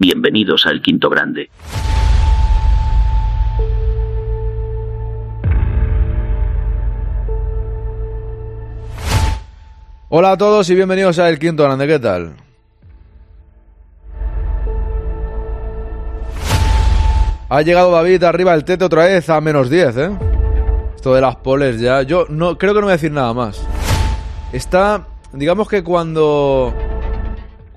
Bienvenidos al Quinto Grande. Hola a todos y bienvenidos a El Quinto Grande, ¿qué tal? Ha llegado David arriba el tete otra vez a menos 10, ¿eh? Esto de las poles ya... Yo no creo que no voy a decir nada más. Está... Digamos que cuando...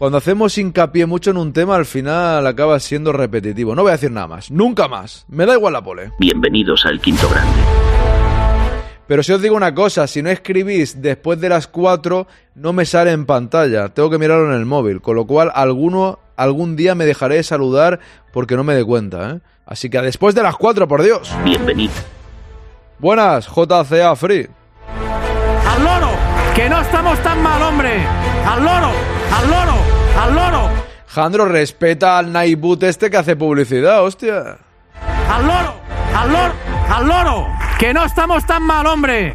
Cuando hacemos hincapié mucho en un tema, al final acaba siendo repetitivo. No voy a decir nada más. Nunca más. Me da igual la pole. Bienvenidos al Quinto Grande. Pero si os digo una cosa, si no escribís después de las 4, no me sale en pantalla. Tengo que mirarlo en el móvil. Con lo cual, alguno, algún día me dejaré de saludar porque no me dé cuenta, ¿eh? Así que después de las 4, por Dios. Bienvenido. Buenas, JCA Free. ¡Al loro! ¡Que no estamos tan mal, hombre! ¡Al loro! ¡Al loro! ¡Al loro! Jandro, respeta al Naibut este que hace publicidad, hostia. ¡Al loro! ¡Al loro! ¡Al loro! ¡Que no estamos tan mal, hombre!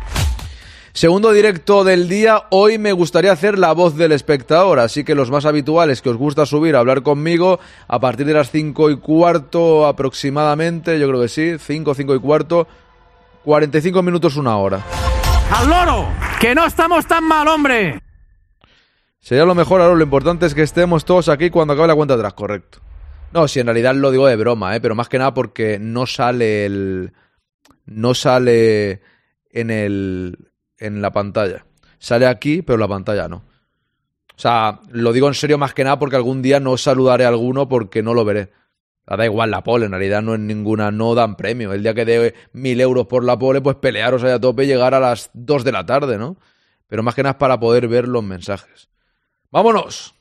Segundo directo del día, hoy me gustaría hacer la voz del espectador, así que los más habituales que os gusta subir a hablar conmigo, a partir de las 5 y cuarto aproximadamente, yo creo que sí, 5, 5 y cuarto, 45 minutos, una hora. ¡Al loro! ¡Que no estamos tan mal, hombre! Sería lo mejor, ahora lo importante es que estemos todos aquí cuando acabe la cuenta atrás, correcto. No, si en realidad lo digo de broma, ¿eh? pero más que nada porque no sale el... No sale en el... en la pantalla. Sale aquí, pero la pantalla no. O sea, lo digo en serio más que nada porque algún día no saludaré a alguno porque no lo veré. Da igual la pole, en realidad no es ninguna, no dan premio. El día que dé mil euros por la pole, pues pelearos ahí a tope y llegar a las dos de la tarde, ¿no? Pero más que nada es para poder ver los mensajes. ¡Vámonos!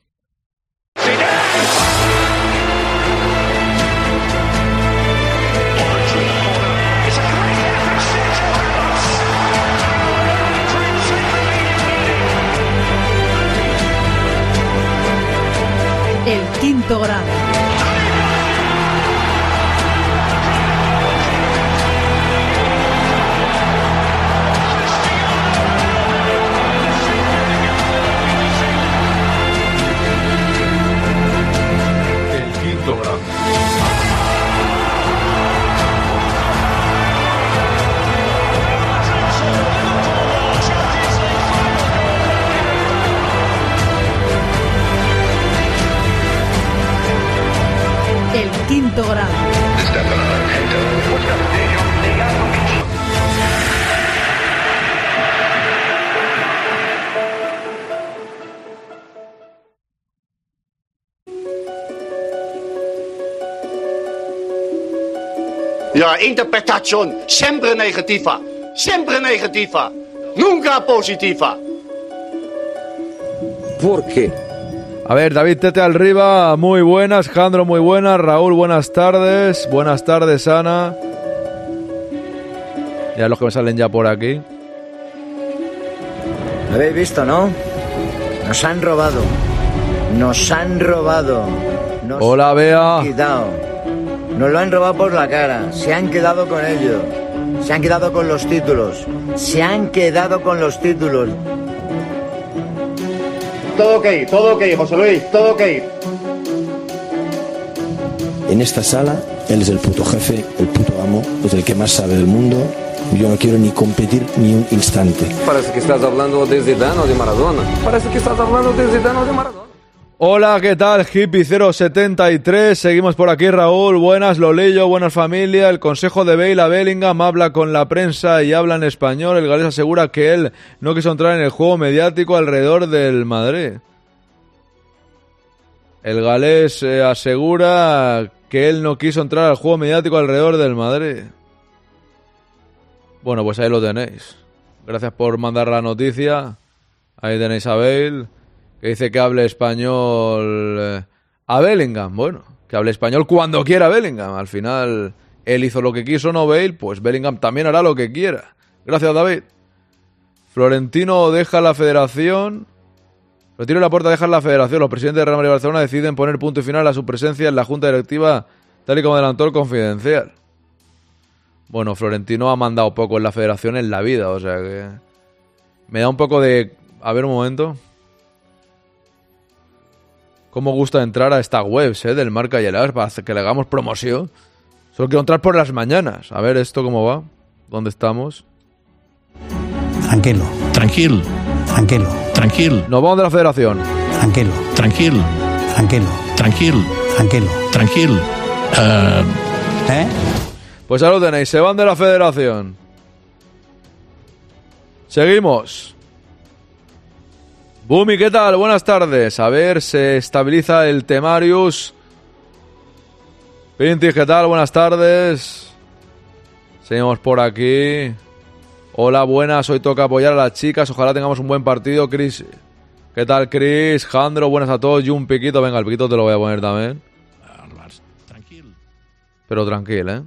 El quinto grado. Ja, interpretación siempre negativa. Siempre negativa. Nunca positiva. ¿Por qué? A ver, David Tete arriba, muy buenas, Jandro muy buenas, Raúl buenas tardes, buenas tardes Ana. Ya los que me salen ya por aquí. ¿Lo habéis visto, no? Nos han robado. Nos han robado. Nos Hola, Bea. han quitado. Nos lo han robado por la cara. Se han quedado con ello. Se han quedado con los títulos. Se han quedado con los títulos. Todo ok, todo ok, José Luis, todo ok. En esta sala, él es el puto jefe, el puto amo, es el que más sabe del mundo. Yo no quiero ni competir ni un instante. Parece que estás hablando de Zidane o de Maradona. Parece que estás hablando de Zidane o de Maradona. Hola, ¿qué tal? Hippie073, seguimos por aquí Raúl, buenas Lolillo, buenas familia, el consejo de Bale a Bellingham habla con la prensa y habla en español, el galés asegura que él no quiso entrar en el juego mediático alrededor del Madrid. El galés eh, asegura que él no quiso entrar al juego mediático alrededor del Madrid. Bueno, pues ahí lo tenéis. Gracias por mandar la noticia. Ahí tenéis a Bale, que dice que hable español eh, a Bellingham. Bueno, que hable español cuando quiera Bellingham. Al final, él hizo lo que quiso, no Bale, pues Bellingham también hará lo que quiera. Gracias, David. Florentino deja la federación. Florentino la puerta deja la federación. Los presidentes de Real Madrid y Barcelona deciden poner punto y final a su presencia en la junta directiva, tal y como adelantó el confidencial. Bueno, Florentino ha mandado poco en la federación en la vida, o sea que. Me da un poco de. A ver un momento. Cómo gusta entrar a estas webs, ¿eh? Del Marca y el As para que le hagamos promoción. Solo quiero entrar por las mañanas. A ver esto cómo va. ¿Dónde estamos? Tranquilo. Tranquilo. Tranquilo. Tranquilo. Nos vamos de la federación. Tranquilo. Tranquilo. Tranquilo. Tranquilo. Tranquilo. Tranquilo. Eh, ¿Eh? Pues ahí lo tenéis, se van de la federación. Seguimos. Bumi, ¿qué tal? Buenas tardes. A ver, se estabiliza el Temarius. Pinti, ¿qué tal? Buenas tardes. Seguimos por aquí. Hola, buenas. Hoy toca apoyar a las chicas. Ojalá tengamos un buen partido. Chris, ¿qué tal, Chris? Jandro, buenas a todos. Y un piquito. Venga, el piquito te lo voy a poner también. tranquilo. Pero tranquilo, ¿eh?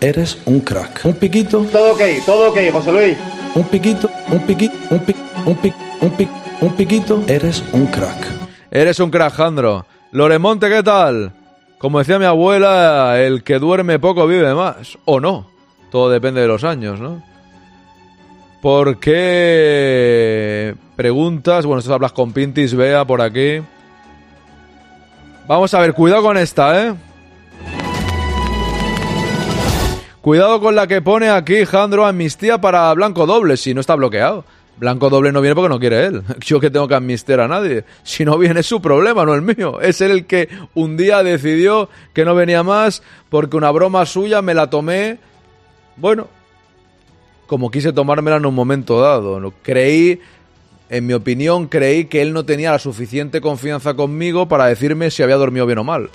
Eres un crack. Un piquito, Todo ok, todo ok, José Luis. un piquito, un piquito, un pic, un pic, un un piquito. Eres un crack. Eres un crack, Jandro. Loremonte, ¿qué tal? Como decía mi abuela, el que duerme poco vive más. O no. Todo depende de los años, ¿no? ¿Por qué preguntas? Bueno, esto hablas con Pintis, vea por aquí. Vamos a ver, cuidado con esta, ¿eh? Cuidado con la que pone aquí Jandro amnistía para Blanco Doble, si no está bloqueado. Blanco Doble no viene porque no quiere él. Yo que tengo que amnistiar a nadie. Si no viene es su problema, no el mío. Es él el que un día decidió que no venía más porque una broma suya me la tomé. Bueno, como quise tomármela en un momento dado. Creí, en mi opinión, creí que él no tenía la suficiente confianza conmigo para decirme si había dormido bien o mal.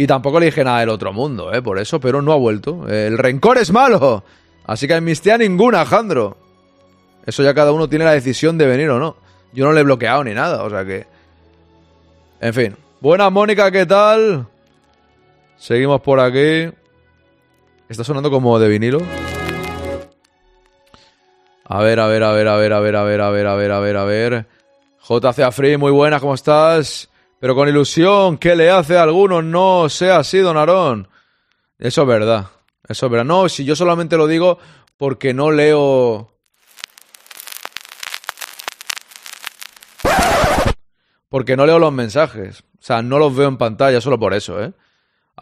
Y tampoco le dije nada del otro mundo, ¿eh? Por eso, pero no ha vuelto. El rencor es malo. Así que amnistía ninguna, Jandro. Eso ya cada uno tiene la decisión de venir o no. Yo no le he bloqueado ni nada, o sea que... En fin. Buenas, Mónica, ¿qué tal? Seguimos por aquí. Está sonando como de vinilo. A ver, a ver, a ver, a ver, a ver, a ver, a ver, a ver, a ver, a ver. JC Afri, muy buenas, ¿cómo estás? Pero con ilusión, ¿qué le hace a algunos? No sea así, don Aarón. Eso es verdad. Eso es verdad. No, si yo solamente lo digo porque no leo. Porque no leo los mensajes. O sea, no los veo en pantalla, solo por eso, ¿eh?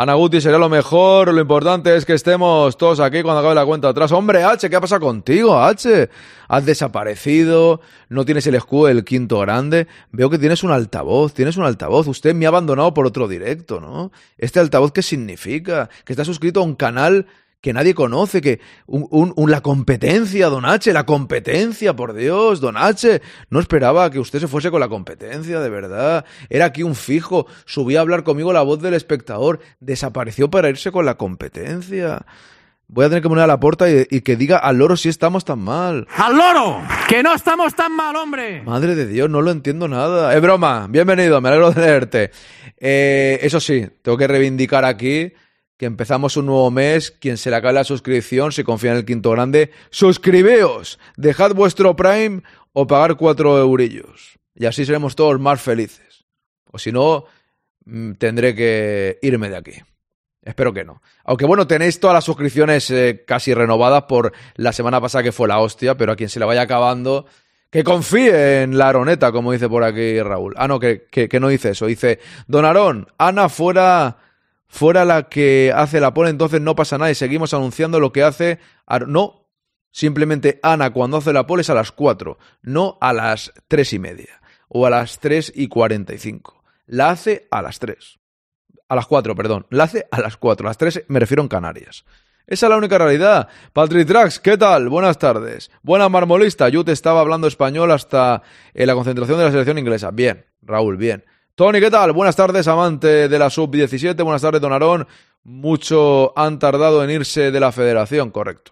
Ana Guti sería lo mejor. Lo importante es que estemos todos aquí cuando acabe la cuenta atrás. Hombre, H, ¿qué ha pasado contigo, H? Has desaparecido. No tienes el escudo del quinto grande. Veo que tienes un altavoz. Tienes un altavoz. Usted me ha abandonado por otro directo, ¿no? ¿Este altavoz qué significa? Que está suscrito a un canal que nadie conoce, que un, un- un- la competencia, don H, la competencia, por Dios, don H, no esperaba que usted se fuese con la competencia, de verdad, era aquí un fijo, subía a hablar conmigo la voz del espectador, desapareció para irse con la competencia. Voy a tener que poner a la puerta y, y que diga al loro si estamos tan mal. ¡Al loro! ¡Que no estamos tan mal, hombre! Madre de Dios, no lo entiendo nada. Es broma, bienvenido, me alegro de leerte. Eh, eso sí, tengo que reivindicar aquí que empezamos un nuevo mes. Quien se le acabe la suscripción, si confía en el quinto grande, suscribeos, dejad vuestro Prime o pagar cuatro eurillos. Y así seremos todos más felices. O si no, mm, tendré que irme de aquí. Espero que no. Aunque bueno, tenéis todas las suscripciones eh, casi renovadas por la semana pasada que fue la hostia, pero a quien se le vaya acabando, que confíe en la aroneta, como dice por aquí Raúl. Ah, no, que, que, no dice eso. Dice, Don Aarón, Ana fuera, fuera la que hace la pole, entonces no pasa nada y seguimos anunciando lo que hace. No, simplemente Ana cuando hace la pole es a las 4, no a las tres y media o a las 3 y 45. La hace a las 3. A las 4, perdón. La hace a las 4. A las 3 me refiero en Canarias. Esa es la única realidad. Patrick Trax, ¿qué tal? Buenas tardes. Buena marmolista. Yo te estaba hablando español hasta en la concentración de la selección inglesa. Bien, Raúl, bien. Tony, ¿qué tal? Buenas tardes, amante de la sub-17. Buenas tardes, Don Aarón. Mucho han tardado en irse de la federación, correcto.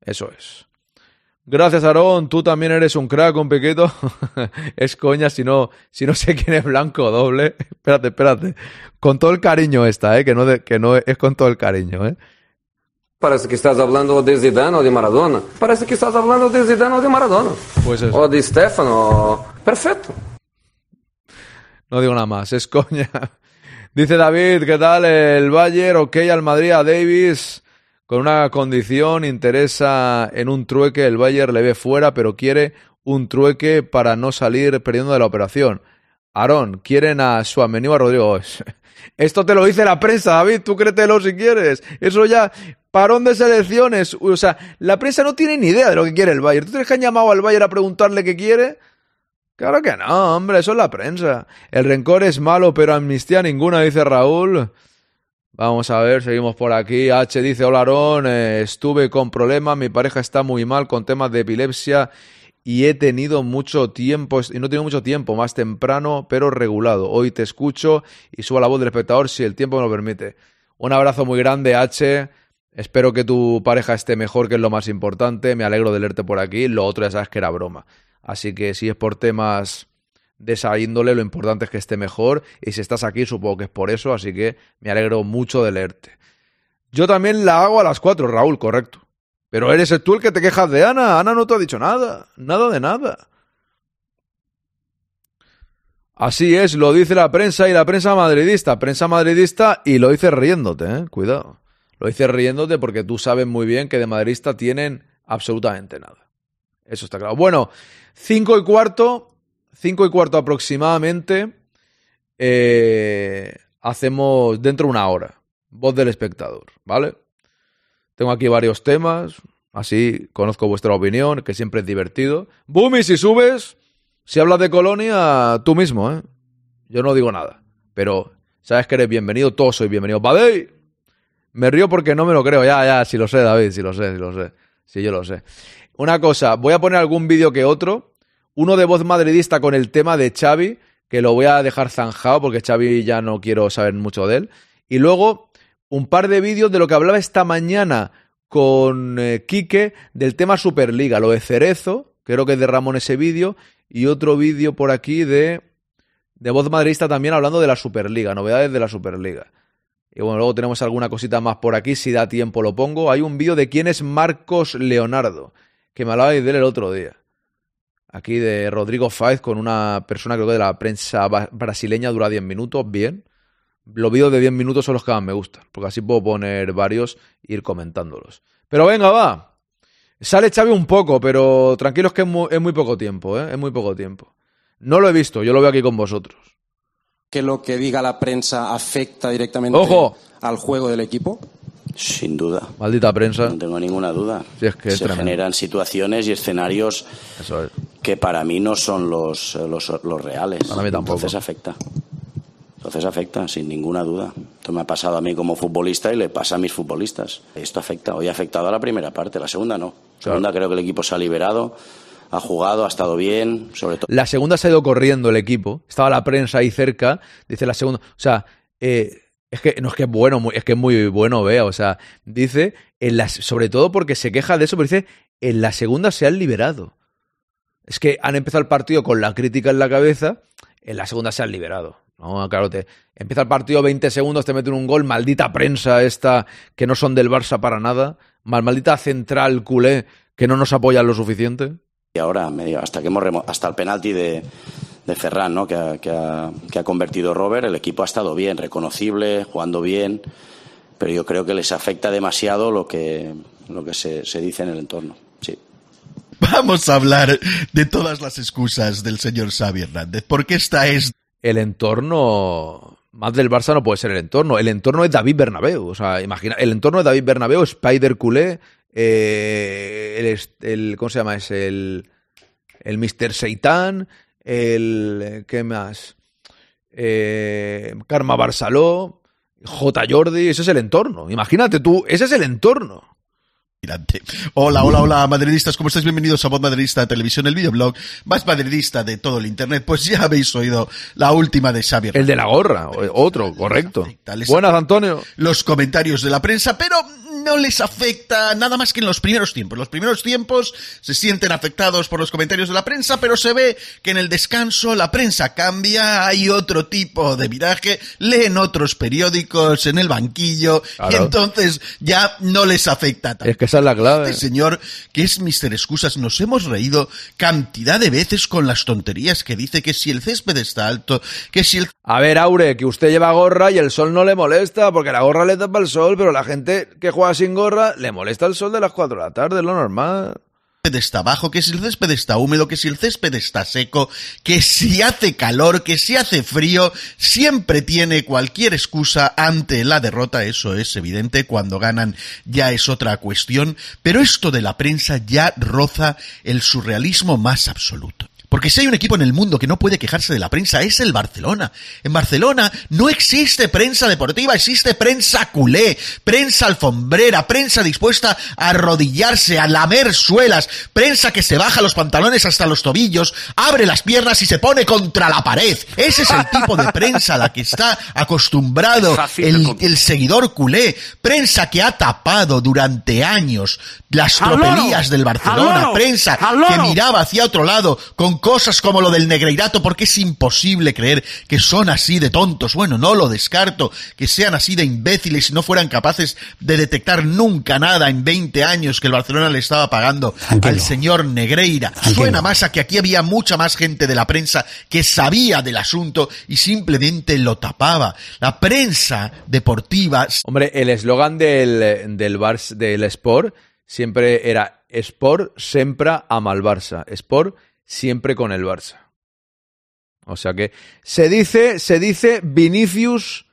Eso es. Gracias, Aarón. Tú también eres un crack, un piquito. es coña si no, si no sé quién es blanco doble. espérate, espérate. Con todo el cariño esta, ¿eh? Que no, de- que no es con todo el cariño, ¿eh? Parece que estás hablando de Zidane o de Maradona. Parece que estás hablando de Zidane o de Maradona. Pues eso. O de Stefano. Perfecto. No digo nada más, es coña. Dice David, ¿qué tal? El Bayern, ok al Madrid, a Davis. con una condición, interesa en un trueque, el Bayern le ve fuera, pero quiere un trueque para no salir perdiendo de la operación. Aarón, quieren a Suamení o a Rodrigo. Esto te lo dice la prensa, David, tú créetelo si quieres. Eso ya, parón de selecciones. O sea, la prensa no tiene ni idea de lo que quiere el Bayern. ¿Tú crees que han llamado al Bayern a preguntarle qué quiere? Claro que no, hombre, eso es la prensa. El rencor es malo, pero amnistía ninguna, dice Raúl. Vamos a ver, seguimos por aquí. H dice, hola Aarón, eh, estuve con problemas, mi pareja está muy mal con temas de epilepsia y he tenido mucho tiempo, y no he tenido mucho tiempo, más temprano, pero regulado. Hoy te escucho y subo la voz del espectador si el tiempo me lo permite. Un abrazo muy grande, H. Espero que tu pareja esté mejor, que es lo más importante. Me alegro de leerte por aquí. Lo otro ya sabes que era broma. Así que si es por temas de esa índole, lo importante es que esté mejor. Y si estás aquí, supongo que es por eso. Así que me alegro mucho de leerte. Yo también la hago a las cuatro, Raúl, correcto. Pero eres tú el que te quejas de Ana. Ana no te ha dicho nada. Nada de nada. Así es, lo dice la prensa y la prensa madridista. Prensa madridista y lo dice riéndote, ¿eh? Cuidado. Lo dice riéndote porque tú sabes muy bien que de madridista tienen absolutamente nada. Eso está claro. Bueno, cinco y cuarto, cinco y cuarto aproximadamente, eh, hacemos dentro de una hora. Voz del espectador, ¿vale? Tengo aquí varios temas, así conozco vuestra opinión, que siempre es divertido. Bumi, si subes, si hablas de Colonia, tú mismo, ¿eh? Yo no digo nada, pero sabes que eres bienvenido, todos soy bienvenido. ¡Badey! Me río porque no me lo creo, ya, ya, si lo sé, David, si lo sé, si lo sé. Sí, yo lo sé. Una cosa, voy a poner algún vídeo que otro, uno de voz madridista con el tema de Xavi, que lo voy a dejar zanjado porque Xavi ya no quiero saber mucho de él. Y luego un par de vídeos de lo que hablaba esta mañana con eh, Quique del tema Superliga, lo de Cerezo, creo que es de Ramón ese vídeo, y otro vídeo por aquí de, de Voz Madridista también hablando de la Superliga, novedades de la Superliga. Y bueno, luego tenemos alguna cosita más por aquí, si da tiempo lo pongo. Hay un vídeo de quién es Marcos Leonardo, que me hablabais de él el otro día. Aquí de Rodrigo Faiz con una persona creo que de la prensa brasileña, dura 10 minutos, bien. Los vídeos de 10 minutos son los que más me gustan, porque así puedo poner varios e ir comentándolos. Pero venga, va. Sale Xavi un poco, pero tranquilos que es muy, es muy poco tiempo, ¿eh? Es muy poco tiempo. No lo he visto, yo lo veo aquí con vosotros. ¿Que lo que diga la prensa afecta directamente ¡Ojo! al juego del equipo? Sin duda. Maldita prensa. No tengo ninguna duda. Sí, es que es Se tremendo. generan situaciones y escenarios Eso es. que para mí no son los, los, los reales. Para mí tampoco. Entonces afecta. Entonces afecta, sin ninguna duda. Esto me ha pasado a mí como futbolista y le pasa a mis futbolistas. Esto afecta. Hoy ha afectado a la primera parte, la segunda no. La segunda creo que el equipo se ha liberado, ha jugado, ha estado bien, sobre todo. La segunda se ha ido corriendo el equipo. Estaba la prensa ahí cerca. Dice la segunda. O sea, eh, es que no es que es bueno, es que es muy bueno, vea. O sea, dice, en las, sobre todo porque se queja de eso, pero dice, en la segunda se han liberado. Es que han empezado el partido con la crítica en la cabeza, en la segunda se han liberado. No, claro, te empieza el partido 20 segundos, te meten un gol, maldita prensa esta que no son del Barça para nada, mal, maldita central culé que no nos apoyan lo suficiente. Y ahora, medio, hasta que hemos remo- hasta el penalti de, de Ferran, ¿no? que, ha, que ha- que ha convertido Robert, el equipo ha estado bien, reconocible, jugando bien, pero yo creo que les afecta demasiado lo que, lo que se, se dice en el entorno. Sí. Vamos a hablar de todas las excusas del señor Xavi Hernández, porque esta es el entorno más del Barça no puede ser el entorno. El entorno es David Bernabéu. O sea, imagina, el entorno de David Bernabéu, Spider Culé, eh, el, el- ¿cómo se llama? Es el, el Mr. Seitan, el, ¿qué más? Eh, Karma Barceló, J. Jordi, ese es el entorno. Imagínate tú, ese es el entorno. Mirante. Hola, hola, hola, madridistas, ¿cómo estáis? Bienvenidos a Voz Madridista Televisión, el videoblog más madridista de todo el internet. Pues ya habéis oído la última de Xavi. El de la gorra, otro, correcto. Buenas, Antonio. Los comentarios de la prensa, pero no les afecta nada más que en los primeros tiempos. Los primeros tiempos se sienten afectados por los comentarios de la prensa, pero se ve que en el descanso la prensa cambia, hay otro tipo de viraje, leen otros periódicos en el banquillo, y entonces ya no les afecta tanto. Es que esa es la clave. Este señor, que es Mr. Excusas, nos hemos reído cantidad de veces con las tonterías que dice que si el césped está alto, que si el A ver, Aure, que usted lleva gorra y el sol no le molesta, porque la gorra le tapa el sol, pero la gente que juega va sin gorra, le molesta el sol de las 4 de la tarde, lo normal está bajo, que si el césped está húmedo, que si el césped está seco, que si hace calor, que si hace frío, siempre tiene cualquier excusa ante la derrota, eso es evidente, cuando ganan ya es otra cuestión, pero esto de la prensa ya roza el surrealismo más absoluto. Porque si hay un equipo en el mundo que no puede quejarse de la prensa, es el Barcelona. En Barcelona no existe prensa deportiva, existe prensa culé, prensa alfombrera, prensa dispuesta a arrodillarse, a lamer suelas, prensa que se baja los pantalones hasta los tobillos, abre las piernas y se pone contra la pared. Ese es el tipo de prensa a la que está acostumbrado el, el seguidor culé. Prensa que ha tapado durante años las tropelías del Barcelona. Prensa que miraba hacia otro lado con cosas como lo del Negreirato porque es imposible creer que son así de tontos. Bueno, no lo descarto, que sean así de imbéciles y no fueran capaces de detectar nunca nada en 20 años que el Barcelona le estaba pagando al señor Negreira. Suena más a que aquí había mucha más gente de la prensa que sabía del asunto y simplemente lo tapaba. La prensa deportiva. Hombre, el eslogan del, del, Bars, del Sport siempre era Sport sempre ama el Barça. Sport siempre con el Barça. O sea que se dice, se dice Vinicius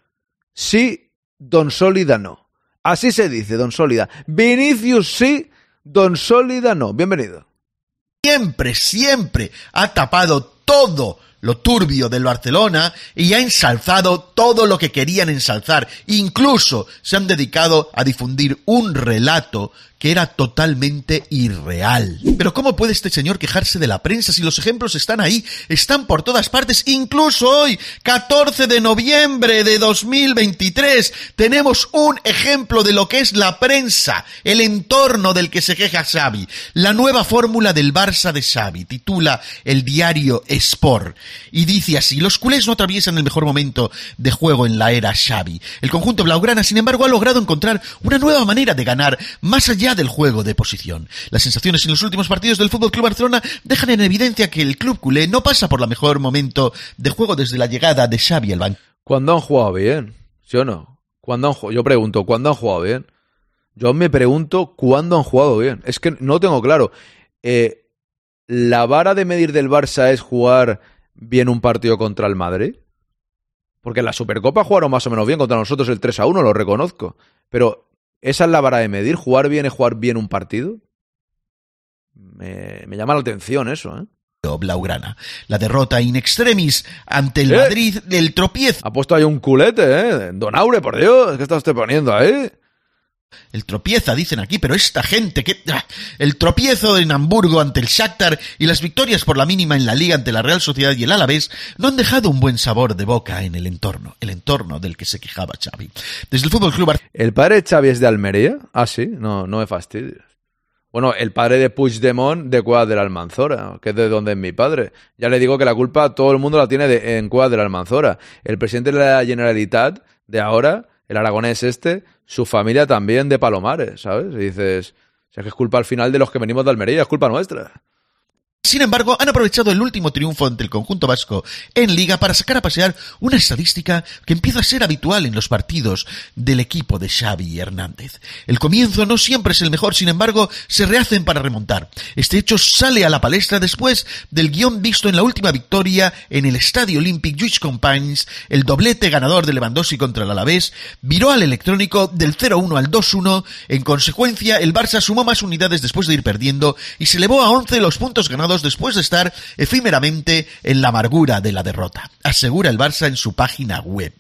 sí, Don Sólida no. Así se dice, Don Sólida. Vinicius sí, Don Sólida no. Bienvenido. Siempre, siempre ha tapado todo lo turbio del Barcelona y ha ensalzado todo lo que querían ensalzar. Incluso se han dedicado a difundir un relato que era totalmente irreal. Pero ¿cómo puede este señor quejarse de la prensa si los ejemplos están ahí, están por todas partes, incluso hoy, 14 de noviembre de 2023, tenemos un ejemplo de lo que es la prensa, el entorno del que se queja Xavi, la nueva fórmula del Barça de Xavi, titula el diario Sport, y dice así, los culés no atraviesan el mejor momento de juego en la era Xavi. El conjunto blaugrana, sin embargo, ha logrado encontrar una nueva manera de ganar, más allá del juego de posición. Las sensaciones en los últimos partidos del Fútbol Club Barcelona dejan en evidencia que el club culé no pasa por el mejor momento de juego desde la llegada de Xavi al banco. ¿Cuándo han jugado bien? ¿Sí o no? ¿Cuándo han? Yo pregunto, ¿cuándo han jugado bien? Yo me pregunto cuándo han jugado bien. Es que no tengo claro. Eh, ¿La vara de medir del Barça es jugar bien un partido contra el Madrid? Porque en la Supercopa jugaron más o menos bien contra nosotros el 3 a 1, lo reconozco. Pero ¿Esa es la vara de medir? ¿Jugar bien es jugar bien un partido? Me, me llama la atención eso, ¿eh? Blaugrana. La derrota in extremis ante el ¿Eh? Madrid del tropiezo. Ha puesto ahí un culete, ¿eh? Don Aure, por Dios, ¿qué está usted poniendo ahí? El tropieza, dicen aquí, pero esta gente que... ¡Ah! El tropiezo en Hamburgo ante el Shakhtar y las victorias por la mínima en la Liga ante la Real Sociedad y el Alavés no han dejado un buen sabor de boca en el entorno, el entorno del que se quejaba Xavi. Desde el Fútbol Club ¿El padre de Xavi es de Almería? Ah, sí, no, no me fastidies. Bueno, el padre de Puigdemont de Cuevas de la Almanzora, que es de donde es mi padre. Ya le digo que la culpa todo el mundo la tiene de- en Almanzora. El presidente de la Generalitat de ahora, el aragonés este, su familia también de Palomares, ¿sabes? Y dices, o que es culpa al final de los que venimos de Almería, es culpa nuestra. Sin embargo, han aprovechado el último triunfo ante el conjunto vasco en Liga para sacar a pasear una estadística que empieza a ser habitual en los partidos del equipo de Xavi Hernández. El comienzo no siempre es el mejor, sin embargo, se rehacen para remontar. Este hecho sale a la palestra después del guion visto en la última victoria en el Estadio Olympic Lluís Companys, el doblete ganador de Lewandowski contra el Alavés, viró al electrónico del 0-1 al 2-1, en consecuencia el Barça sumó más unidades después de ir perdiendo y se elevó a 11 los puntos ganados después de estar efímeramente en la amargura de la derrota, asegura el Barça en su página web.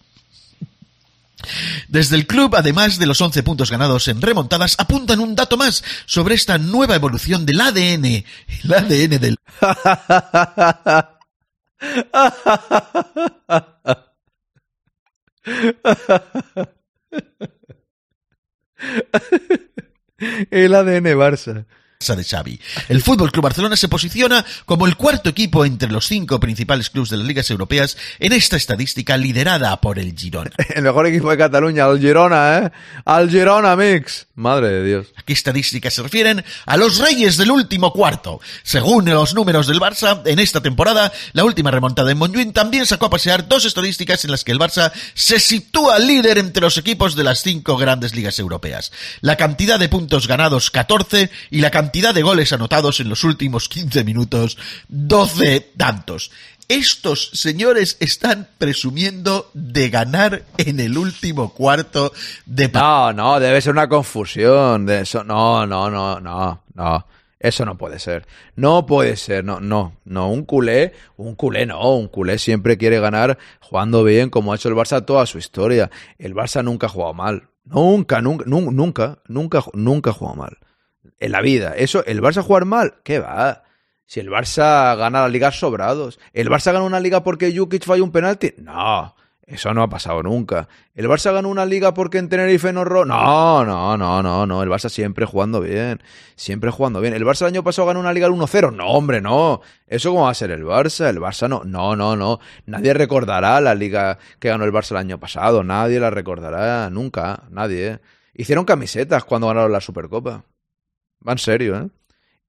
Desde el club, además de los 11 puntos ganados en remontadas, apuntan un dato más sobre esta nueva evolución del ADN, el ADN del... El ADN Barça. De Xavi. El Fútbol Club Barcelona se posiciona como el cuarto equipo entre los cinco principales clubes de las ligas europeas en esta estadística liderada por el Girona. El mejor equipo de Cataluña, al Girona, ¿eh? Al Girona, Mix. Madre de Dios. ¿A qué estadísticas se refieren? A los reyes del último cuarto. Según los números del Barça, en esta temporada, la última remontada en Montjuic también sacó a pasear dos estadísticas en las que el Barça se sitúa líder entre los equipos de las cinco grandes ligas europeas. La cantidad de puntos ganados, 14, y la cantidad de goles anotados en los últimos 15 minutos, 12 tantos. Estos señores están presumiendo de ganar en el último cuarto de... No, no, debe ser una confusión de eso. No, no, no, no, no. Eso no puede ser. No puede ser. No, no, no. Un culé, un culé no. Un culé siempre quiere ganar jugando bien, como ha hecho el Barça toda su historia. El Barça nunca ha jugado mal. Nunca, nunca, nunca, nunca, nunca ha jugado mal. En la vida. Eso, el Barça jugar mal, ¿qué va? Si el Barça gana la liga sobrados. ¿El Barça gana una liga porque Jukic falló un penalti? No, eso no ha pasado nunca. ¿El Barça ganó una liga porque en Tenerife no ro... No, no, no, no, no. El Barça siempre jugando bien. Siempre jugando bien. ¿El Barça el año pasado ganó una liga al 1-0? No, hombre, no. ¿Eso cómo va a ser el Barça? El Barça no. No, no, no. Nadie recordará la liga que ganó el Barça el año pasado. Nadie la recordará. Nunca. Nadie. Hicieron camisetas cuando ganaron la Supercopa. Va en serio, ¿eh?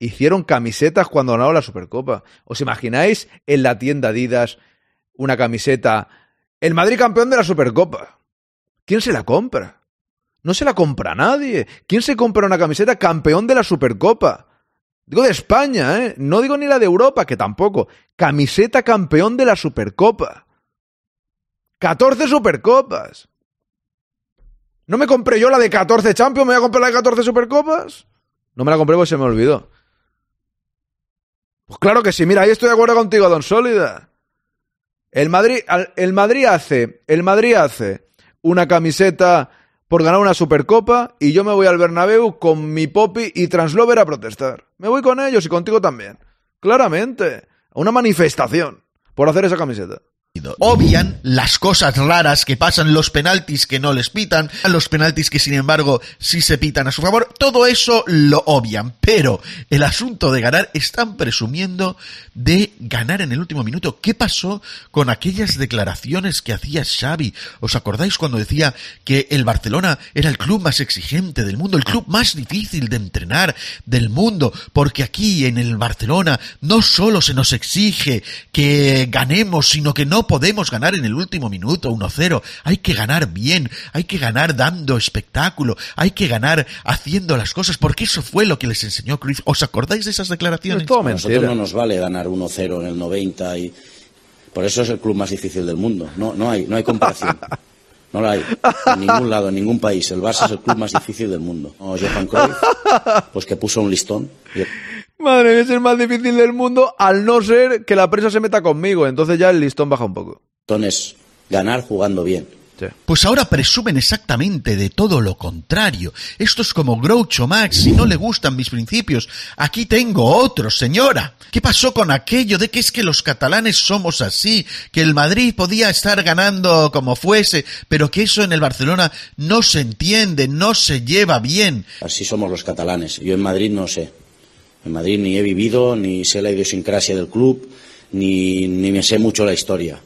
hicieron camisetas cuando ganaron la Supercopa. ¿Os imagináis en la tienda Adidas una camiseta? El Madrid campeón de la Supercopa. ¿Quién se la compra? No se la compra nadie. ¿Quién se compra una camiseta campeón de la Supercopa? Digo de España, ¿eh? No digo ni la de Europa, que tampoco. Camiseta campeón de la Supercopa. 14 Supercopas. ¿No me compré yo la de 14 Champions? ¿Me voy a comprar la de 14 Supercopas? No me la compré porque se me olvidó. Pues claro que sí, mira, ahí estoy de acuerdo contigo, Don Sólida. El Madrid, el Madrid hace, el Madrid hace una camiseta por ganar una Supercopa y yo me voy al Bernabéu con mi Poppy y Translover a protestar. Me voy con ellos y contigo también. Claramente, una manifestación por hacer esa camiseta. Obvian las cosas raras que pasan, los penaltis que no les pitan, los penaltis que sin embargo sí se pitan a su favor, todo eso lo obvian, pero el asunto de ganar están presumiendo de ganar en el último minuto. ¿Qué pasó con aquellas declaraciones que hacía Xavi? ¿Os acordáis cuando decía que el Barcelona era el club más exigente del mundo, el club más difícil de entrenar del mundo? Porque aquí en el Barcelona no solo se nos exige que ganemos, sino que no podemos ganar en el último minuto 1-0. Hay que ganar bien, hay que ganar dando espectáculo, hay que ganar haciendo las cosas, porque eso fue lo que les enseñó Cruz. ¿Os acordáis de esas declaraciones? A nosotros no nos vale ganar 1-0 en el 90 y por eso es el club más difícil del mundo. No, no hay, no hay comparación. No la hay. En ningún lado, en ningún país. El Barça es el club más difícil del mundo. No, Johan Cruyff, pues que puso un listón. Madre mía, es el más difícil del mundo, al no ser que la prensa se meta conmigo. Entonces ya el listón baja un poco. Entonces, ganar jugando bien. Pues ahora presumen exactamente de todo lo contrario. Esto es como Groucho Max, si no le gustan mis principios. Aquí tengo otro, señora. ¿Qué pasó con aquello de que es que los catalanes somos así? Que el Madrid podía estar ganando como fuese, pero que eso en el Barcelona no se entiende, no se lleva bien. Así somos los catalanes. Yo en Madrid no sé. En Madrid ni he vivido, ni sé la idiosincrasia del club, ni, ni me sé mucho la historia.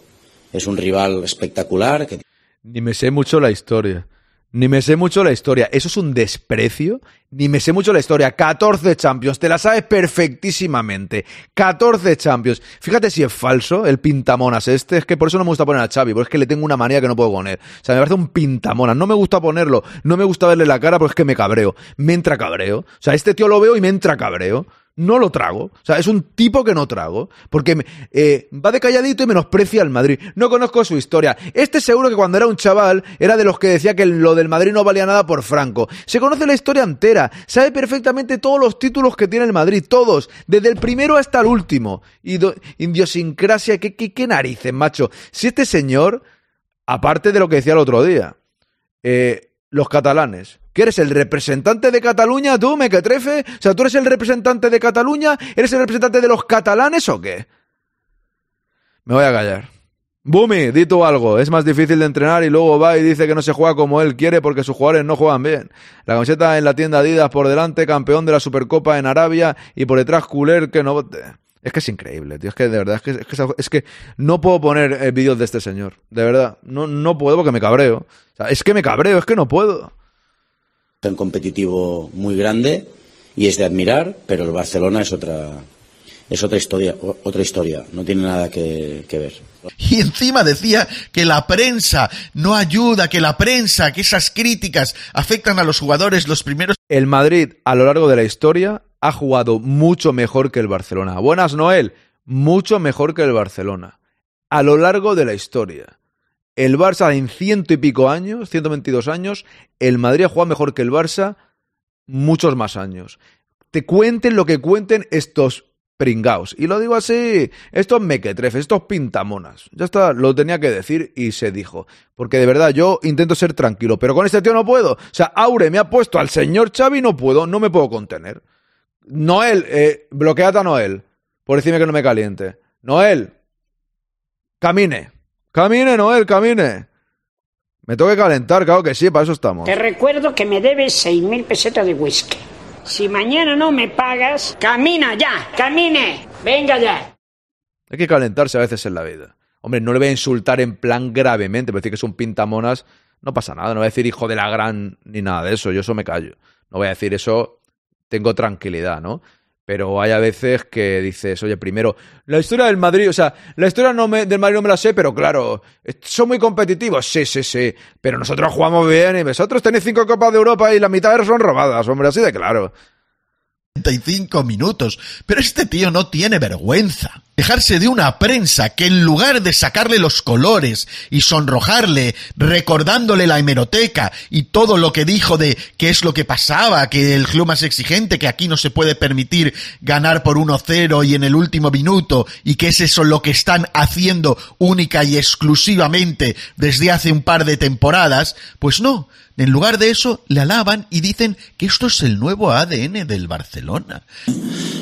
Es un rival espectacular. Que... Ni me sé mucho la historia. Ni me sé mucho la historia. Eso es un desprecio. Ni me sé mucho la historia. 14 Champions. Te la sabes perfectísimamente. 14 Champions. Fíjate si es falso el pintamonas este. Es que por eso no me gusta poner a Xavi. Porque es que le tengo una manía que no puedo poner. O sea, me parece un pintamonas. No me gusta ponerlo. No me gusta verle la cara porque es que me cabreo. Me entra cabreo. O sea, este tío lo veo y me entra cabreo no lo trago. O sea, es un tipo que no trago. Porque eh, va de calladito y menosprecia al Madrid. No conozco su historia. Este seguro que cuando era un chaval era de los que decía que lo del Madrid no valía nada por Franco. Se conoce la historia entera. Sabe perfectamente todos los títulos que tiene el Madrid. Todos. Desde el primero hasta el último. Idiosincrasia. ¿Qué, qué, qué narices, macho? Si este señor, aparte de lo que decía el otro día, eh, los catalanes. ¿Que eres el representante de Cataluña, tú, mequetrefe? O sea, ¿tú eres el representante de Cataluña? ¿Eres el representante de los catalanes o qué? Me voy a callar. Bumi, di tú algo. Es más difícil de entrenar y luego va y dice que no se juega como él quiere porque sus jugadores no juegan bien. La camiseta en la tienda Adidas por delante, campeón de la Supercopa en Arabia y por detrás Culer que no... Es que es increíble, tío. Es que de verdad, es que, es que, es que no puedo poner eh, vídeos de este señor. De verdad. No, no puedo porque me cabreo. O sea, es que me cabreo, es que no puedo. Un competitivo muy grande y es de admirar, pero el Barcelona es otra, es otra historia, otra historia, no tiene nada que, que, ver. Y encima decía que la prensa no ayuda, que la prensa, que esas críticas afectan a los jugadores los primeros. El Madrid a lo largo de la historia ha jugado mucho mejor que el Barcelona. Buenas Noel, mucho mejor que el Barcelona. A lo largo de la historia. El Barça en ciento y pico años, 122 años, el Madrid ha jugado mejor que el Barça muchos más años. Te cuenten lo que cuenten estos pringaos. Y lo digo así, estos mequetrefes, estos pintamonas. Ya está, lo tenía que decir y se dijo. Porque de verdad, yo intento ser tranquilo, pero con este tío no puedo. O sea, Aure me ha puesto al señor Xavi no puedo, no me puedo contener. Noel, eh, bloqueate a Noel, por decirme que no me caliente. Noel, camine. Camine, Noel, camine. Me tengo que calentar, claro que sí, para eso estamos. Te recuerdo que me debes 6.000 pesetas de whisky. Si mañana no me pagas, camina ya, camine, venga ya. Hay que calentarse a veces en la vida. Hombre, no le voy a insultar en plan gravemente, pero decir que es un pintamonas, no pasa nada. No voy a decir hijo de la gran ni nada de eso, yo eso me callo. No voy a decir eso, tengo tranquilidad, ¿no? Pero hay a veces que dices, oye, primero, la historia del Madrid, o sea, la historia no me, del Madrid no me la sé, pero claro, son muy competitivos, sí, sí, sí, pero nosotros jugamos bien y vosotros tenéis cinco Copas de Europa y la mitad son robadas, hombre, así de claro. 35 minutos. Pero este tío no tiene vergüenza. Dejarse de una prensa que en lugar de sacarle los colores y sonrojarle, recordándole la hemeroteca y todo lo que dijo de qué es lo que pasaba, que el club más exigente, que aquí no se puede permitir ganar por 1-0 y en el último minuto, y que es eso lo que están haciendo única y exclusivamente desde hace un par de temporadas, pues no, en lugar de eso, le alaban y dicen que esto es el nuevo ADN del Barcelona.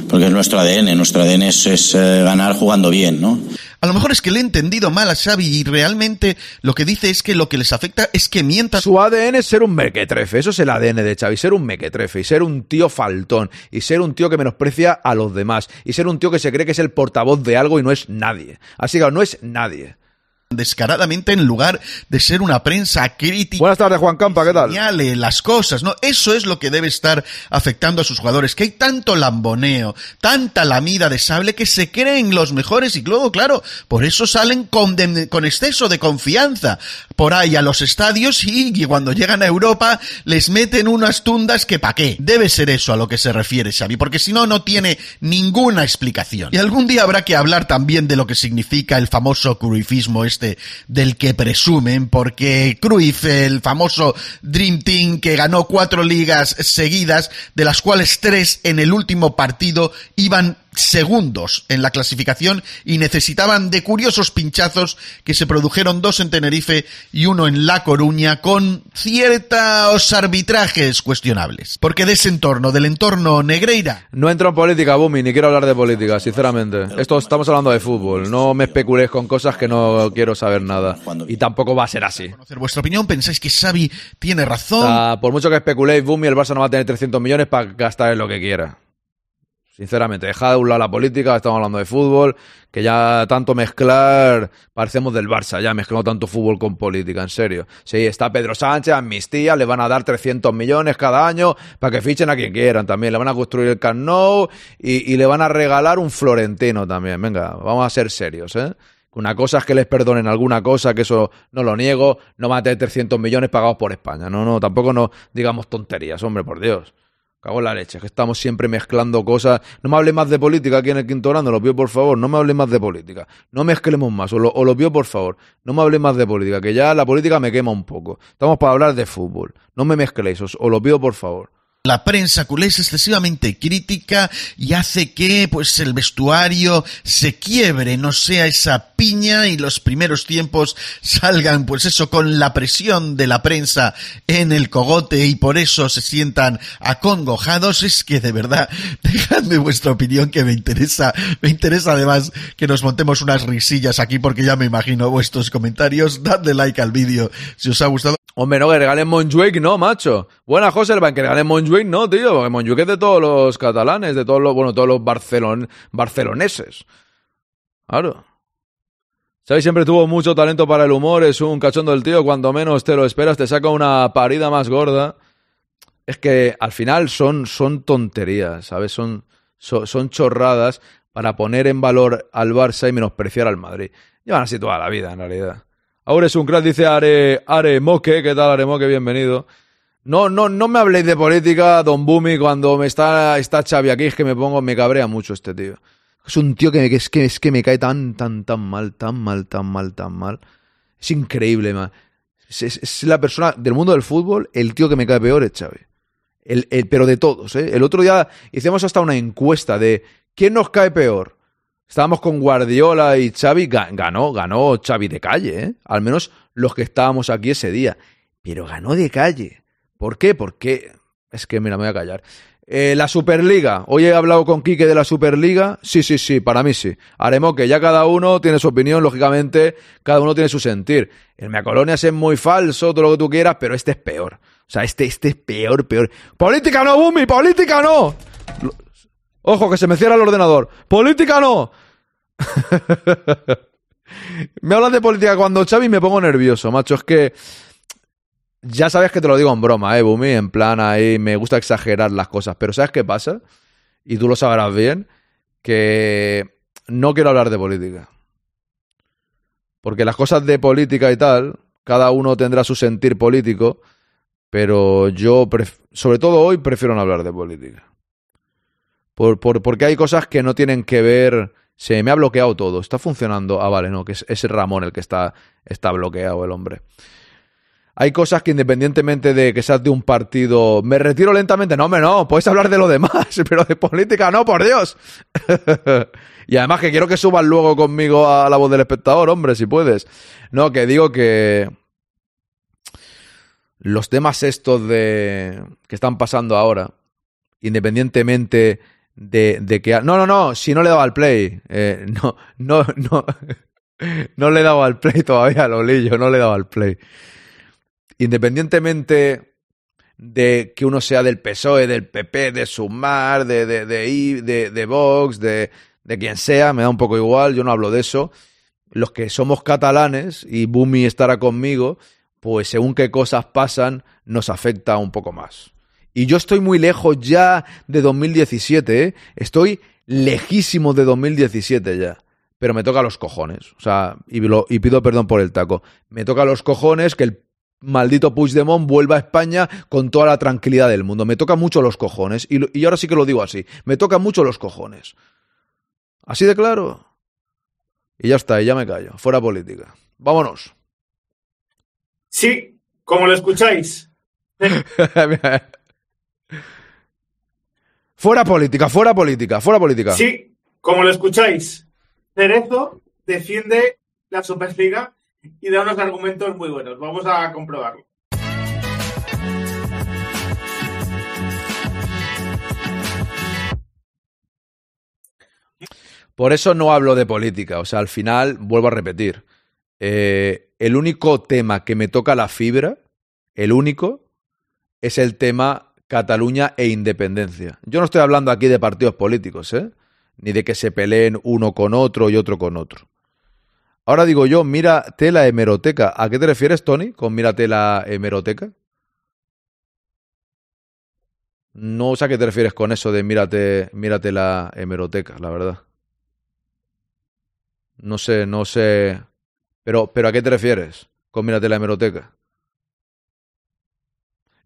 Porque es nuestro ADN, nuestro ADN es, es eh, ganar jugando bien, ¿no? A lo mejor es que le he entendido mal a Xavi y realmente lo que dice es que lo que les afecta es que mientan. Su ADN es ser un mequetrefe, eso es el ADN de Xavi, ser un mequetrefe y ser un tío faltón y ser un tío que menosprecia a los demás y ser un tío que se cree que es el portavoz de algo y no es nadie. Así que no es nadie descaradamente en lugar de ser una prensa crítica. Buenas tardes, Juan Campa, ¿qué tal? Señale las cosas, ¿no? Eso es lo que debe estar afectando a sus jugadores, que hay tanto lamboneo, tanta lamida de sable que se creen los mejores y luego, claro, por eso salen con, con exceso de confianza por ahí a los estadios y, y, cuando llegan a Europa les meten unas tundas que pa' qué. Debe ser eso a lo que se refiere Xavi, porque si no, no tiene ninguna explicación. Y algún día habrá que hablar también de lo que significa el famoso cruifismo este del que presumen, porque Cruyff, el famoso Dream Team que ganó cuatro ligas seguidas, de las cuales tres en el último partido iban segundos en la clasificación y necesitaban de curiosos pinchazos que se produjeron dos en Tenerife y uno en La Coruña con ciertos arbitrajes cuestionables. Porque de ese entorno, del entorno Negreira. No entro en política, Bumi, ni quiero hablar de política, sinceramente. Esto estamos hablando de fútbol. No me especuléis con cosas que no quiero saber nada. Y tampoco va a ser así. Conocer vuestra opinión, pensáis que Xavi tiene razón. por mucho que especuléis, Bumi, el Barça no va a tener 300 millones para gastar en lo que quiera. Sinceramente, deja de un lado la política, estamos hablando de fútbol, que ya tanto mezclar, parecemos del Barça, ya mezclando tanto fútbol con política, en serio. Sí, está Pedro Sánchez, amnistía, le van a dar 300 millones cada año para que fichen a quien quieran también, le van a construir el Camp y le van a regalar un Florentino también. Venga, vamos a ser serios, ¿eh? Una cosa es que les perdonen alguna cosa, que eso no lo niego, no van a tener 300 millones pagados por España. No, no, tampoco no digamos tonterías, hombre, por Dios. Cago en la leche, que estamos siempre mezclando cosas. No me hable más de política aquí en el quinto grande, lo pido por favor. No me hable más de política. No mezclemos más, o lo, o lo pido por favor. No me hable más de política, que ya la política me quema un poco. Estamos para hablar de fútbol. No me mezcléis, os, os lo pido por favor. La prensa culé es excesivamente crítica y hace que pues el vestuario se quiebre, no sea esa piña y los primeros tiempos salgan pues eso con la presión de la prensa en el cogote y por eso se sientan acongojados. Es que de verdad, dejadme vuestra opinión que me interesa, me interesa además que nos montemos unas risillas aquí porque ya me imagino vuestros comentarios. Dadle like al vídeo si os ha gustado. Hombre, no, que regalen Montjuic, no, macho. Buena, José, el que regalen No, tío, porque Montjuic es de todos los catalanes, de todos los, bueno, todos los barcelon, barceloneses. Claro. Xavi siempre tuvo mucho talento para el humor, es un cachondo del tío, cuando menos te lo esperas, te saca una parida más gorda. Es que al final son, son tonterías, ¿sabes? Son, son, son chorradas para poner en valor al Barça y menospreciar al Madrid. Llevan así toda la vida, en realidad. Ahora es un crack, dice Are, Are Moque. ¿Qué tal, Are Moque? Bienvenido. No, no, no me habléis de política, Don Bumi, cuando me está, está Xavi aquí, es que me pongo, me cabrea mucho este tío. Es un tío que, es, que, es que me cae tan, tan, tan mal, tan mal, tan mal, tan mal. Es increíble, man. Es, la persona del mundo del fútbol, el tío que me cae peor es Xavi. El, el, pero de todos, ¿eh? El otro día hicimos hasta una encuesta de quién nos cae peor. Estábamos con Guardiola y Xavi, ganó, ganó Xavi de calle, ¿eh? Al menos los que estábamos aquí ese día. Pero ganó de calle. ¿Por qué? Porque... Es que, mira, me voy a callar. Eh, la Superliga. Hoy he hablado con Quique de la Superliga. Sí, sí, sí, para mí sí. Haremos que ya cada uno tiene su opinión, lógicamente, cada uno tiene su sentir. El Mea Colonia es muy falso, todo lo que tú quieras, pero este es peor. O sea, este, este es peor, peor. ¡Política no, Bumi! ¡Política no! Ojo, que se me cierra el ordenador. ¡Política no! me hablas de política cuando Xavi me pongo nervioso, macho. Es que ya sabes que te lo digo en broma, eh, Bumi, en plan ahí me gusta exagerar las cosas, pero ¿sabes qué pasa? Y tú lo sabrás bien, que no quiero hablar de política. Porque las cosas de política y tal, cada uno tendrá su sentir político, pero yo, sobre todo hoy, prefiero no hablar de política. Por, por, porque hay cosas que no tienen que ver. Se me ha bloqueado todo. Está funcionando. Ah, vale, no, que es, Ramón el que está, está bloqueado, el hombre. Hay cosas que independientemente de que seas de un partido, me retiro lentamente. No, hombre, no, puedes hablar de lo demás, pero de política no, por Dios. y además que quiero que subas luego conmigo a la voz del espectador, hombre, si puedes. No, que digo que los temas estos de que están pasando ahora, independientemente de, de que... No, no, no, si no le daba al play. Eh, no, no, no. No le daba al play todavía, Lolillo, no le daba al play independientemente de que uno sea del PSOE, del PP, de Sumar, de, de, de, de, de Vox, de, de quien sea, me da un poco igual, yo no hablo de eso. Los que somos catalanes, y Bumi estará conmigo, pues según qué cosas pasan, nos afecta un poco más. Y yo estoy muy lejos ya de 2017, ¿eh? estoy lejísimo de 2017 ya. Pero me toca los cojones. O sea, y, y pido perdón por el taco. Me toca los cojones que el maldito Puigdemont vuelva a España con toda la tranquilidad del mundo. Me toca mucho los cojones. Y, y ahora sí que lo digo así. Me toca mucho los cojones. Así de claro. Y ya está, y ya me callo. Fuera política. Vámonos. Sí, como lo escucháis. fuera política, fuera política, fuera política. Sí, como lo escucháis. Cerezo defiende la Superliga y da unos argumentos muy buenos. Vamos a comprobarlo. Por eso no hablo de política. O sea, al final, vuelvo a repetir. Eh, el único tema que me toca la fibra, el único, es el tema Cataluña e independencia. Yo no estoy hablando aquí de partidos políticos, ¿eh? Ni de que se peleen uno con otro y otro con otro. Ahora digo yo, mírate la hemeroteca. ¿A qué te refieres, Tony, con mírate la hemeroteca? No sé a qué te refieres con eso de mírate, mírate la hemeroteca, la verdad. No sé, no sé. Pero, pero ¿a qué te refieres con mírate la hemeroteca?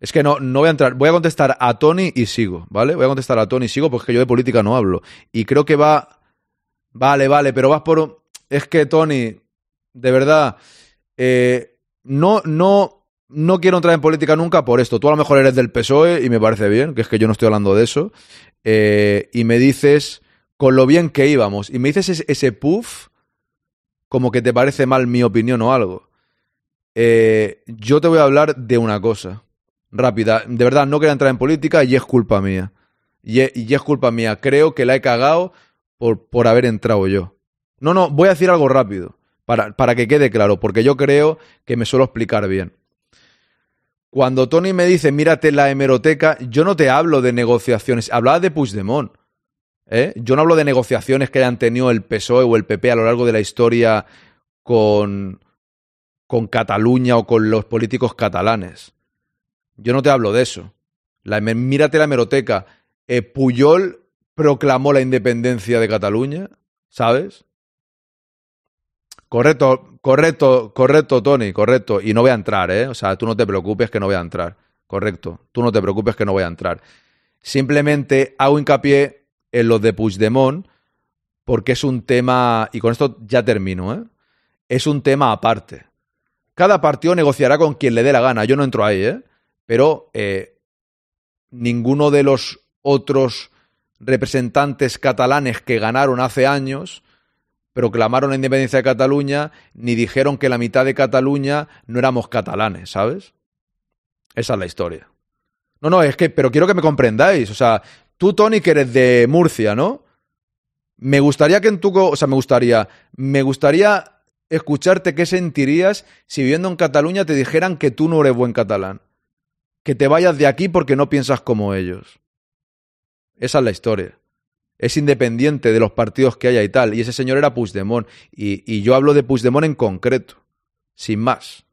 Es que no, no voy a entrar. Voy a contestar a Tony y sigo, ¿vale? Voy a contestar a Tony y sigo porque yo de política no hablo. Y creo que va. Vale, vale, pero vas por es que, Tony, de verdad, eh, no, no, no quiero entrar en política nunca por esto. Tú a lo mejor eres del PSOE y me parece bien, que es que yo no estoy hablando de eso. Eh, y me dices con lo bien que íbamos. Y me dices ese, puff como que te parece mal mi opinión o algo. Eh, yo te voy a hablar de una cosa rápida. De verdad, no quería entrar en política y es culpa mía. Y es, y es culpa mía. Creo que la he cagado por, por haber entrado yo. No, no, voy a decir algo rápido. Para, para que quede claro, porque yo creo que me suelo explicar bien. Cuando Tony me dice, mírate la hemeroteca, yo no te hablo de negociaciones, hablaba de Puigdemont. ¿eh? Yo no hablo de negociaciones que hayan tenido el PSOE o el PP a lo largo de la historia con, con Cataluña o con los políticos catalanes. Yo no te hablo de eso. Mírate la hemeroteca. Eh, Puyol proclamó la independencia de Cataluña, ¿sabes? Correcto, correcto, correcto, Tony, correcto. Y no voy a entrar, ¿eh? O sea, tú no te preocupes que no voy a entrar. Correcto. Tú no te preocupes que no voy a entrar. Simplemente hago hincapié en los de Puigdemont porque es un tema, y con esto ya termino, ¿eh? Es un tema aparte. Cada partido negociará con quien le dé la gana. Yo no entro ahí, ¿eh? Pero eh, ninguno de los otros representantes catalanes que ganaron hace años proclamaron la independencia de Cataluña ni dijeron que la mitad de Cataluña no éramos catalanes, ¿sabes? Esa es la historia. No, no, es que, pero quiero que me comprendáis. O sea, tú, Tony, que eres de Murcia, ¿no? Me gustaría que en tu. O sea, me gustaría. Me gustaría escucharte qué sentirías si viviendo en Cataluña te dijeran que tú no eres buen catalán. Que te vayas de aquí porque no piensas como ellos. Esa es la historia. Es independiente de los partidos que haya y tal. Y ese señor era Puigdemont. Y, y yo hablo de Puigdemont en concreto. Sin más.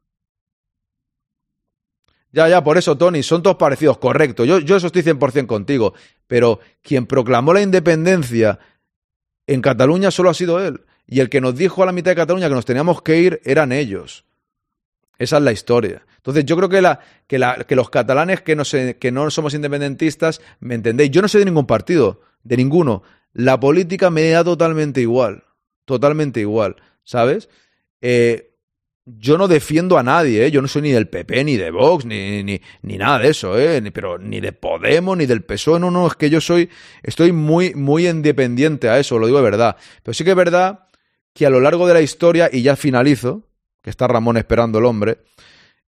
Ya, ya, por eso, Tony, son todos parecidos, correcto. Yo, yo eso estoy 100% contigo. Pero quien proclamó la independencia en Cataluña solo ha sido él. Y el que nos dijo a la mitad de Cataluña que nos teníamos que ir eran ellos. Esa es la historia. Entonces, yo creo que, la, que, los catalanes que no, que no somos independentistas, ¿me entendéis? Yo no soy de ningún partido, de ninguno. La política me da totalmente igual. Totalmente igual, ¿sabes? Eh, yo no defiendo a nadie, ¿eh? yo no soy ni del PP, ni de Vox, ni, ni, ni nada de eso, ¿eh? Pero ni de Podemos, ni del PSOE, no, no, es que yo soy, estoy muy, muy independiente a eso, lo digo de verdad. Pero sí que es verdad que a lo largo de la historia, y ya finalizo, que está Ramón esperando el hombre,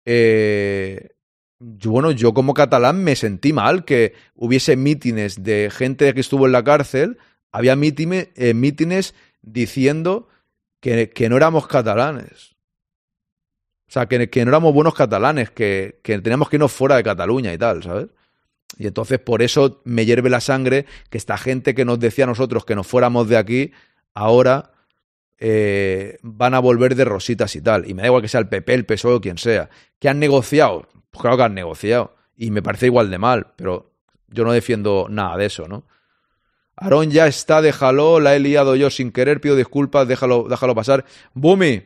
eh, bueno, yo como catalán me sentí mal que hubiese mítines de gente que estuvo en la cárcel, había mítines, eh, mítines diciendo que, no éramos catalanes. O sea, que, que no éramos buenos catalanes, que, que teníamos que irnos fuera de Cataluña y tal, ¿sabes? Y entonces por eso me hierve la sangre que esta gente que nos decía a nosotros que nos fuéramos de aquí, ahora eh, van a volver de rositas y tal. Y me da igual que sea el PP, el PSOE o quien sea. ¿Que han negociado? Pues claro que han negociado. Y me parece igual de mal, pero yo no defiendo nada de eso, ¿no? Aarón ya está, déjalo, la he liado yo sin querer, pido disculpas, déjalo, déjalo pasar. Bumi,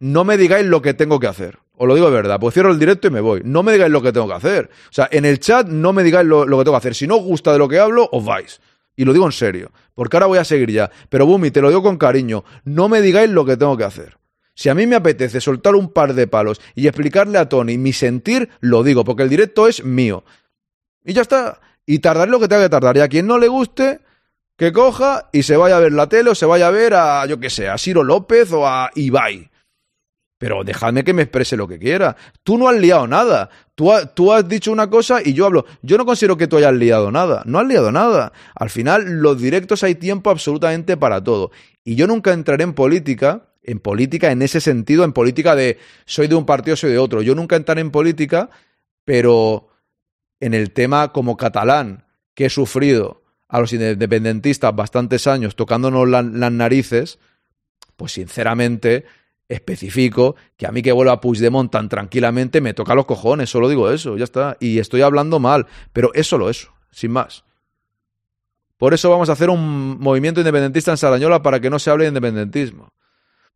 no me digáis lo que tengo que hacer. Os lo digo de verdad, pues cierro el directo y me voy. No me digáis lo que tengo que hacer. O sea, en el chat no me digáis lo, lo que tengo que hacer. Si no os gusta de lo que hablo, os vais. Y lo digo en serio, porque ahora voy a seguir ya. Pero Bumi, te lo digo con cariño, no me digáis lo que tengo que hacer. Si a mí me apetece soltar un par de palos y explicarle a Tony mi sentir, lo digo, porque el directo es mío. Y ya está. Y tardaré lo que tenga que tardar. Y a quien no le guste, que coja y se vaya a ver la tele o se vaya a ver a, yo qué sé, a Ciro López o a Ibai. Pero dejadme que me exprese lo que quiera. Tú no has liado nada. Tú, tú, has dicho una cosa y yo hablo. Yo no considero que tú hayas liado nada. No has liado nada. Al final, los directos hay tiempo absolutamente para todo. Y yo nunca entraré en política, en política en ese sentido, en política de soy de un partido, soy de otro. Yo nunca entraré en política, pero en el tema como catalán, que he sufrido a los independentistas bastantes años tocándonos la, las narices, pues sinceramente especifico que a mí que vuelva Puigdemont tan tranquilamente me toca los cojones, solo digo eso, ya está. Y estoy hablando mal, pero es solo eso, sin más. Por eso vamos a hacer un movimiento independentista en Sarañola para que no se hable de independentismo.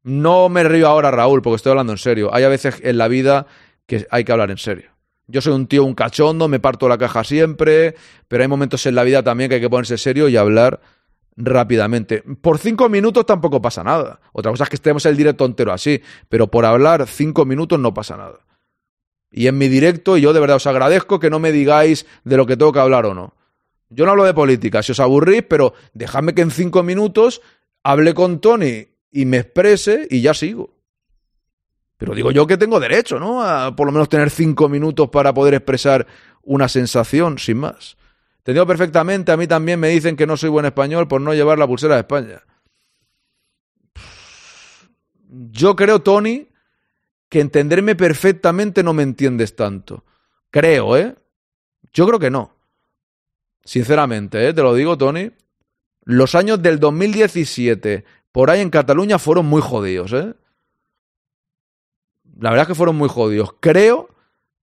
No me río ahora, Raúl, porque estoy hablando en serio. Hay a veces en la vida que hay que hablar en serio. Yo soy un tío, un cachondo, me parto la caja siempre, pero hay momentos en la vida también que hay que ponerse serio y hablar rápidamente. Por cinco minutos tampoco pasa nada. Otra cosa es que estemos el directo entero así, pero por hablar cinco minutos no pasa nada. Y en mi directo, y yo de verdad os agradezco que no me digáis de lo que tengo que hablar o no. Yo no hablo de política, si os aburrís, pero dejadme que en cinco minutos hable con Tony y me exprese y ya sigo. Pero digo yo que tengo derecho, ¿no? A por lo menos tener cinco minutos para poder expresar una sensación, sin más. Te perfectamente, a mí también me dicen que no soy buen español por no llevar la pulsera de España. Yo creo, Tony, que entenderme perfectamente no me entiendes tanto. Creo, ¿eh? Yo creo que no. Sinceramente, ¿eh? Te lo digo, Tony. Los años del 2017 por ahí en Cataluña fueron muy jodidos, ¿eh? La verdad es que fueron muy jodidos. Creo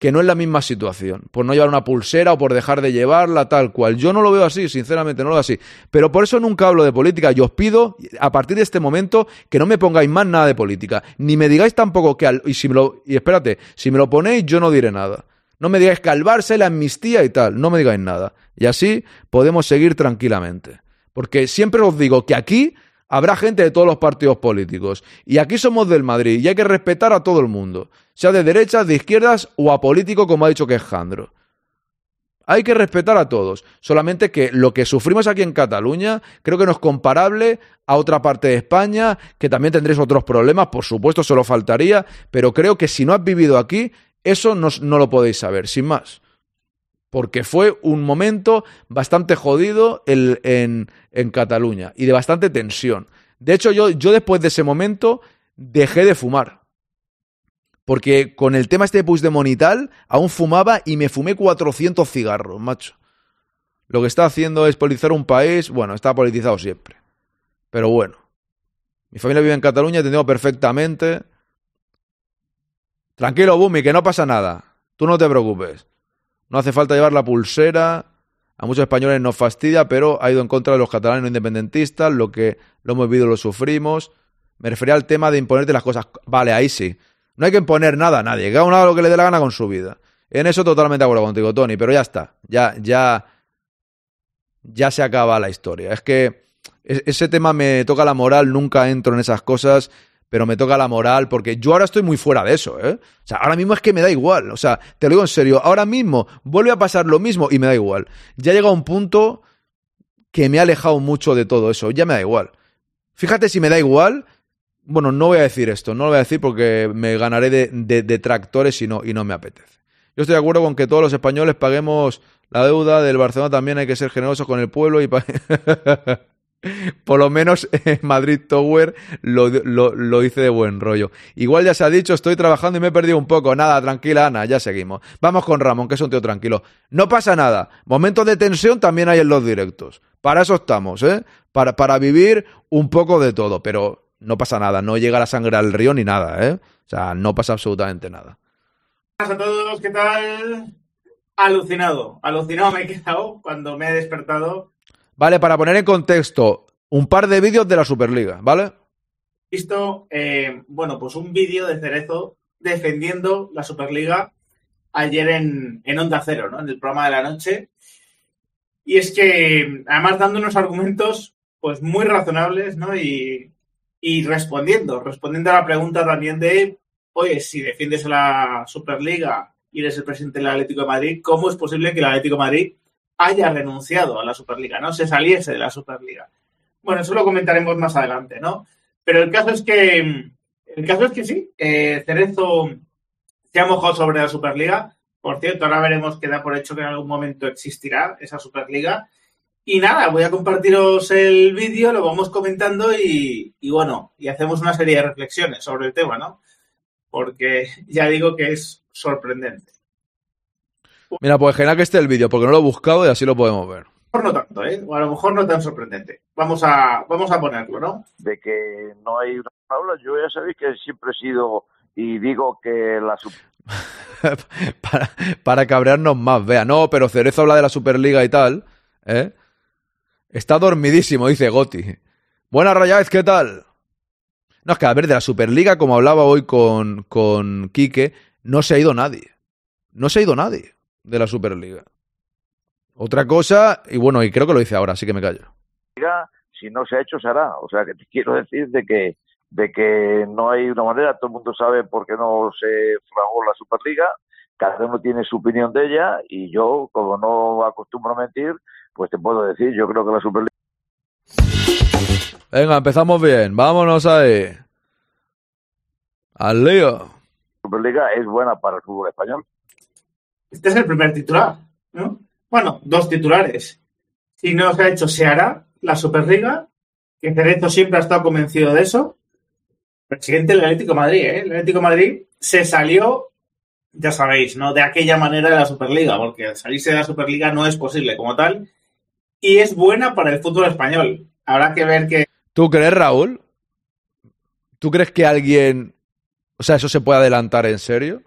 que no es la misma situación, por no llevar una pulsera o por dejar de llevarla tal cual. Yo no lo veo así, sinceramente, no lo veo así. Pero por eso nunca hablo de política. Yo os pido, a partir de este momento, que no me pongáis más nada de política. Ni me digáis tampoco que... Al, y, si me lo, y espérate, si me lo ponéis, yo no diré nada. No me digáis calvarse la amnistía y tal. No me digáis nada. Y así podemos seguir tranquilamente. Porque siempre os digo que aquí habrá gente de todos los partidos políticos. Y aquí somos del Madrid y hay que respetar a todo el mundo sea de derechas, de izquierdas o apolítico, como ha dicho Quejandro. Hay que respetar a todos. Solamente que lo que sufrimos aquí en Cataluña creo que no es comparable a otra parte de España, que también tendréis otros problemas, por supuesto, solo faltaría, pero creo que si no has vivido aquí, eso no, lo podéis saber, sin más. Porque fue un momento bastante jodido en, Cataluña y de bastante tensión. De hecho, yo, después de ese momento dejé de fumar. Porque con el tema este de Puigdemont aún fumaba y me fumé 400 cigarros, macho. Lo que está haciendo es politizar un país, bueno, está politizado siempre. Pero bueno. Mi familia vive en Cataluña, entiendo perfectamente. Tranquilo, Bumi, que no pasa nada. Tú no te preocupes. No hace falta llevar la pulsera. A muchos españoles nos fastidia, pero ha ido en contra de los catalanes no independentistas, lo que lo hemos vivido lo sufrimos. Me refería al tema de imponerte las cosas. Vale, ahí sí. No hay que imponer nada a nadie, cada uno haga lo que le dé la gana con su vida. En eso totalmente de acuerdo contigo, Tony, pero ya está, ya, ya, ya se acaba la historia. Es que ese tema me toca la moral, nunca entro en esas cosas, pero me toca la moral porque yo ahora estoy muy fuera de eso, ¿eh? O sea, ahora mismo es que me da igual, o sea, te lo digo en serio, ahora mismo vuelve a pasar lo mismo y me da igual. Ya llega un punto que me ha alejado mucho de todo eso, ya me da igual. Fíjate si me da igual bueno, no voy a decir esto, no lo voy a decir porque me ganaré de, detractores y no, y no me apetece. Yo estoy de acuerdo con que todos los españoles paguemos la deuda del Barcelona, también hay que ser generosos con el pueblo y... Por lo menos en Madrid Tower lo, lo, lo, hice de buen rollo. Igual ya se ha dicho, estoy trabajando y me he perdido un poco. Nada, tranquila, Ana, ya seguimos. Vamos con Ramón, que es un tío tranquilo. No pasa nada. Momentos de tensión también hay en los directos. Para eso estamos, ¿eh? Para, para vivir un poco de todo. Pero no pasa nada, no llega la sangre al río ni nada, ¿eh? O sea, no pasa absolutamente nada. Hola a todos, ¿qué tal? Alucinado, alucinado me he quedado cuando me he despertado. Vale, para poner en contexto, un par de vídeos de la Superliga, ¿vale? Visto, eh, bueno, pues un vídeo de Cerezo defendiendo la Superliga ayer en, en Onda Cero, ¿no? En el programa de la noche. Y es que, además, dando unos argumentos, pues muy razonables, ¿no? Y, y respondiendo, respondiendo a la pregunta también de, oye, si defiendes la Superliga y eres el presidente del Atlético de Madrid, ¿cómo es posible que el Atlético de Madrid haya renunciado a la Superliga, no se saliese de la Superliga? Bueno, eso lo comentaremos más adelante, ¿no? Pero el caso es que, el caso es que sí, eh, Cerezo se ha mojado sobre la Superliga. Por cierto, ahora veremos que da por hecho que en algún momento existirá esa Superliga. Y nada, voy a compartiros el vídeo, lo vamos comentando y, bueno, y hacemos una serie de reflexiones sobre el tema, ¿no? Porque ya digo que es sorprendente. Mira, pues genial que esté el vídeo, porque no lo he buscado y así lo podemos ver. A lo mejor no tanto, ¿eh? O a lo mejor no tan sorprendente. Vamos a, vamos a ponerlo, ¿no? De que no hay una aula, yo ya sabéis que siempre he sido y digo que la... para, para cabrearnos más, vea, no, pero Cerezo habla de la Superliga y tal, ¿eh? Está dormidísimo, dice Goti. Buenas Rayáez, ¿qué tal? No, es que a ver, de la Superliga, como hablaba hoy con, con Quique, no se ha ido nadie. No se ha ido nadie de la Superliga. Otra cosa, y bueno, y creo que lo dice ahora, así que me callo. Si no se ha hecho, se hará. O sea, que te quiero decir de que, de que no hay una manera, todo el mundo sabe por qué no se fragó la Superliga, cada uno tiene su opinión de ella y yo, como no acostumbro a mentir, pues te puedo decir, yo creo que la Superliga Venga, empezamos bien. Vámonos ahí. Al lío. Superliga es buena para el fútbol español. Este es el primer titular, ¿no? Bueno, dos titulares. Si no se ha hecho, se hará la Superliga, que Cerezo siempre ha estado convencido de eso. Presidente del Atlético Madrid, ¿eh? El Atlético Madrid se salió, ya sabéis, ¿no? De aquella manera de la Superliga, porque salirse de la Superliga no es posible como tal. Y es buena para el fútbol español. Habrá que ver que ¿Tú crees, Raúl? ¿Tú crees que alguien... O sea, eso se puede adelantar en serio?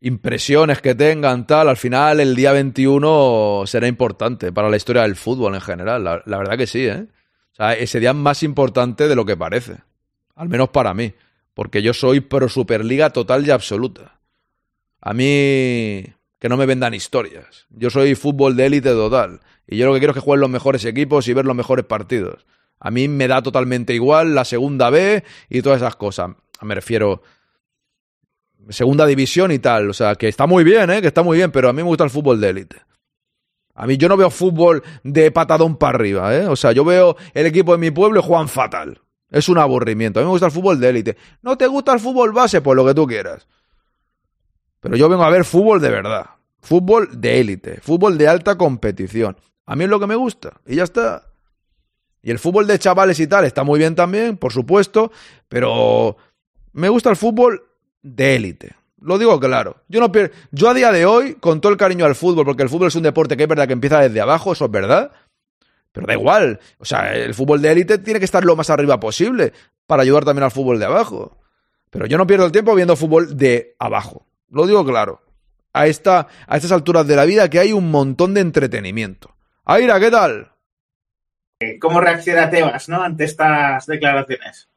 Impresiones que tengan, tal. Al final, el día 21 será importante para la historia del fútbol en general. La, verdad que sí, ¿eh? O sea, ese día es más importante de lo que parece. Al menos para mí. Porque yo soy pro Superliga total y absoluta. A mí que no me vendan historias. Yo soy fútbol de élite total. Y yo lo que quiero es que jueguen los mejores equipos y ver los mejores partidos. A mí me da totalmente igual la segunda B y todas esas cosas. Me refiero segunda división y tal. O sea, que está muy bien, ¿eh? Que está muy bien, pero a mí me gusta el fútbol de élite. A mí yo no veo fútbol de patadón para arriba, ¿eh? O sea, yo veo el equipo de mi pueblo y juegan fatal. Es un aburrimiento. A mí me gusta el fútbol de élite. ¿No te gusta el fútbol base? Pues lo que tú quieras. Pero yo vengo a ver fútbol de verdad. Fútbol de élite. Fútbol de alta competición. A mí es lo que me gusta. Y ya está. Y el fútbol de chavales y tal está muy bien también, por supuesto. Pero me gusta el fútbol de élite. Lo digo claro. Yo, no pier- yo a día de hoy, con todo el cariño al fútbol, porque el fútbol es un deporte que es verdad que empieza desde abajo, eso es verdad. Pero da igual. O sea, el fútbol de élite tiene que estar lo más arriba posible para ayudar también al fútbol de abajo. Pero yo no pierdo el tiempo viendo fútbol de abajo. Lo digo claro. A, esta, a estas alturas de la vida que hay un montón de entretenimiento. Aira, ¿qué tal? cómo reacciona Tebas, ¿no? Ante estas declaraciones.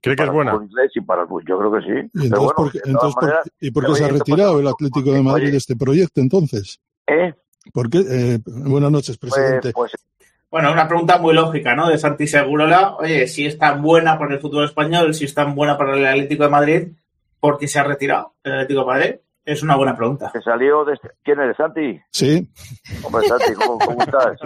¿Cree que es buena? Para el inglés y para yo creo que sí. ¿Y entonces, bueno, por qué- entonces maneras, ¿y por qué se ha retirado el Atlético de Madrid de este proyecto entonces? ¿Eh? ¿Por qué? Eh, buenas noches, presidente. Pues, Bueno, una pregunta muy lógica, ¿no? De Santi Segurola. Oye, si es tan buena para el fútbol español, si es tan buena para el Atlético de Madrid, ¿por qué se ha retirado el Atlético de Madrid? Es una buena pregunta. Se salió de este- ¿Quién eres, Santi? Sí. Hombre, Santi, ¿cómo, cómo estás?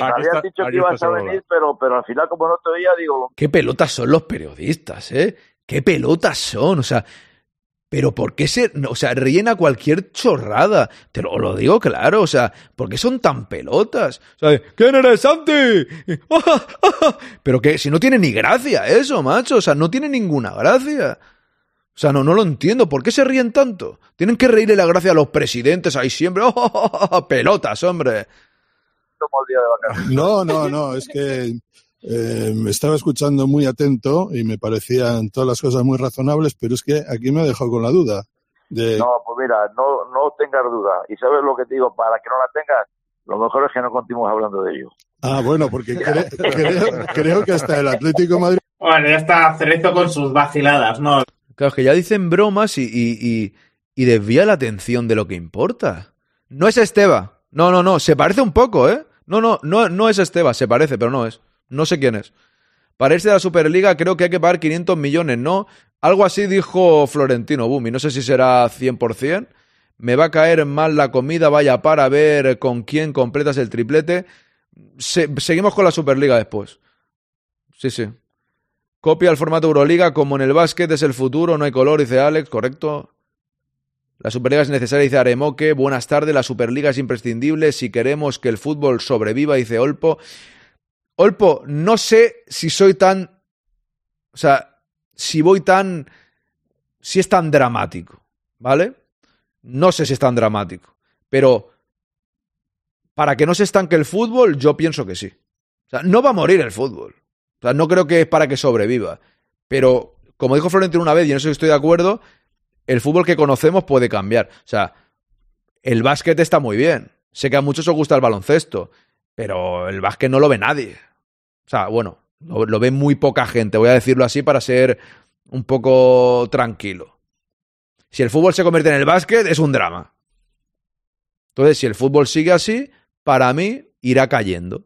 Habías está- dicho que ibas a venir, pero, pero al final, como no te oía, digo, ¿Qué pelotas son los periodistas, eh? ¿Qué pelotas son? O sea, pero ¿por qué se, o sea, rellena cualquier chorrada? Te lo, lo digo claro, o sea, ¿por qué son tan pelotas? O sea, ¿quién eres, Santi? Pero que si no tiene ni gracia eso, macho, o sea, no tiene ninguna gracia. O sea, no, no lo entiendo. ¿Por qué se ríen tanto? Tienen que reírle la gracia a los presidentes ahí siempre. ¡Oh, pelotas, hombre! tomo el día de vacaciones. No, no, no, es que eh, me estaba escuchando muy atento y me parecían todas las cosas muy razonables, pero es que aquí me ha dejado con la duda. De, No, pues mira, no, no tengas duda. Y sabes lo que te digo, para que no la tengas, lo mejor es que no continuemos hablando de ello. Ah, bueno, porque cre- creo, creo que hasta el Atlético de Madrid Bueno, ya está Cerezo con sus vaciladas, ¿no? Claro, es que ya dicen bromas y, y, y, desvía la atención de lo que importa. No es Esteba. No, no, no. Se parece un poco, ¿eh? No, no, no, no es Esteba. Se parece, pero no es. No sé quién es. Para irse de la Superliga creo que hay que pagar 500 millones, ¿no? Algo así dijo Florentino Bumi. No sé si será 100%. Me va a caer mal la comida, vaya para ver con quién completas el triplete. Se- seguimos con la Superliga después. Sí, sí. Copia el formato Euroliga como en el básquet es el futuro, no hay color, dice Alex, correcto. La Superliga es necesaria, dice Aremoque. Buenas tardes, la Superliga es imprescindible si queremos que el fútbol sobreviva, dice Olpo. Olpo, no sé si soy tan... O sea, si voy tan... Si es tan dramático, ¿vale? No sé si es tan dramático, pero para que no se estanque el fútbol, yo pienso que sí. O sea, no va a morir el fútbol. O sea, no creo que es para que sobreviva. Pero, como dijo Florentino una vez, y en eso estoy de acuerdo, el fútbol que conocemos puede cambiar. O sea, el básquet está muy bien. Sé que a muchos os gusta el baloncesto, pero el básquet no lo ve nadie. O sea, bueno, lo, lo ve muy poca gente, voy a decirlo así para ser un poco tranquilo. Si el fútbol se convierte en el básquet, es un drama. Entonces, si el fútbol sigue así, para mí irá cayendo.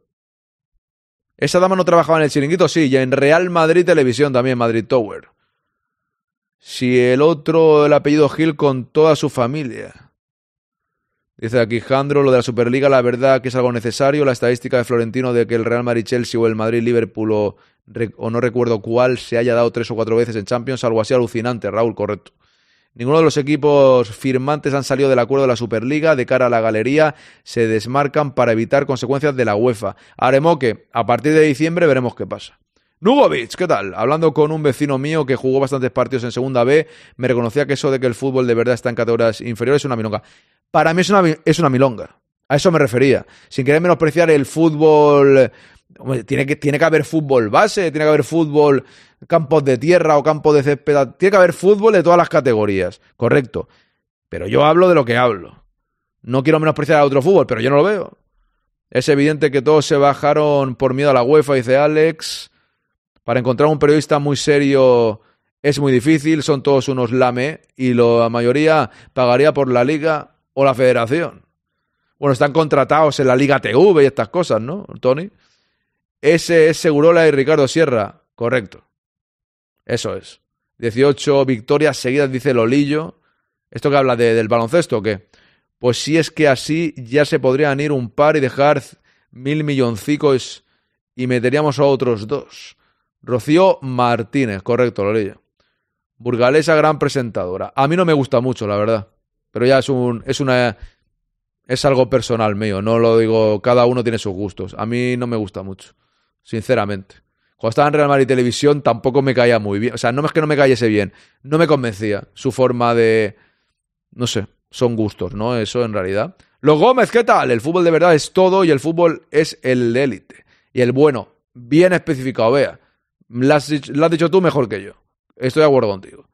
¿Esa dama no trabajaba en el chiringuito? Sí, y en Real Madrid Televisión también, Madrid Tower. Si el otro, el apellido Gil, con toda su familia. Dice aquí Jandro, lo de la Superliga, la verdad que es algo necesario. La estadística de Florentino de que el Real Madrid Chelsea o el Madrid Liverpool o, o no recuerdo cuál se haya dado tres o cuatro veces en Champions, algo así alucinante, Raúl, correcto. Ninguno de los equipos firmantes han salido del acuerdo de la Superliga. De cara a la galería, se desmarcan para evitar consecuencias de la UEFA. Haremos que, a partir de diciembre, veremos qué pasa. Nugovic, ¿qué tal? Hablando con un vecino mío que jugó bastantes partidos en Segunda B, me reconocía que eso de que el fútbol de verdad está en categorías inferiores es una milonga. Para mí es una, es una milonga. A eso me refería. Sin querer menospreciar el fútbol. Tiene que, tiene que haber fútbol base, tiene que haber fútbol campos de tierra o campos de césped. Tiene que haber fútbol de todas las categorías. Correcto. Pero yo hablo de lo que hablo. No quiero menospreciar a otro fútbol, pero yo no lo veo. Es evidente que todos se bajaron por miedo a la UEFA, dice Alex. Para encontrar un periodista muy serio es muy difícil, son todos unos lame y la mayoría pagaría por la liga o la federación. Bueno, están contratados en la Liga TV y estas cosas, ¿no, Tony? Ese es Segurola y Ricardo Sierra, correcto. Eso es. 18 victorias seguidas, dice Lolillo. ¿Esto que habla de, del baloncesto o qué? Pues si es que así ya se podrían ir un par y dejar mil milloncicos y meteríamos a otros dos. Rocío Martínez, correcto, Lolillo. Burgalesa, gran presentadora. A mí no me gusta mucho, la verdad. Pero ya es un. es una. Es algo personal mío. No lo digo. Cada uno tiene sus gustos. A mí no me gusta mucho. Sinceramente. Cuando estaba en Real Madrid Televisión tampoco me caía muy bien. O sea, no es que no me cayese bien. No me convencía su forma de. No sé. Son gustos, ¿no? Eso en realidad. Los Gómez, ¿qué tal? El fútbol de verdad es todo y el fútbol es el élite. Y el bueno, bien especificado, vea. Lo has, dicho tú mejor que yo. Estoy de acuerdo contigo.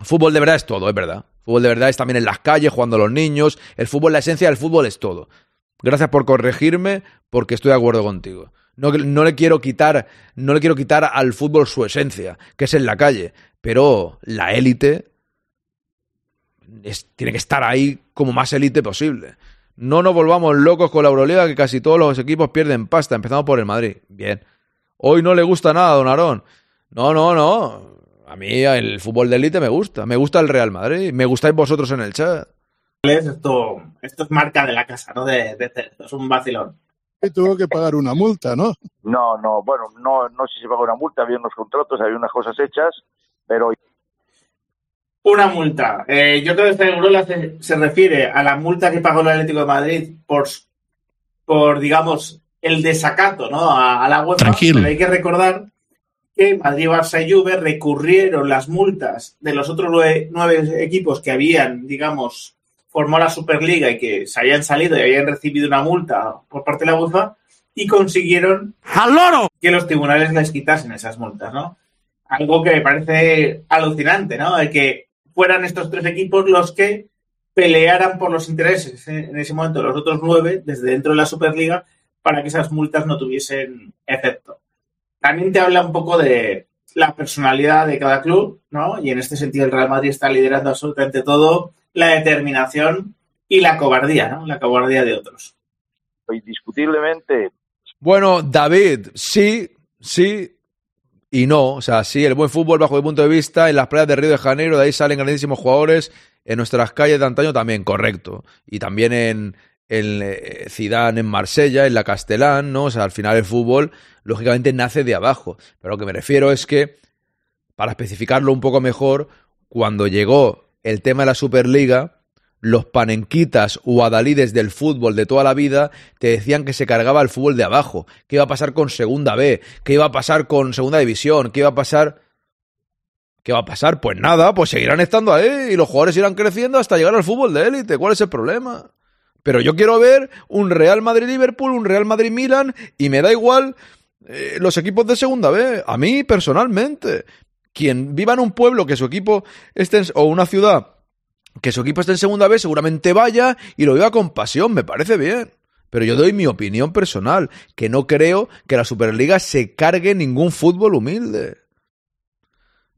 Fútbol de verdad es todo, es verdad. Fútbol de verdad es también en las calles, jugando a los niños. El fútbol, la esencia del fútbol es todo. Gracias por corregirme, porque estoy de acuerdo contigo. No, no, le quiero quitar, no le quiero quitar al fútbol su esencia, que es en la calle. Pero la élite tiene que estar ahí como más élite posible. No nos volvamos locos con la Euroliga, que casi todos los equipos pierden pasta, empezando por el Madrid. Bien. Hoy no le gusta nada, don Aarón. No, no, no. A mí el fútbol de élite me gusta. Me gusta el Real Madrid. Me gustáis vosotros en el chat. Esto, esto es marca de la casa, ¿no? De, de, es un vacilón. Y tuvo que pagar una multa, ¿no? No, no, bueno, no, no sé si se pagó una multa, había unos contratos, había unas cosas hechas, pero... Una multa. Eh, yo creo que este Eurola se, se, refiere a la multa que pagó el Atlético de Madrid por, por digamos, el desacato ¿no? a, a la UEFA. Tranquilo. Pero hay que recordar que Madrid, Barça y Juve recurrieron las multas de los otros nueve, nueve, equipos que habían, digamos, formado la Superliga y que se habían salido y habían recibido una multa por parte de la UEFA y consiguieron ¡Al loro! que los tribunales les quitasen esas multas, ¿no? Algo que me parece alucinante, ¿no? De que fueran estos tres equipos los que pelearan por los intereses ¿eh? en ese momento los otros nueve desde dentro de la Superliga para que esas multas no tuviesen efecto. También te habla un poco de la personalidad de cada club, ¿no? Y en este sentido el Real Madrid está liderando absolutamente todo, la determinación y la cobardía, ¿no? La cobardía de otros. Indiscutiblemente. Bueno, David, sí, sí y no. O sea, sí, el buen fútbol bajo mi punto de vista, en las playas de Río de Janeiro, de ahí salen grandísimos jugadores, en nuestras calles de antaño también, correcto. Y también en, en eh, Zidane en Marsella, en la Castellán, ¿no? O sea, al final el fútbol, lógicamente, nace de abajo. Pero lo que me refiero es que, para especificarlo un poco mejor, cuando llegó el tema de la Superliga, los panenquitas o adalides del fútbol de toda la vida te decían que se cargaba el fútbol de abajo, que iba a pasar con Segunda B, que iba a pasar con Segunda División, que iba a pasar... ¿Qué va a pasar? Pues nada, pues seguirán estando ahí y los jugadores irán creciendo hasta llegar al fútbol de élite. ¿Cuál es el problema? Pero yo quiero ver un Real Madrid-Liverpool, un Real Madrid-Milan y me da igual eh, los equipos de segunda B. A mí personalmente. Quien viva en un pueblo que su equipo esté en, o una ciudad que su equipo esté en segunda B seguramente vaya y lo viva con pasión, me parece bien. Pero yo doy mi opinión personal, que no creo que la Superliga se cargue ningún fútbol humilde.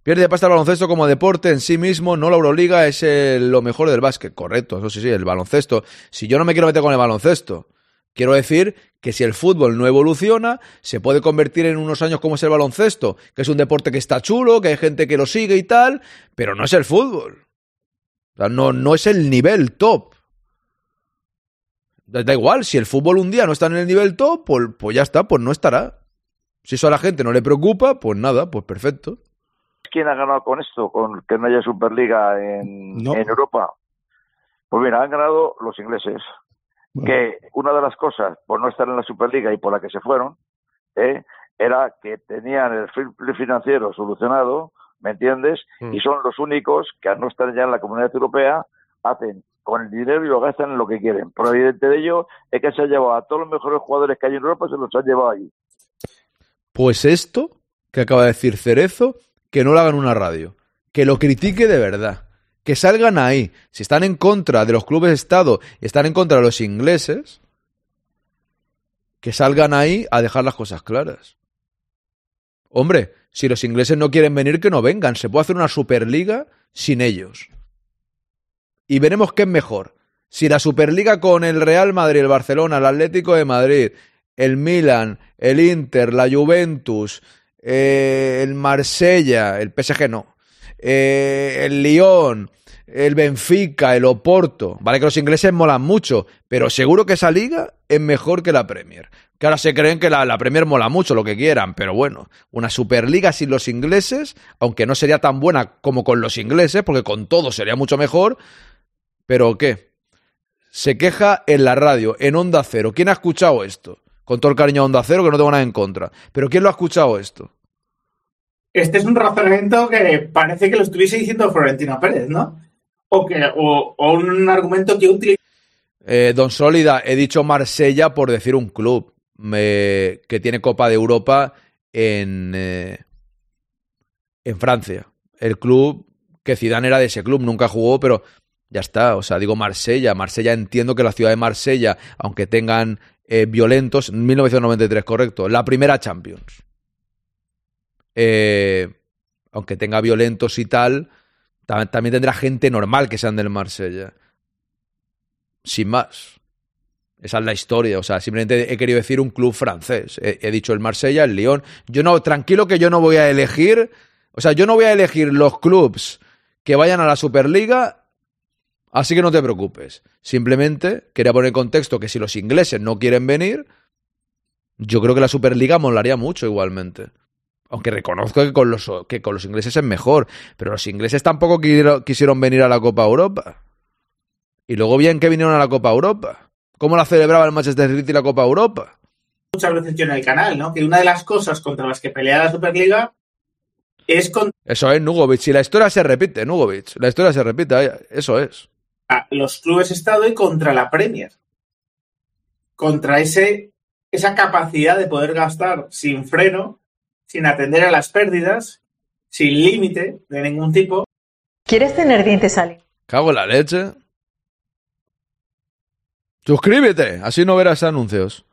Pierde pasta el baloncesto como deporte en sí mismo, no la Euroliga es lo mejor del básquet. Correcto, eso sí, sí, el baloncesto. Si yo no me quiero meter con el baloncesto, Quiero decir que si el fútbol no evoluciona, se puede convertir en unos años como es el baloncesto, que es un deporte que está chulo, que hay gente que lo sigue y tal, pero no es el fútbol. O sea, no, no es el nivel top. Da da igual, si el fútbol un día no está en el nivel top, pues, pues ya está, pues no estará. Si eso a la gente no le preocupa, pues nada, pues perfecto. ¿Quién ha ganado con esto, con que no haya Superliga en, en Europa? Pues mira, han ganado los ingleses, que una de las cosas por no estar en la Superliga y por la que se fueron, ¿eh? era que tenían el fi- financiero solucionado, ¿me entiendes? Mm. Y son los únicos que al no estar ya en la comunidad europea hacen con el dinero y lo gastan en lo que quieren. Pero evidente de ello es que se han llevado a todos los mejores jugadores que hay en Europa, se los han llevado allí. Pues esto que acaba de decir Cerezo, que no lo hagan una radio, que lo critique de verdad, que salgan ahí. Si están en contra de los clubes de Estado y están en contra de los ingleses, que salgan ahí a dejar las cosas claras. Hombre, si los ingleses no quieren venir, que no vengan. Se puede hacer una Superliga sin ellos. Y veremos qué es mejor. Si la Superliga con el Real Madrid, el Barcelona, el Atlético de Madrid, el Milan, el Inter, la Juventus, eh, el Marsella, el PSG no, eh, el Lyon, el Benfica, el Oporto. Vale que los ingleses molan mucho, pero seguro que esa liga es mejor que la Premier. Que ahora se creen que la, la Premier mola mucho, lo que quieran, pero bueno, una Superliga sin los ingleses, aunque no sería tan buena como con los ingleses, porque con todos sería mucho mejor, pero ¿qué? Se queja en la radio, en Onda Cero. ¿Quién ha escuchado esto? Con todo el cariño a Onda Cero, que no tengo nada en contra. Pero ¿quién lo ha escuchado esto? Este es un razonamiento que parece que lo estuviese diciendo Florentino Pérez, ¿no? O, que, o, o un argumento que utiliza Eh, Don Sólida, he dicho Marsella por decir un club eh, que tiene Copa de Europa en, eh, en Francia. El club que Zidane era de ese club, nunca jugó, pero ya está. O sea, digo Marsella. Marsella entiendo que la ciudad de Marsella, aunque tengan eh, violentos, 1993, correcto, la primera Champions. Eh, aunque tenga violentos y tal, ta- también tendrá gente normal que sean del Marsella. Sin más. Esa es la historia. O sea, simplemente he querido decir un club francés. He, he dicho el Marsella, el Lyon. Yo no, tranquilo que yo no voy a elegir. O sea, yo no voy a elegir los clubs que vayan a la Superliga. Así que no te preocupes. Simplemente quería poner en contexto que si los ingleses no quieren venir, yo creo que la Superliga molaría mucho igualmente. Aunque reconozco que con los, que con los ingleses es mejor. Pero los ingleses tampoco quisieron, venir a la Copa Europa. Y luego bien que vinieron a la Copa Europa. ¿Cómo la celebraba el Manchester City la Copa Europa? muchas veces yo en el canal, ¿no? Que una de las cosas contra las que pelea la Superliga es contra Eso es Nugovic. Y la historia se repite, Nugovic. La historia se repite. Eso es. Los clubes Estado y contra la Premier. Contra ese, esa capacidad de poder gastar sin freno, sin atender a las pérdidas, sin límite de ningún tipo. ¿Quieres tener dientes al Cago en la leche. Suscríbete. Así no verás anuncios.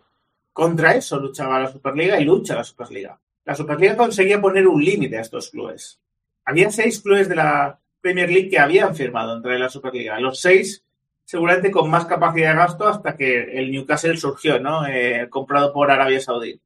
Contra eso luchaba la Superliga y lucha la Superliga. La Superliga conseguía poner un límite a estos clubes. Había seis clubes de la Premier League que habían firmado entre la Superliga. Los seis seguramente con más capacidad de gasto hasta que el Newcastle surgió, ¿no? Eh, comprado por Arabia Saudí.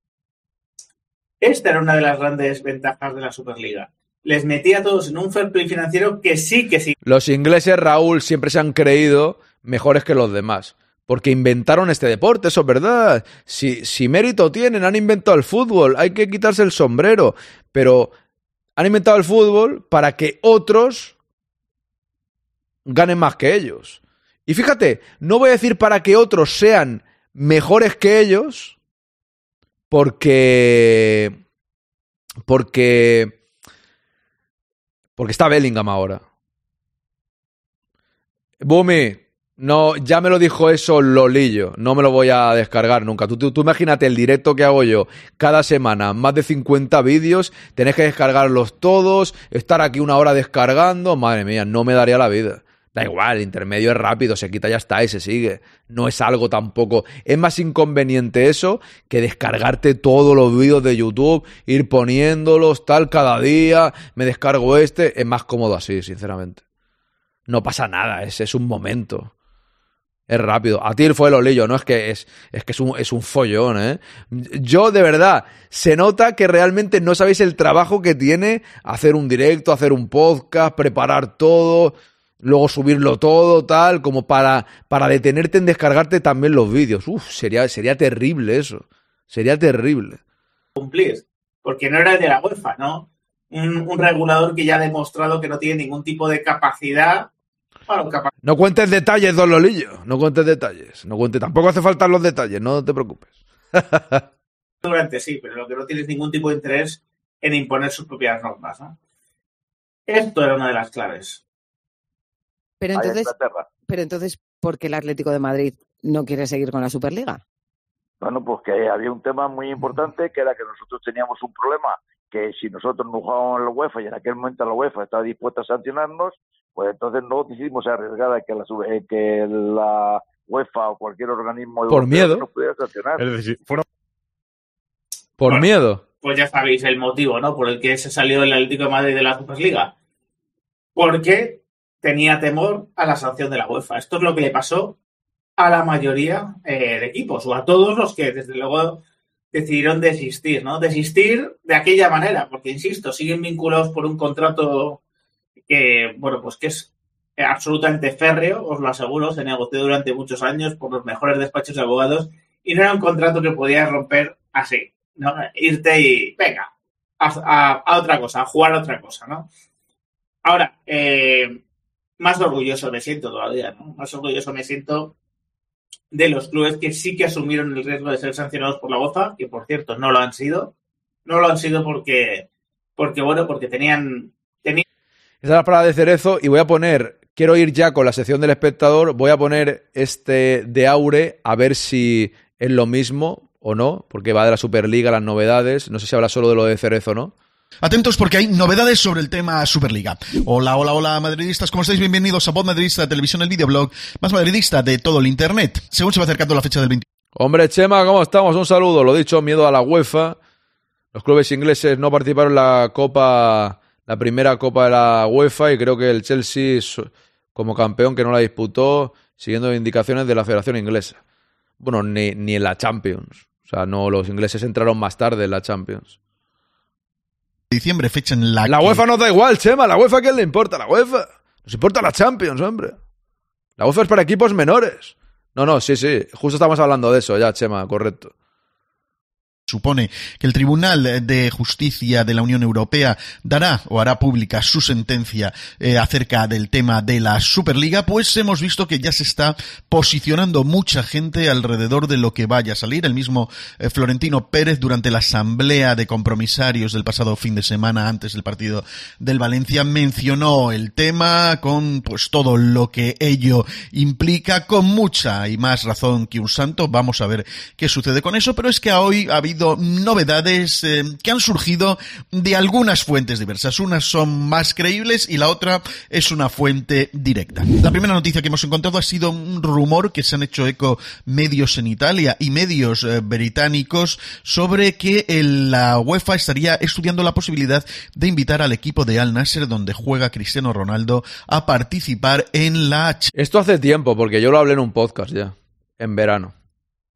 Esta era una de las grandes ventajas de la Superliga. Les metía a todos en un fair play financiero que sí que sí. Los ingleses, Raúl, siempre se han creído mejores que los demás. Porque inventaron este deporte, eso es verdad. Si, si mérito tienen, han inventado el fútbol, hay que quitarse el sombrero. Pero han inventado el fútbol para que otros ganen más que ellos. Y fíjate, no voy a decir para que otros sean mejores que ellos, porque. Porque. Porque está Bellingham ahora. Bumi, no, ya me lo dijo eso Lolillo. No me lo voy a descargar nunca. Tú, tú, tú imagínate el directo que hago yo cada semana, más de 50 vídeos, tenés que descargarlos todos, estar aquí una hora descargando. Madre mía, no me daría la vida. Da igual, el intermedio es rápido, se quita, ya está y se sigue. No es algo tampoco. Es más inconveniente eso que descargarte todos los vídeos de YouTube, ir poniéndolos tal cada día. Me descargo este. Es más cómodo así, sinceramente. No pasa nada, ese es un momento. Es rápido. A ti fue el olillo, no es que es, es que es un, es un follón, ¿eh? Yo, de verdad, se nota que realmente no sabéis el trabajo que tiene hacer un directo, hacer un podcast, preparar todo, luego subirlo todo, tal, como para, para detenerte en descargarte también los vídeos. Uf, sería, sería terrible eso. Sería terrible. Cumplir. Porque no era el de la UEFA, ¿no? Un, un regulador que ya ha demostrado que no tiene ningún tipo de capacidad no cuentes detalles, don Lolillo. No cuentes detalles. No cuentes. Tampoco hace falta los detalles, no te preocupes. Durante sí, pero lo que no tienes ningún tipo de interés en imponer sus propias normas. ¿no? Esto era una de las claves. Pero entonces, pero entonces, ¿por qué el Atlético de Madrid no quiere seguir con la Superliga? Bueno, pues que había un tema muy importante que era que nosotros teníamos un problema que si nosotros no jugábamos en la UEFA y en aquel momento la UEFA estaba dispuesta a sancionarnos, pues entonces no decidimos arriesgar a que la, eh, que la UEFA o cualquier organismo por miedo nos pudiera sancionar. Es decir, por miedo. Pues ya sabéis el motivo, ¿no? Por el que se salió el Atlético de Madrid de la Superliga. Porque tenía temor a la sanción de la UEFA. Esto es lo que le pasó a la mayoría eh, de equipos o a todos los que desde luego decidieron desistir, ¿no? Desistir de aquella manera, porque insisto, siguen vinculados por un contrato que, bueno, pues que es absolutamente férreo, os lo aseguro, se negoció durante muchos años por los mejores despachos de abogados y no era un contrato que podías romper así, ¿no? Irte y, venga, a, otra cosa, a jugar a otra cosa, ¿no? Ahora, eh, más orgulloso me siento todavía, ¿no? Más orgulloso me siento de los clubes que sí que asumieron el riesgo de ser sancionados por la UEFA, que por cierto no lo han sido. No lo han sido porque, porque bueno, porque tenían, tenían... Esa es la palabra de Cerezo y voy a poner, quiero ir ya con la sección del espectador, voy a poner este de Aure a ver si es lo mismo o no, porque va de la Superliga, las novedades, no sé si habla solo de lo de Cerezo o no. Atentos porque hay novedades sobre el tema Superliga. Hola, hola, hola, madridistas, ¿cómo estáis? Bienvenidos a Voz Madridista Televisión, el videoblog más madridista de todo el Internet, según se va acercando la fecha del 20. Hombre, Chema, ¿cómo estamos? Un saludo. Lo dicho, miedo a la UEFA. Los clubes ingleses no participaron en la Copa, la primera Copa de la UEFA y creo que el Chelsea, como campeón que no la disputó, siguiendo indicaciones de la Federación Inglesa. Bueno, ni, ni en la Champions. O sea, no, los ingleses entraron más tarde en la Champions diciembre, fecha en la La UEFA no da igual, Chema. ¿La UEFA qué le importa? ¿La UEFA? Nos importa la Champions, hombre. La UEFA es para equipos menores. No, no, sí, sí. Justo estamos hablando de eso ya, Chema, correcto supone que el Tribunal de Justicia de la Unión Europea dará o hará pública su sentencia eh, acerca del tema de la Superliga, pues hemos visto que ya se está posicionando mucha gente alrededor de lo que vaya a salir. El mismo eh, Florentino Pérez durante la asamblea de compromisarios del pasado fin de semana antes del partido del Valencia mencionó el tema con pues todo lo que ello implica con mucha y más razón que un santo. Vamos a ver qué sucede con eso, pero es que hoy ha habido novedades eh, que han surgido de algunas fuentes diversas. Unas son más creíbles y la otra es una fuente directa. La primera noticia que hemos encontrado ha sido un rumor que se han hecho eco medios en Italia y medios eh, británicos sobre que la UEFA estaría estudiando la posibilidad de invitar al equipo de Al Nasser donde juega Cristiano Ronaldo a participar en la... Esto hace tiempo porque yo lo hablé en un podcast ya, en verano.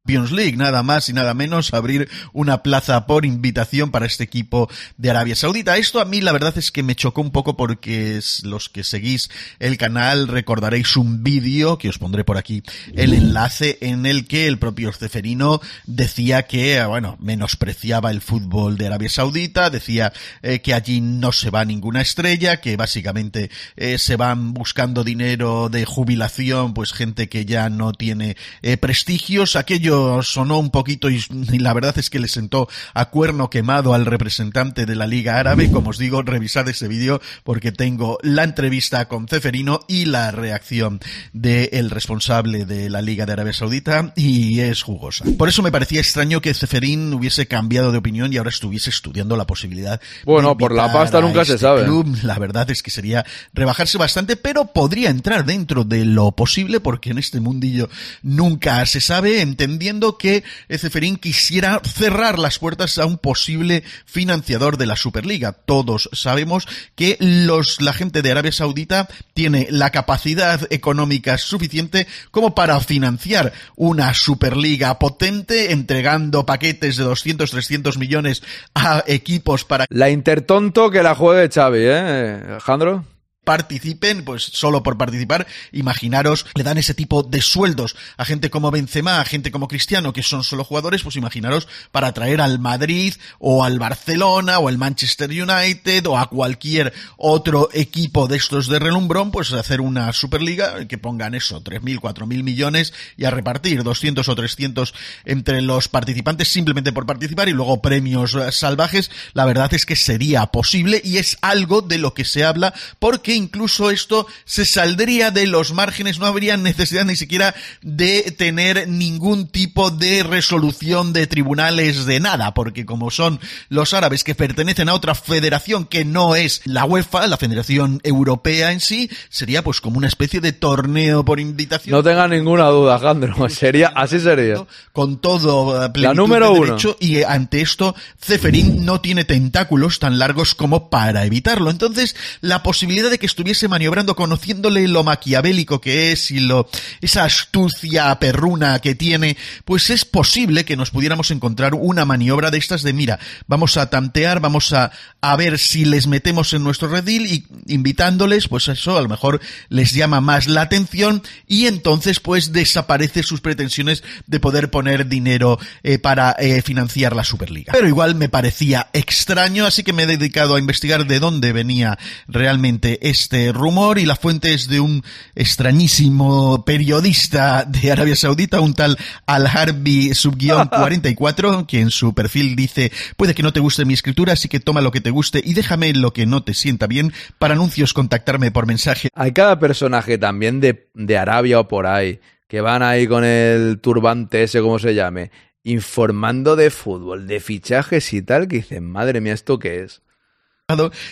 Champions League, nada más y nada menos, abrir una plaza por invitación para este equipo de Arabia Saudita. Esto a mí la verdad es que me chocó un poco porque los que seguís el canal recordaréis un vídeo que os pondré por aquí el enlace en el que el propio Ceferino decía que, bueno, menospreciaba el fútbol de Arabia Saudita, decía eh, que allí no se va ninguna estrella, que básicamente eh, se van buscando dinero de jubilación, pues gente que ya no tiene eh, prestigios, aquello sonó un poquito y, la verdad es que le sentó a cuerno quemado al representante de la Liga Árabe. Como os digo, revisad ese vídeo porque tengo la entrevista con Ceferino y la reacción del responsable de la Liga de Arabia Saudita y es jugosa. Por eso me parecía extraño que Ceferín hubiese cambiado de opinión y ahora estuviese estudiando la posibilidad. Bueno, por la pasta nunca se este sabe. La verdad es que sería rebajarse bastante, pero podría entrar dentro de lo posible porque en este mundillo nunca se sabe. Entendí defendiendo que Ceferín quisiera cerrar las puertas a un posible financiador de la Superliga. Todos sabemos que los, la gente de Arabia Saudita tiene la capacidad económica suficiente como para financiar una Superliga potente, entregando paquetes de 200, 300 millones a equipos para... La Intertonto que la juegue Xavi, ¿eh, Alejandro? Participen, pues solo por participar, imaginaros, le dan ese tipo de sueldos a gente como Benzema, a gente como Cristiano, que son solo jugadores, pues imaginaros para traer al Madrid o al Barcelona o al Manchester United o a cualquier otro equipo de estos de relumbrón, pues hacer una Superliga que pongan eso, 3.000, 4.000 millones y a repartir 200 o 300 entre los participantes simplemente por participar y luego premios salvajes, la verdad es que sería posible y es algo de lo que se habla porque incluso esto se saldría de los márgenes, no habría necesidad ni siquiera de tener ningún tipo de resolución de tribunales de nada, porque como son los árabes que pertenecen a otra federación que no es la UEFA, la Federación Europea en sí, sería pues como una especie de torneo por invitación. No tenga ninguna duda, Alejandro, sería, así sería. Con todo eh, la número de uno. y eh, ante esto Ceferín no tiene tentáculos tan largos como para evitarlo. Entonces, la posibilidad de que estuviese maniobrando, conociéndole lo maquiavélico que es y lo, esa astucia perruna que tiene, pues es posible que nos pudiéramos encontrar una maniobra de estas de mira, vamos a tantear, vamos a, a ver si les metemos en nuestro redil y invitándoles, pues eso a lo mejor les llama más la atención y entonces pues desaparece sus pretensiones de poder poner dinero eh, para eh, financiar la Superliga. Pero igual me parecía extraño, así que me he dedicado a investigar de dónde venía realmente este rumor y la fuente es de un extrañísimo periodista de Arabia Saudita, un tal Al-Harbi Subguión 44, que en su perfil dice, puede que no te guste mi escritura, así que toma lo que te guste y déjame lo que no te sienta bien. Para anuncios, contactarme por mensaje. Hay cada personaje también de, de Arabia o por ahí, que van ahí con el turbante ese, como se llame, informando de fútbol, de fichajes y tal, que dicen, madre mía, ¿esto qué es?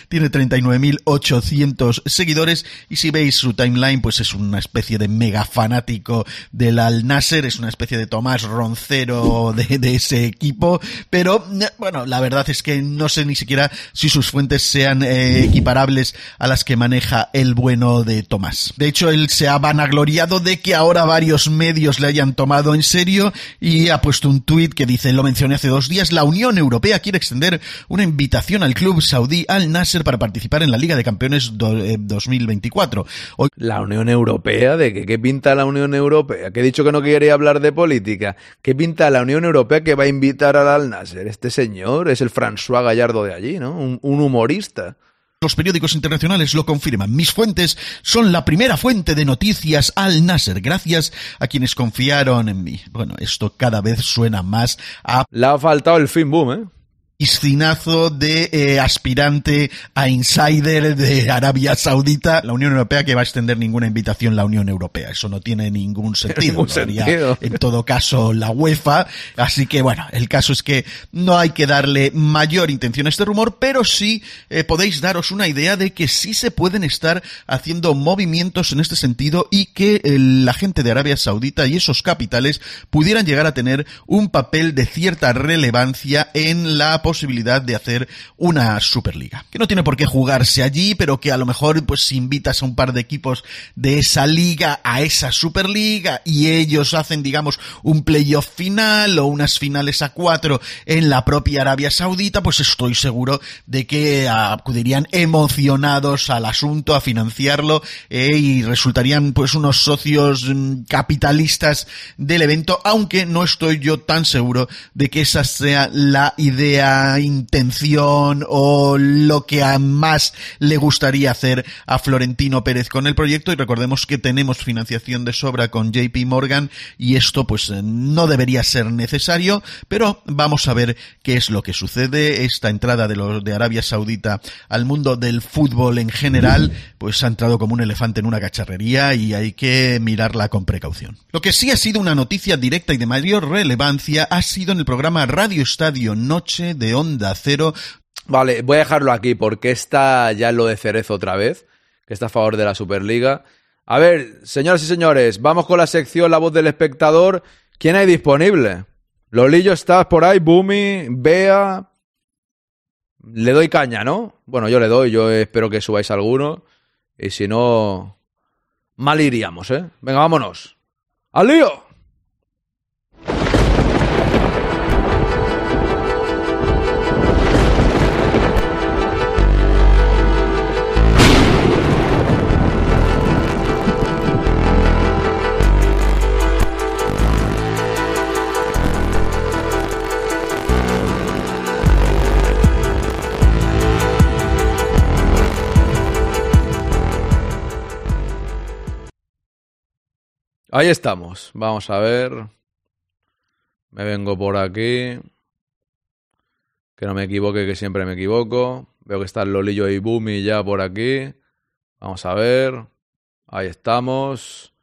Tiene 39.800 seguidores y si veis su timeline pues es una especie de mega fanático del Al Nasser, es una especie de Tomás Roncero de, ese equipo, pero bueno, la verdad es que no sé ni siquiera si sus fuentes sean eh, equiparables a las que maneja el bueno de Tomás. De hecho, él se ha vanagloriado de que ahora varios medios le hayan tomado en serio y ha puesto un tuit que dice, lo mencioné hace dos días, la Unión Europea quiere extender una invitación al club saudí al Nasser para participar en la Liga de Campeones 2024. Hoy... La Unión Europea, ¿de qué, qué pinta la Unión Europea? Que he dicho que no quería hablar de política. ¿Qué pinta la Unión Europea que va a invitar al Al Nasser? Este señor es el François Gallardo de allí, ¿no? Un, un humorista. Los periódicos internacionales lo confirman. Mis fuentes son la primera fuente de noticias al Nasser, gracias a quienes confiaron en mí. Bueno, esto cada vez suena más a... Le ha faltado el fin boom, ¿eh? Piscinazo de eh, aspirante a insider de Arabia Saudita, la Unión Europea que va a extender ninguna invitación la Unión Europea. Eso no tiene ningún sentido. Ningún sentido. En todo caso, la UEFA. Así que bueno, el caso es que no hay que darle mayor intención a este rumor, pero sí eh, podéis daros una idea de que sí se pueden estar haciendo movimientos en este sentido y que eh, la gente de Arabia Saudita y esos capitales pudieran llegar a tener un papel de cierta relevancia en la posibilidad de hacer una Superliga. Que no tiene por qué jugarse allí, pero que a lo mejor pues invitas a un par de equipos de esa liga a esa Superliga y ellos hacen digamos un playoff final o unas finales a cuatro en la propia Arabia Saudita, pues estoy seguro de que acudirían emocionados al asunto, a financiarlo eh, y resultarían pues unos socios mm, capitalistas del evento, aunque no estoy yo tan seguro de que esa sea la idea intención o lo que a más le gustaría hacer a Florentino Pérez con el proyecto y recordemos que tenemos financiación de sobra con JP Morgan y esto pues eh, no debería ser necesario, pero vamos a ver qué es lo que sucede. Esta entrada de los de Arabia Saudita al mundo del fútbol en general pues ha entrado como un elefante en una cacharrería y hay que mirarla con precaución. Lo que sí ha sido una noticia directa y de mayor relevancia ha sido en el programa Radio Estadio Noche de Onda Cero. Vale, voy a dejarlo aquí porque está ya lo de Cerezo otra vez, que está a favor de la Superliga. A ver, señoras y señores, vamos con la sección La voz del espectador. ¿Quién hay disponible? Lolillo, estás por ahí, Bumi, Bea. Le doy caña, ¿no? Bueno, yo le doy, yo espero que subáis alguno. Y si no, mal iríamos, ¿eh? Venga, vámonos. ¡Al lío! Ahí estamos. Vamos a ver. Me vengo por aquí. Que no me equivoque, que siempre me equivoco. Veo que está el Lolillo y Bumi ya por aquí. Vamos a ver. Ahí estamos.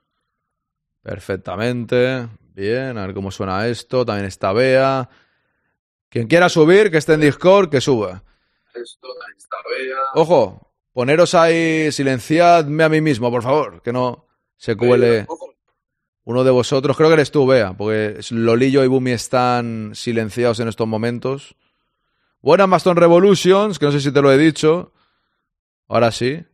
Perfectamente. Bien, a ver cómo suena esto. También está Bea. Quien quiera subir, que esté en Discord, que suba. Ojo, poneros ahí, silenciadme a mí mismo, por favor, que no se cuele. Uno de vosotros, creo que eres tú, Bea, porque Lolillo y Bumi están silenciados en estos momentos. Buenas Maston Revolutions, que no sé si te lo he dicho. Ahora sí.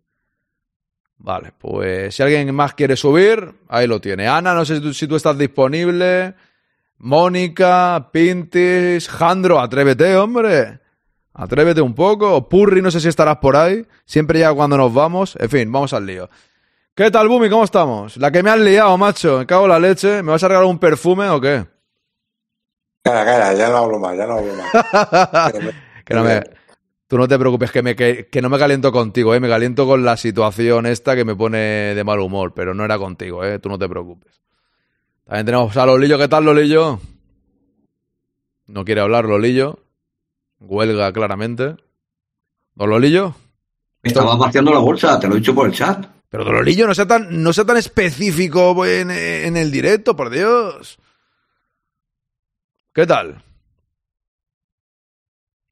Vale, pues si alguien más quiere subir, ahí lo tiene. Ana, no sé si tú, si tú estás disponible. Mónica, Pintis, Jandro, atrévete, hombre. Atrévete un poco. Purri, no sé si estarás por ahí. Siempre ya cuando nos vamos. En fin, vamos al lío. ¿Qué tal, Bumi? ¿Cómo estamos? La que me has liado, macho. Me cago en la leche. ¿Me vas a regalar un perfume o qué? Cara, cara, ya no hablo más, ya no hablo más. que no me... Tú no te preocupes, que, me, que, que, no me caliento contigo, ¿eh? Me caliento con la situación esta que me pone de mal humor, pero no era contigo, ¿eh? Tú no te preocupes. También tenemos a Lolillo. ¿Qué tal, Lolillo? No quiere hablar, Lolillo. Huelga, claramente. ¿Don Lolillo? Estaba vaciando la bolsa, te lo he dicho por el chat. Pero Dololillo, no sea tan, no sea tan específico en, en el directo, por Dios. ¿Qué tal?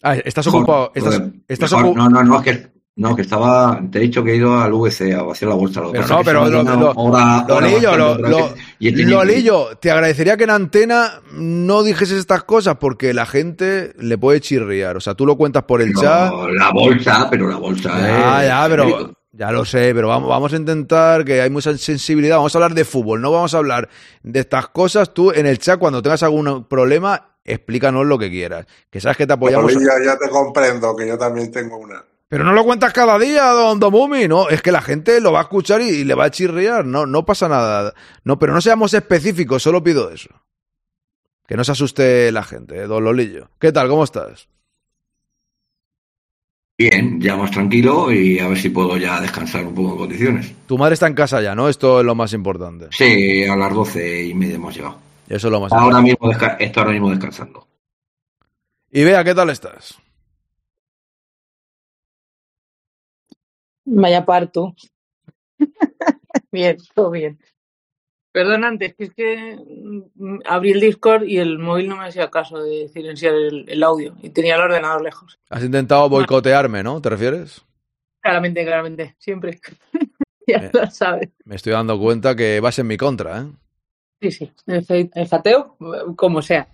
Ah, estás ocupado. Estás, estás Mejor, no, no, no, es que, no, que estaba. Te he dicho que he ido al VC a vaciar la bolsa. Lo pero no, pero lo, lo, hora, Lolillo, hora lo, lo, Lolillo, te agradecería que en antena no dijeses estas cosas porque la gente le puede chirriar. O sea, tú lo cuentas por el no, chat. La bolsa, pero la bolsa. Ah, es, ya, pero. Ya lo sé, pero vamos, vamos a intentar que hay mucha sensibilidad. Vamos a hablar de fútbol, no vamos a hablar de estas cosas. Tú en el chat, cuando tengas algún problema, explícanos lo que quieras. Que sabes que te apoyamos. Pero ya, ya te comprendo, que yo también tengo una. Pero no lo cuentas cada día, don Domumi, ¿no? Es que la gente lo va a escuchar y, y, le va a chirriar, no, no pasa nada. No, pero no seamos específicos, solo pido eso. Que no se asuste la gente, ¿eh? don Lolillo. ¿Qué tal? ¿Cómo estás? Bien, ya más tranquilo y a ver si puedo ya descansar un poco en condiciones. Tu madre está en casa ya, ¿no? Esto es lo más importante. Sí, a las doce y media hemos llegado. Eso es lo más ahora importante. Mismo estoy ahora mismo descansando. Y vea, ¿qué tal estás? Vaya parto. bien, todo bien. Perdón, antes, que es que abrí el Discord y el móvil no me hacía caso de silenciar el, el audio y tenía el ordenador lejos. Has intentado boicotearme, ¿no? ¿Te refieres? Claramente, claramente, siempre. ya me, lo sabes. Me estoy dando cuenta que vas en mi contra, ¿eh? Sí, sí, el, el fateo, como sea.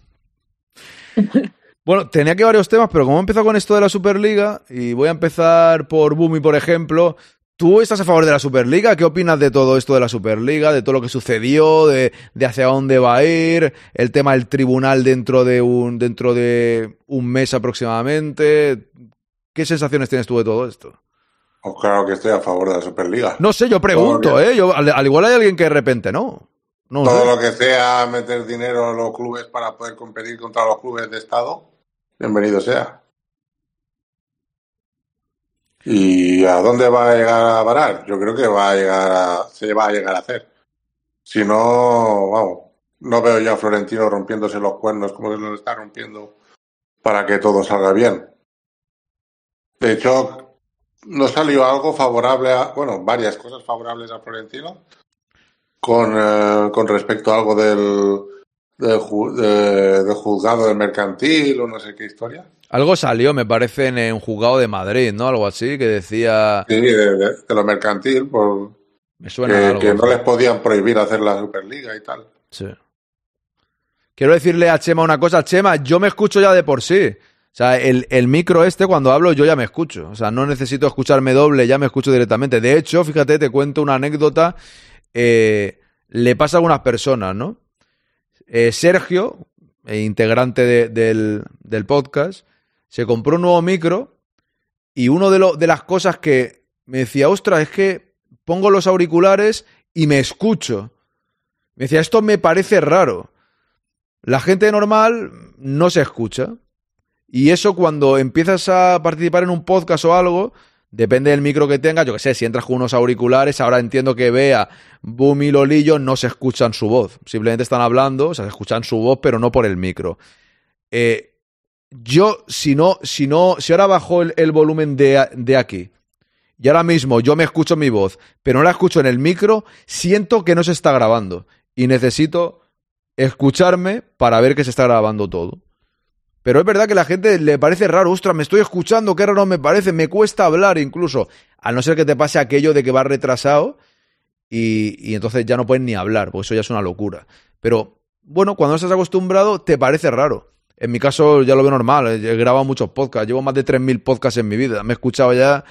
Bueno, tenía que varios temas, pero como he empezado con esto de la Superliga, y voy a empezar por Bumi, por ejemplo, ¿Tú estás a favor de la Superliga? ¿Qué opinas de todo esto de la Superliga, de todo lo que sucedió, de, de, hacia dónde va a ir, el tema del tribunal dentro de un dentro de un mes aproximadamente? ¿Qué sensaciones tienes tú de todo esto? Pues claro que estoy a favor de la Superliga. No sé, yo pregunto, ¿eh? Yo, al, al, igual hay alguien que de repente no. no todo sé. lo que sea meter dinero a los clubes para poder competir contra los clubes de Estado, bienvenido sea. ¿Y a dónde va a llegar a parar? Yo creo que va a llegar a, se va a llegar a hacer. Si no, vamos, no veo ya a Florentino rompiéndose los cuernos como se lo está rompiendo para que todo salga bien. De hecho, no salió algo favorable a, bueno, varias cosas favorables a Florentino con, eh, con respecto a algo del, del, de, del juzgado del mercantil o no sé qué historia. Algo salió, me parece, en un juzgado de Madrid, ¿no? Algo así, que decía... Sí, de, de, de lo mercantil, por... Me suena que, algo, que no les podían prohibir hacer la Superliga y tal. Sí. quiero decirle a Chema una cosa. Chema, yo me escucho ya de por sí. O sea, el, el, micro este, cuando hablo, yo ya me escucho. O sea, no necesito escucharme doble, ya me escucho directamente. De hecho, fíjate, te cuento una anécdota. Eh, le pasa a algunas personas, ¿no? Eh, Sergio, eh, integrante de, del, del, podcast, se compró un nuevo micro y una de, de las cosas que me decía, ostras, es que pongo los auriculares y me escucho. Me decía, esto me parece raro. La gente normal no se escucha. Y eso cuando empiezas a participar en un podcast o algo, depende del micro que tengas, yo que sé, si entras con unos auriculares, ahora entiendo que vea Boom y Lolillo no se escuchan su voz. Simplemente están hablando, o sea, se escuchan su voz, pero no por el micro. Eh, yo, si no, si no, si ahora bajo el, volumen de, de aquí y ahora mismo yo me escucho mi voz, pero no la escucho en el micro, siento que no se está grabando y necesito escucharme para ver que se está grabando todo. Pero es verdad que a la gente le parece raro, ostras, me estoy escuchando, qué raro me parece, me cuesta hablar incluso, a no ser que te pase aquello de que vas retrasado y, y entonces ya no puedes ni hablar, porque eso ya es una locura. Pero bueno, cuando estás acostumbrado te parece raro. En mi caso ya lo veo normal, he grabado muchos podcasts, llevo más de 3.000 podcasts en mi vida, me he escuchado ya,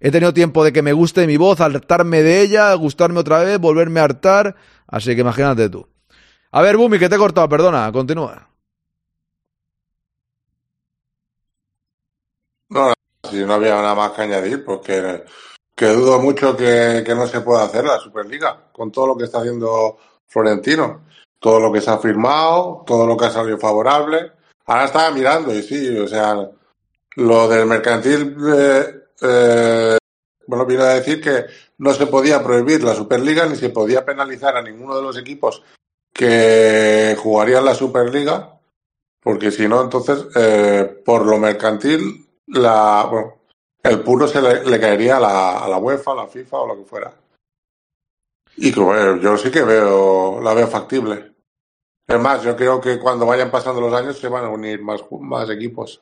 he tenido tiempo de que me guste mi voz, hartarme de ella, gustarme otra vez, volverme a hartar, así que imagínate tú. A ver, Bumi, que te he cortado, perdona, continúa. No, si no había nada más que añadir, porque que dudo mucho que, que, no se pueda hacer la Superliga con todo lo que está haciendo Florentino, todo lo que se ha firmado, todo lo que ha salido favorable. Ahora estaba mirando y sí, o sea, lo del mercantil, eh, eh, bueno, viene a decir que no se podía prohibir la Superliga ni se podía penalizar a ninguno de los equipos que jugarían la Superliga, porque si no, entonces, eh, por lo mercantil, la, bueno, el puro se le, caería a la, a la, UEFA, a la FIFA o lo que fuera. Y bueno, yo sí que veo, la veo factible. Es más, yo creo que cuando vayan pasando los años se van a unir más, más equipos.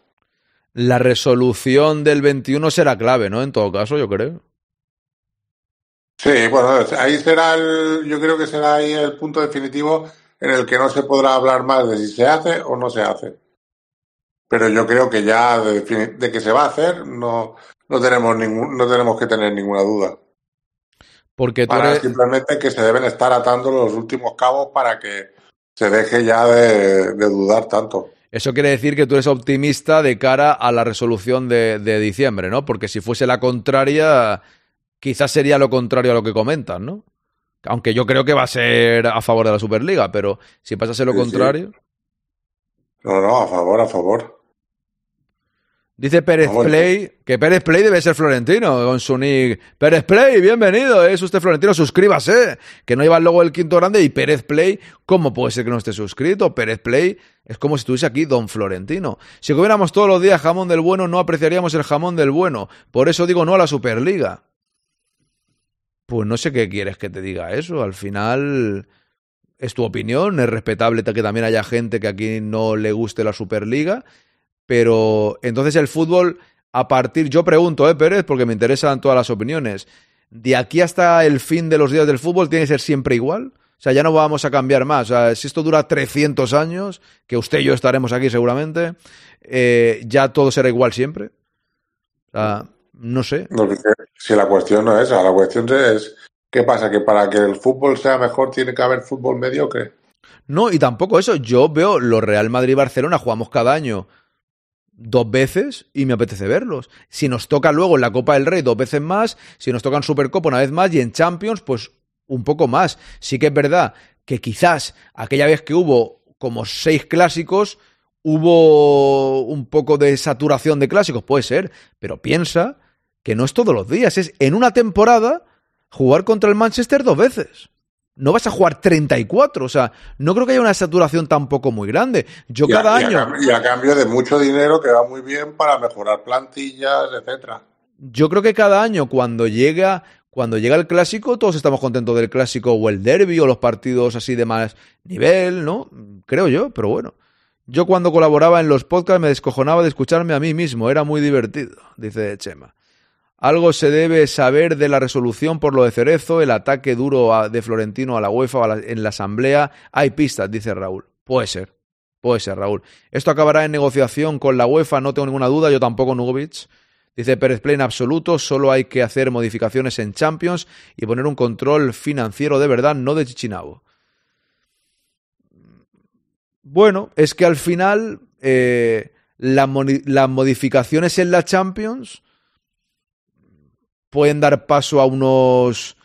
La resolución del 21 será clave, ¿no? En todo caso, yo creo. Sí, bueno, ahí será el, yo creo que será ahí el punto definitivo en el que no se podrá hablar más de si se hace o no se hace pero yo creo que ya de, de, que se va a hacer no, no, tenemos ningún, no tenemos que tener ninguna duda. Porque para eres... simplemente que se deben estar atando los últimos cabos para que se deje ya de, de, dudar tanto. Eso quiere decir que tú eres optimista de cara a la resolución de, de, diciembre, ¿no? Porque si fuese la contraria, quizás sería lo contrario a lo que comentan, ¿no? Aunque yo creo que va a ser a favor de la Superliga, pero si pasase lo sí, contrario. Sí. No, no, a favor, a favor. Dice Pérez Vamos, Play, que Pérez Play debe ser florentino con su nick. Pérez Play, bienvenido, es usted florentino, suscríbase, que no lleva el logo del quinto grande. Y Pérez Play, ¿cómo puede ser que no esté suscrito? Pérez Play es como si estuviese aquí Don Florentino. Si comiéramos todos los días jamón del bueno, no apreciaríamos el jamón del bueno. Por eso digo no a la Superliga. Pues no sé qué quieres que te diga eso. Al final es tu opinión, es respetable que también haya gente que aquí no le guste la Superliga pero entonces el fútbol, a partir, yo pregunto, ¿eh, Pérez? Porque me interesan todas las opiniones. ¿De aquí hasta el fin de los días del fútbol tiene que ser siempre igual? O sea, ya no vamos a cambiar más. O sea, si esto dura 300 años, que usted y yo estaremos aquí seguramente, eh, ya todo será igual siempre. O sea, no sé. No, si la cuestión no es esa, la cuestión es, ¿qué pasa? ¿Que para que el fútbol sea mejor tiene que haber fútbol mediocre? No, y tampoco eso. Yo veo los Real Madrid-Barcelona, jugamos cada año dos veces y me apetece verlos. Si nos toca luego en la Copa del Rey dos veces más, si nos toca en Supercopa una vez más y en Champions, pues un poco más. Sí que es verdad que quizás aquella vez que hubo como seis clásicos, hubo un poco de saturación de clásicos, puede ser, pero piensa que no es todos los días, es en una temporada jugar contra el Manchester dos veces no vas a jugar 34. O sea, no creo que haya una saturación tampoco muy grande. Yo y cada a, y año. A, y a cambio de mucho dinero que va muy bien para mejorar plantillas, etcétera. Yo creo que cada año, cuando llega. Cuando llega el clásico, todos estamos contentos del clásico o el derby o los partidos así de más nivel, ¿no? Creo yo, pero bueno. Yo cuando colaboraba en los podcasts me descojonaba de escucharme a mí mismo, era muy divertido, dice Chema. Algo se debe saber de la resolución por lo de Cerezo, el ataque duro a, de Florentino a la UEFA en la Asamblea. Hay pistas, dice Raúl. Puede ser, Puede ser, Raúl. Esto acabará en negociación con la UEFA, no tengo ninguna duda, yo tampoco, Nugovic. Dice Pérez Play en absoluto, solo hay que hacer modificaciones en Champions y poner un control financiero de verdad, no de Chichinabo. Bueno, es que al final eh, las modificaciones en la Champions pueden dar paso a unos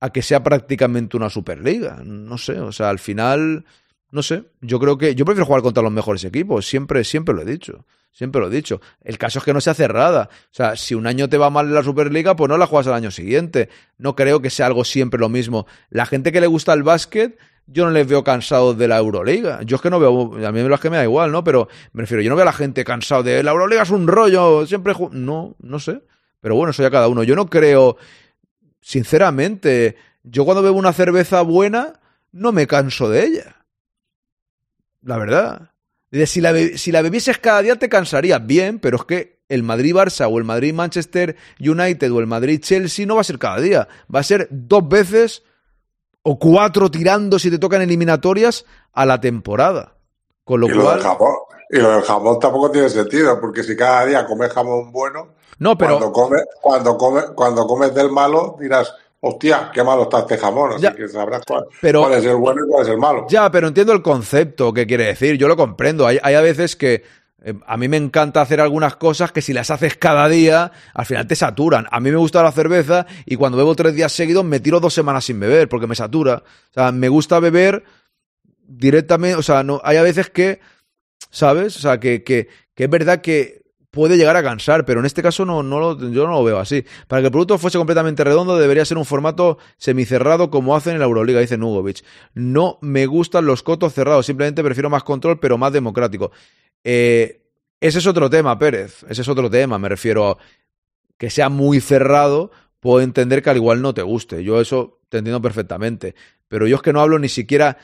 a que sea prácticamente una Superliga. No sé, o sea, al final, no sé. Yo creo que yo prefiero jugar contra los mejores equipos. Siempre, siempre lo he dicho. Siempre lo he dicho. El caso es que no sea cerrada. O sea, si un año te va mal en la Superliga, pues no la juegas al año siguiente. No creo que sea algo siempre lo mismo. La gente que le gusta el básquet yo no les veo cansados de la Euroliga. Yo es que no veo, a mí es que me da igual, ¿no? Pero me refiero, yo no veo a la gente cansado de la Euroliga es un rollo, siempre... No, no sé. Pero bueno, eso ya cada uno. Yo no creo, sinceramente, yo cuando bebo una cerveza buena, no me canso de ella. La verdad. Si la, si la bebieses cada día te cansaría bien, pero es que el Madrid-Barça o el Madrid-Manchester United o el Madrid-Chelsea no va a ser cada día. Va a ser dos veces o cuatro tirando si te tocan eliminatorias a la temporada. Con lo y cual. Lo del jamón, y lo del jamón tampoco tiene sentido, porque si cada día comes jamón bueno, no, pero... cuando, comes, cuando, comes, cuando comes del malo dirás, hostia, qué malo está este jamón. Así Ya. que sabrás cuál, Pero- cuál es el bueno y cuál es el malo. Ya, pero entiendo el concepto que quiere decir. Yo lo comprendo. Hay, hay a veces que eh, a mí me encanta hacer algunas cosas que si las haces cada día, al final te saturan. A mí me gusta la cerveza y cuando bebo tres días seguidos me tiro dos semanas sin beber porque me satura. O sea, me gusta beber directamente. O sea, no, hay a veces que, ¿sabes? O sea, que, que, que es verdad que puede llegar a cansar, pero en este caso no, no lo, yo no lo veo así. Para que el producto fuese completamente redondo debería ser un formato semicerrado como hacen en la Euroliga, dice Nugovic. No me gustan los cotos cerrados, simplemente prefiero más control, pero más democrático. Eh, ese es otro tema, Pérez. Ese es otro tema. Me refiero a que sea muy cerrado. Puedo entender que al igual no te guste. Yo eso te entiendo perfectamente. Pero yo es que no hablo ni siquiera.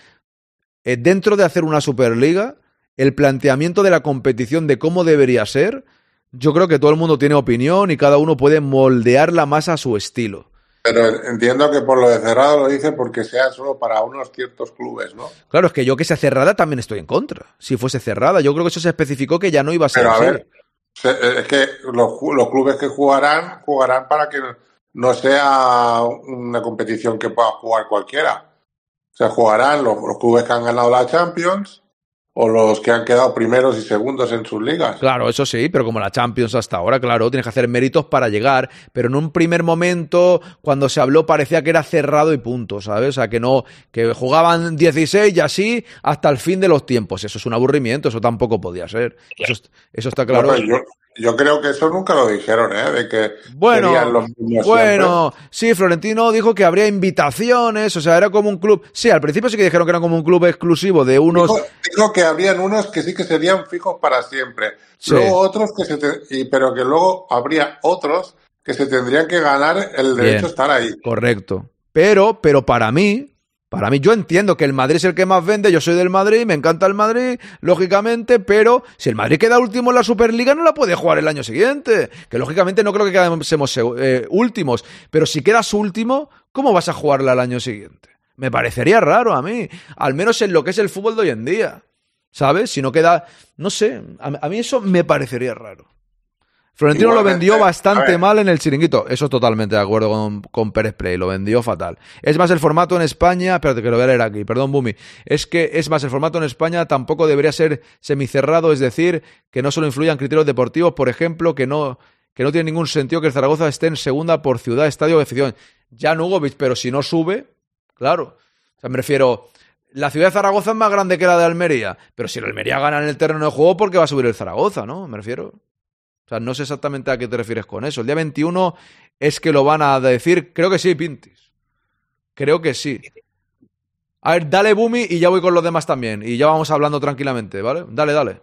eh, dentro de hacer una Superliga, el planteamiento de la competición de cómo debería ser, yo creo que todo el mundo tiene opinión y cada uno puede moldearla más a su estilo. Pero entiendo que por lo de cerrado lo dice porque sea solo para unos ciertos clubes, ¿no? Claro, es que yo que sea cerrada también estoy en contra. Si fuese cerrada, yo creo que eso se especificó que ya no iba a ser Pero a ver, eh, es que los, clubes que jugarán, jugarán para que no sea una competición que pueda jugar cualquiera. O sea, jugarán los, los clubes que han ganado la Champions o los que han quedado primeros y segundos en sus ligas. Claro, eso sí, pero como la Champions hasta ahora, claro, tienes que hacer méritos para llegar, pero en un primer momento, cuando se habló, parecía que era cerrado y punto, ¿sabes? O sea, que no, que jugaban 16 y así hasta el fin de los tiempos. Eso es un aburrimiento, eso tampoco podía ser. Eso, es- eso está claro. Yo, yo creo que eso nunca lo dijeron, ¿eh? De que Bueno, serían los mismos bueno, sí, Florentino dijo que habría invitaciones, o sea, era como un club. Sí, al principio sí que dijeron que era como un club exclusivo de unos. Dijo, dijo que habrían unos que sí que serían fijos para siempre. Sí. Luego otros que se te- y, pero que luego habría otros que se tendrían que ganar el derecho Bien. a estar ahí. Correcto. Pero, pero para mí, para mí, yo entiendo que el Madrid es el que más vende, yo soy del Madrid, me encanta el Madrid, lógicamente, pero si el Madrid queda último en la Superliga, no la puede jugar el año siguiente. Que lógicamente no creo que quedemos eh, últimos, pero si quedas último, ¿cómo vas a jugarla el año siguiente? Me parecería raro a mí, al menos en lo que es el fútbol de hoy en día. ¿Sabes? Si no queda, no sé, a, a mí eso me parecería raro. Florentino lo vendió bastante mal en el chiringuito. Eso totalmente de acuerdo con, con Pérez Play. Lo vendió fatal. Es más, el formato en España. Espérate, que lo voy a leer aquí. Perdón, Bumi. Es que, es más, el formato en España tampoco debería ser semicerrado. Es decir, que no solo influyan criterios deportivos. Por ejemplo, que no, que no tiene ningún sentido que el Zaragoza esté en segunda por ciudad, estadio o afición. Ya Nugovic, pero si no sube, claro. O sea, me refiero. La ciudad de Zaragoza es más grande que la de Almería. Pero si el Almería gana en el terreno de juego, ¿por qué va a subir el Zaragoza, no? Me refiero. O sea, no sé exactamente a qué te refieres con eso. El día 21 es que lo van a decir. Creo que sí, Pintis. Creo que sí. A ver, dale Bumi y ya voy con los demás también. Y ya vamos hablando tranquilamente, ¿vale? Dale, dale.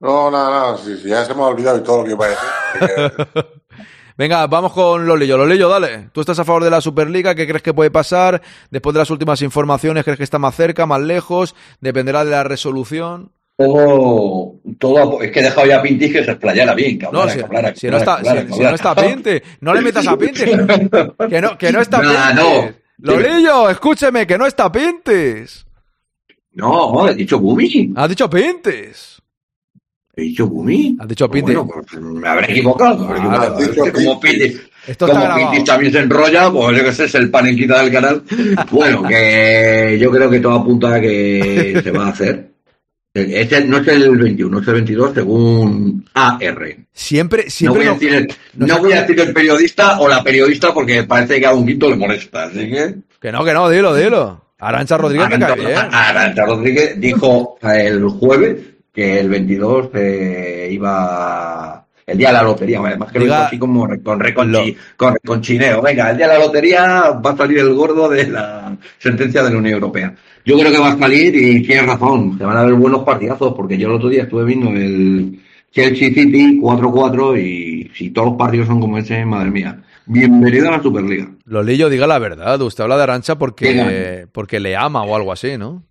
No, nada, nada, sí, sí, ya se me ha olvidado y todo lo que iba a decir. Venga, vamos con Lolillo. Lolillo, dale. ¿Tú estás a favor de la Superliga? ¿Qué crees que puede pasar? Después de las últimas informaciones, ¿crees que está más cerca, más lejos? Dependerá de la resolución. Todo, todo, es que he dejado ya a Pintis que se explayara bien, que No, si, que hablara, si no está, hablara, si, no está Pinte, no le metas a Pintes. Que no, que no está Nah, Pintes. no. Lolillo, escúcheme, que no está Pintes. No, he dicho Gumi. ¿Has dicho Pintes? He dicho Gumi. ¿Has dicho? Bueno, pues me habré equivocado. me habré dicho que como Pintis, Esto como. Pintis también se enrolla, pues yo que sé, es el panenquita del canal. Bueno, que yo creo que todo apunta a que se va a hacer. Este no es el 21, es el 22 según AR. Siempre, No siempre voy, a no- decir el, no voy a decir el periodista o la periodista porque parece que a un quinto le molesta. Así que. Que no, que no, dilo, dilo. Arancha Rodríguez cae bien. Arantxa Rodríguez dijo el jueves que el 22 eh, iba el día de la lotería, además que lo Diga- hizo así como con, reconchi- con reconchineo. Venga, el día de la lotería va a salir el gordo de la sentencia de la Unión Europea. Yo creo que va a salir y tienes razón, se van a ver buenos partidazos, porque yo el otro día estuve viendo el Chelsea City 4-4 y si todos los partidos son como ese, madre mía. Bienvenido a la Superliga. Lolillo, diga la verdad. Usted habla de Arancha porque, porque le ama o algo así, ¿no?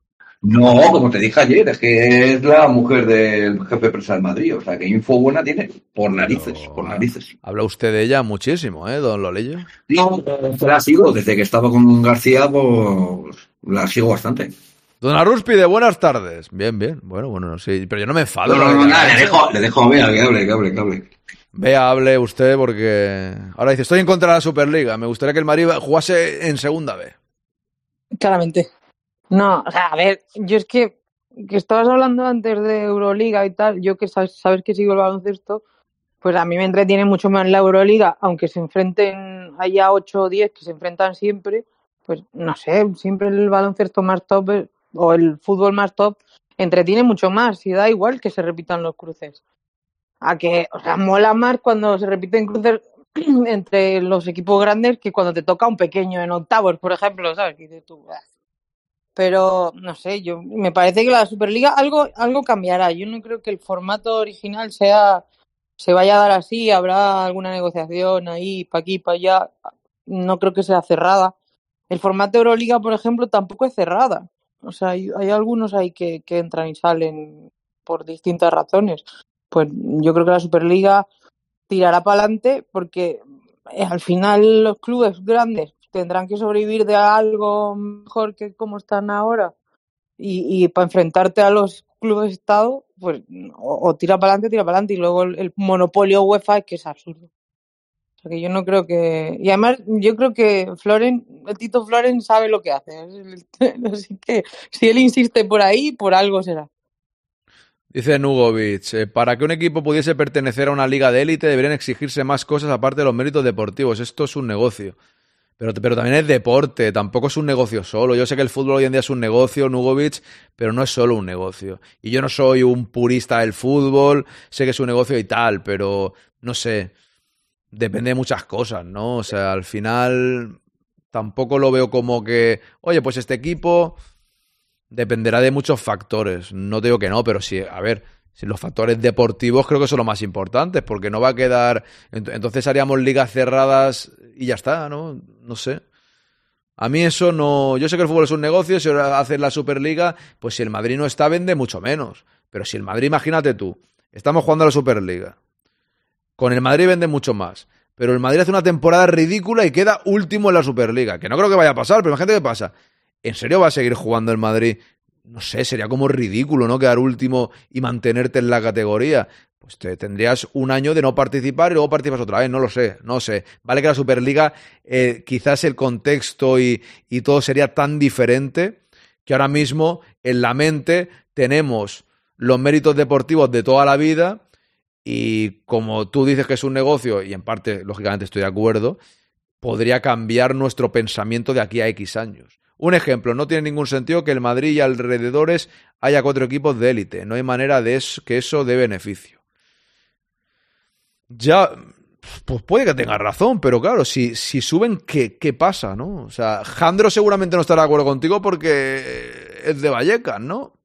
No, como te dije ayer, es que es la mujer del jefe de prensa del Madrid. O sea, que info buena tiene por narices, por narices. Habla usted de ella muchísimo, ¿eh, don Lolillo? No, la sigo. Desde que estaba con García, pues la sigo bastante. Don Arúspide, buenas tardes. Bien, bien. Bueno, bueno, sí. Pero yo no me enfado. No, no, no, ¿no? nada, le dejo, le dejo a Bea que hable, que hable, que hable. Vea, hable usted porque... Ahora dice, estoy en contra de la Superliga. Me gustaría que el Madrid jugase en segunda B. Claramente. No, o sea, a ver, yo es que, que estabas hablando antes de Euroliga y tal, yo que sabes, sabes que sigo el baloncesto, pues a mí me entretiene mucho más la Euroliga, aunque se enfrenten, haya 8 o 10 que se enfrentan siempre, pues no sé, siempre el baloncesto más top es- o el fútbol más top entretiene mucho más y da igual que se repitan los cruces. A que, o sea, mola más cuando se repiten cruces entre los equipos grandes que cuando te toca un pequeño en octavos, por ejemplo, ¿sabes? Que dices tú. Pero no sé, yo me parece que la Superliga algo algo cambiará. Yo no creo que el formato original sea se vaya a dar así, habrá alguna negociación ahí para aquí para allá. No creo que sea cerrada. El formato Euroliga, por ejemplo, tampoco es cerrada. O sea, hay, hay algunos ahí que, que entran y salen por distintas razones. Pues yo creo que la Superliga tirará para adelante porque eh, al final los clubes grandes tendrán que sobrevivir de algo mejor que como están ahora y, y para enfrentarte a los clubes Estado, pues o, o tira para adelante, tira para adelante y luego el, monopolio UEFA es que es absurdo. Que yo no creo que y además yo creo que Floren, Tito Floren sabe lo que hace, así que si él insiste por ahí, por algo será. Dice Nugovic, eh, para que un equipo pudiese pertenecer a una liga de élite deberían exigirse más cosas aparte de los méritos deportivos. Esto es un negocio. Pero, pero también es deporte, tampoco es un negocio solo. Yo sé que el fútbol hoy en día es un negocio, Nugovic, pero no es solo un negocio. Y yo no soy un purista del fútbol, sé que es un negocio y tal, pero no sé, depende de muchas cosas, ¿no? O sea, al final tampoco lo veo como que, oye, pues este equipo dependerá de muchos factores. No digo que no, pero sí, a ver, los factores deportivos creo que son los más importantes, porque no va a quedar. ent- Entonces haríamos ligas cerradas y ya está, ¿no? No sé. A mí eso no. Yo sé que el fútbol es un negocio, si ahora haces la Superliga, pues si el Madrid no está, vende mucho menos. Pero si el Madrid, imagínate tú, estamos jugando a la Superliga. Con el Madrid vende mucho más. Pero el Madrid hace una temporada ridícula y queda último en la Superliga. Que no creo que vaya a pasar, pero imagínate qué pasa. ¿En serio va a seguir jugando el Madrid? No sé, sería como ridículo, ¿no? Quedar último y mantenerte en la categoría. Pues te tendrías un año de no participar y luego participas otra vez, no lo sé, no sé. Vale que la Superliga, eh, quizás el contexto y, y todo sería tan diferente que ahora mismo en la mente tenemos los méritos deportivos de toda la vida y como tú dices que es un negocio, y en parte, lógicamente, estoy de acuerdo, podría cambiar nuestro pensamiento de aquí a X años. Un ejemplo, no tiene ningún sentido que el Madrid y alrededores haya cuatro equipos de élite. No hay manera de que eso dé beneficio. Ya, pues puede que tenga razón, pero claro, si, si suben, ¿qué, ¿qué pasa, no? O sea, Jandro seguramente no estará de acuerdo contigo porque es de Vallecas, ¿no?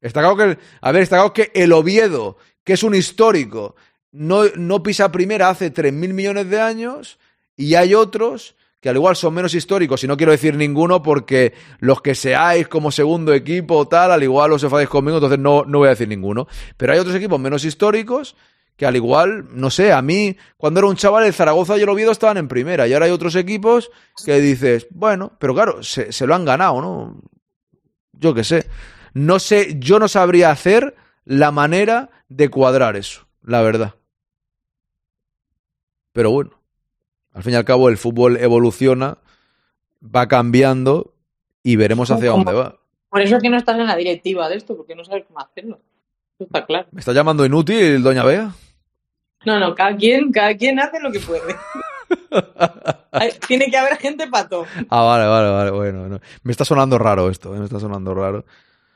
Está que, a ver, está que el Oviedo, que es un histórico, no, no pisa primera hace 3.000 millones de años y hay otros que al igual son menos históricos, y no quiero decir ninguno porque los que seáis como segundo equipo o tal, al igual os enfadéis conmigo, entonces no, no voy a decir ninguno. Pero hay otros equipos menos históricos que al igual, no sé, a mí cuando era un chaval el Zaragoza y el Oviedo estaban en primera y ahora hay otros equipos que dices, bueno, pero claro, se, se lo han ganado, ¿no? Yo qué sé. No sé, yo no sabría hacer la manera de cuadrar eso, la verdad. Pero bueno, al fin y al cabo el fútbol evoluciona, va cambiando y veremos hacia dónde va. Por eso es que no estás en la directiva de esto, porque no sabes cómo hacerlo. Eso está claro. ¿Me está llamando inútil, doña Bea? No, no, cada quien, cada quien hace lo que puede. Tiene que haber gente para todo. Ah, vale, vale, vale. Bueno, no. me está sonando raro esto, ¿eh? me está sonando raro.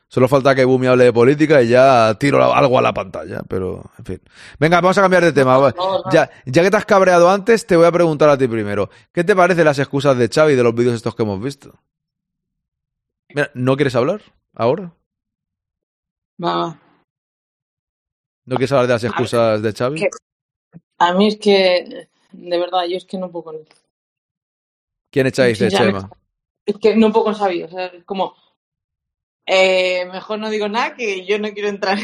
Solo falta que Bumi hable de política y ya tiro algo a la pantalla, pero en fin. Venga, vamos a cambiar de tema. No, no. Ya, ya que te has cabreado antes, te voy a preguntar a ti primero. ¿Qué te parecen las excusas de Xavi de los vídeos estos que hemos visto? Mira, ¿no quieres hablar ahora? Va. ¿No quieres hablar de las excusas de Xavi? Que- A mí es que, de verdad, yo es que no puedo con él. ¿Quién echáis de Chema? Es que no puedo con Xavi, o sea, es como, eh, mejor no digo nada que yo no quiero entrar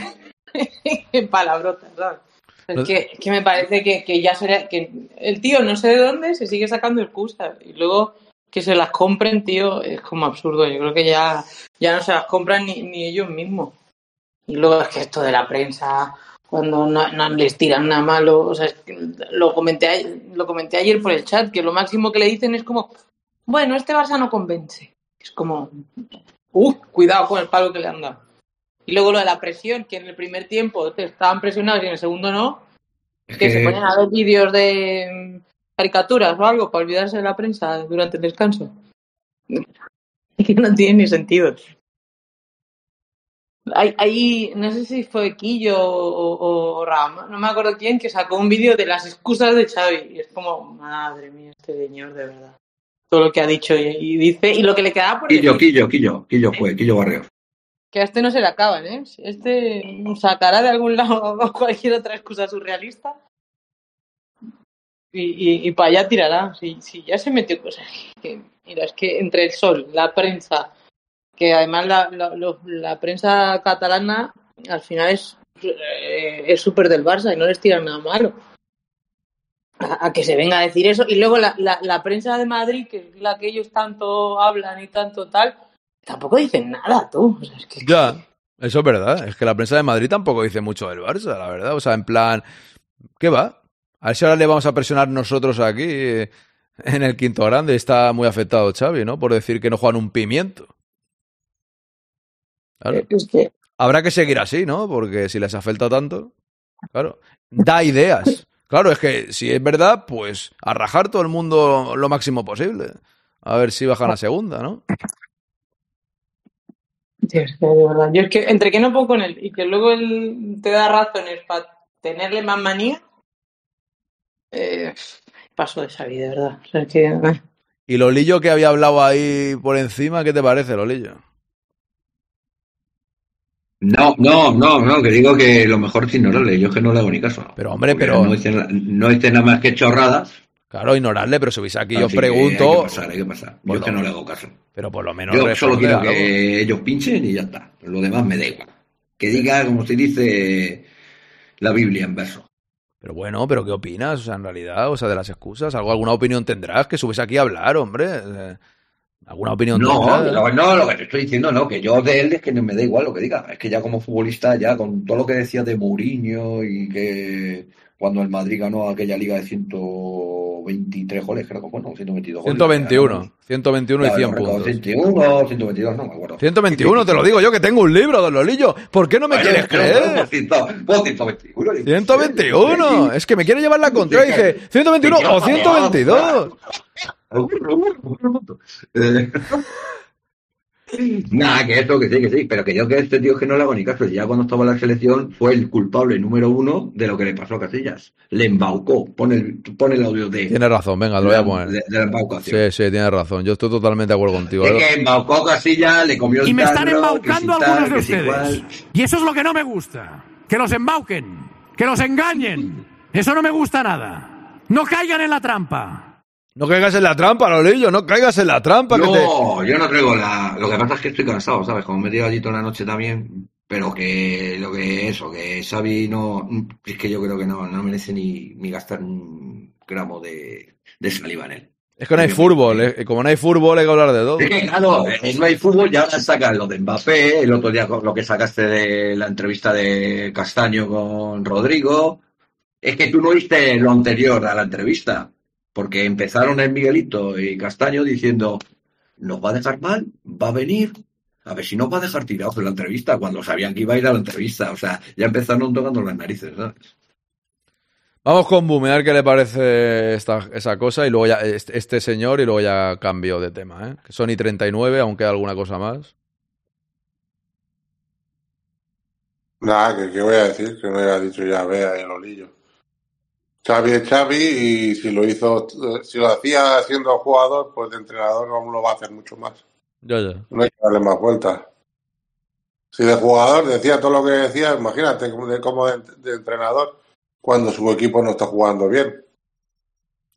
en palabrotas, ¿sabes? Es que me parece que, que ya sería, que el tío no sé de dónde se sigue sacando excusas y luego que se las compren, tío, es como absurdo. Yo creo que ya, ya no se las compran ni, ni ellos mismos. Y luego es que esto de la prensa, cuando no, no les tiran nada malo, o sea, es que lo comenté, ayer- lo comenté ayer por el chat, que lo máximo que le dicen es como, bueno, este Barça no convence. Es como, uh, cuidado con el palo que le han dado. Y luego lo de la presión, que en el primer tiempo te estaban presionados y en el segundo no, que, que- se ponen a ver vídeos de mm, caricaturas o algo para olvidarse de la prensa durante el descanso. Es que no tiene ni sentido. Hay, hay- no sé si fue Quillo o, o Rama, no me acuerdo quién, que sacó un vídeo de las excusas de Xavi. Y es como, madre mía, este señor, de verdad. Todo lo que ha dicho y, y dice, y lo que le quedaba por Quillo, decir, Quillo, Quillo, Quillo fue, Quillo Barrio. que a este no se le acaban, ¿eh? Este sacará de algún lado cualquier otra excusa surrealista y, y, para allá tirará. Si, si ya se metió cosas. Que, mira, es que entre el sol, la prensa, que además la, la prensa catalana al final es eh, es súper del Barça y no les tiran nada malo. A, a que se venga a decir eso. Y luego la, la, la prensa de Madrid, que es la que ellos tanto hablan y tanto tal, tampoco dicen nada, tú. O sea, es que Ya, eso es verdad. Es que la prensa de Madrid tampoco dice mucho del Barça, la verdad. O sea, en plan, ¿qué va? A ver si ahora le vamos a presionar nosotros aquí eh, en el quinto grande. Está muy afectado Xavi, ¿no? Por decir que no juegan un pimiento. Claro. es que Habrá que seguir así, ¿no? Porque si les afecta tanto, claro, da ideas. Claro, es que si es verdad, pues a rajar todo el mundo lo máximo posible. A ver si bajan a segunda, ¿no? Tío, es que de verdad. Yo es que entre que no puedo con él y que luego él te da razones para tenerle más manía, eh, paso de de verdad. O sea, es que, eh. Y Lolillo que había hablado ahí por encima, ¿qué te parece, Lolillo? No, no, no, no, que digo que lo mejor es ignorarle, yo es que no le hago ni caso. Pero hombre, Porque pero- No dice, na- no dice nada más que chorradas. Claro, ignorarle, pero si veis aquí, yo os así que Hay pregunto. que pasar, hay que pasar. Yo es que no le hago caso. Pero por lo menos. Yo solo quiero que ellos pinchen y ya está. Lo demás me da igual. Que diga, como se dice, la Biblia en verso. Pero bueno, ¿pero qué opinas? O sea, en realidad, o sea, de las excusas, ¿algo, ¿alguna opinión tendrás? Que subes aquí a hablar, hombre. ¿Alguna opinión No, tendrás? no, no, lo que te estoy diciendo, no, que yo de él es que no me da igual lo que diga. Es que ya como futbolista, ya con todo lo que decía de Mourinho y que cuando el Madrid ganó aquella liga de 123 goles, creo que fue, no, 122 goles. 121. 121 y Claro, 100 no recuerdo, puntos. 121, 122, no me acuerdo. 121, te lo digo yo que tengo un libro, don Lolillo. ¿Por qué no me Bueno, quieres creer? pero, pues, 121. 121. Es que me quiere llevar la contra. Dije, 121 o 122. Eh, Nada, que eso, que sí, que sí, pero que yo que este tío es que no le hago ni caso. Ya cuando estaba en la selección fue el culpable número uno de lo que le pasó a Casillas. Le embaucó. Pon el, pon el audio de, Tienes razón, venga, lo voy a poner. de la embaucación. Sí, sí, tienes razón. Yo estoy totalmente de acuerdo contigo. De que embaucó a Casillas, le comió el Y me están tarro, embaucando si algunos de si ustedes. Y eso es lo que no me gusta. Que los embauquen, que los engañen. Eso no me gusta nada. No caigan en la trampa. No caigas en la trampa, Lolillo, no caigas en la trampa. que te- No, yo no traigo la. Lo que pasa es que estoy cansado, ¿sabes? Como me he tirado allí toda la noche también. Pero que lo que eso, que Xavi no. Es que yo creo que no, no merece ni, ni gastar un gramo de, de saliva en él. Es que no hay fútbol, eh, como no hay fútbol hay que hablar de todo. Es que claro, eh, no hay fútbol y ahora sacan lo de Mbappé, el otro día lo que sacaste de la entrevista de Castaño con Rodrigo. Es que tú no viste lo anterior a la entrevista, porque empezaron el Miguelito y Castaño diciendo, nos va a dejar mal, va a venir, a ver si nos va a dejar tirados en la entrevista, cuando sabían que iba a ir a la entrevista. O sea, ya empezaron tocando las narices, ¿sabes? Vamos con Boom, a ver qué le parece esta, esa cosa y luego ya este, este señor y luego ya cambio de tema, ¿eh? Sony 39, aunque alguna cosa más. Nada, que qué voy a decir, que no haya dicho ya vea el olillo. Xavi es Xavi y si lo hizo, si lo hacía siendo jugador, pues de entrenador no lo va a hacer mucho más. Ya, ya. No hay que darle más vueltas. Si de jugador decía todo lo que decía, imagínate como de, de entrenador cuando su equipo no está jugando bien.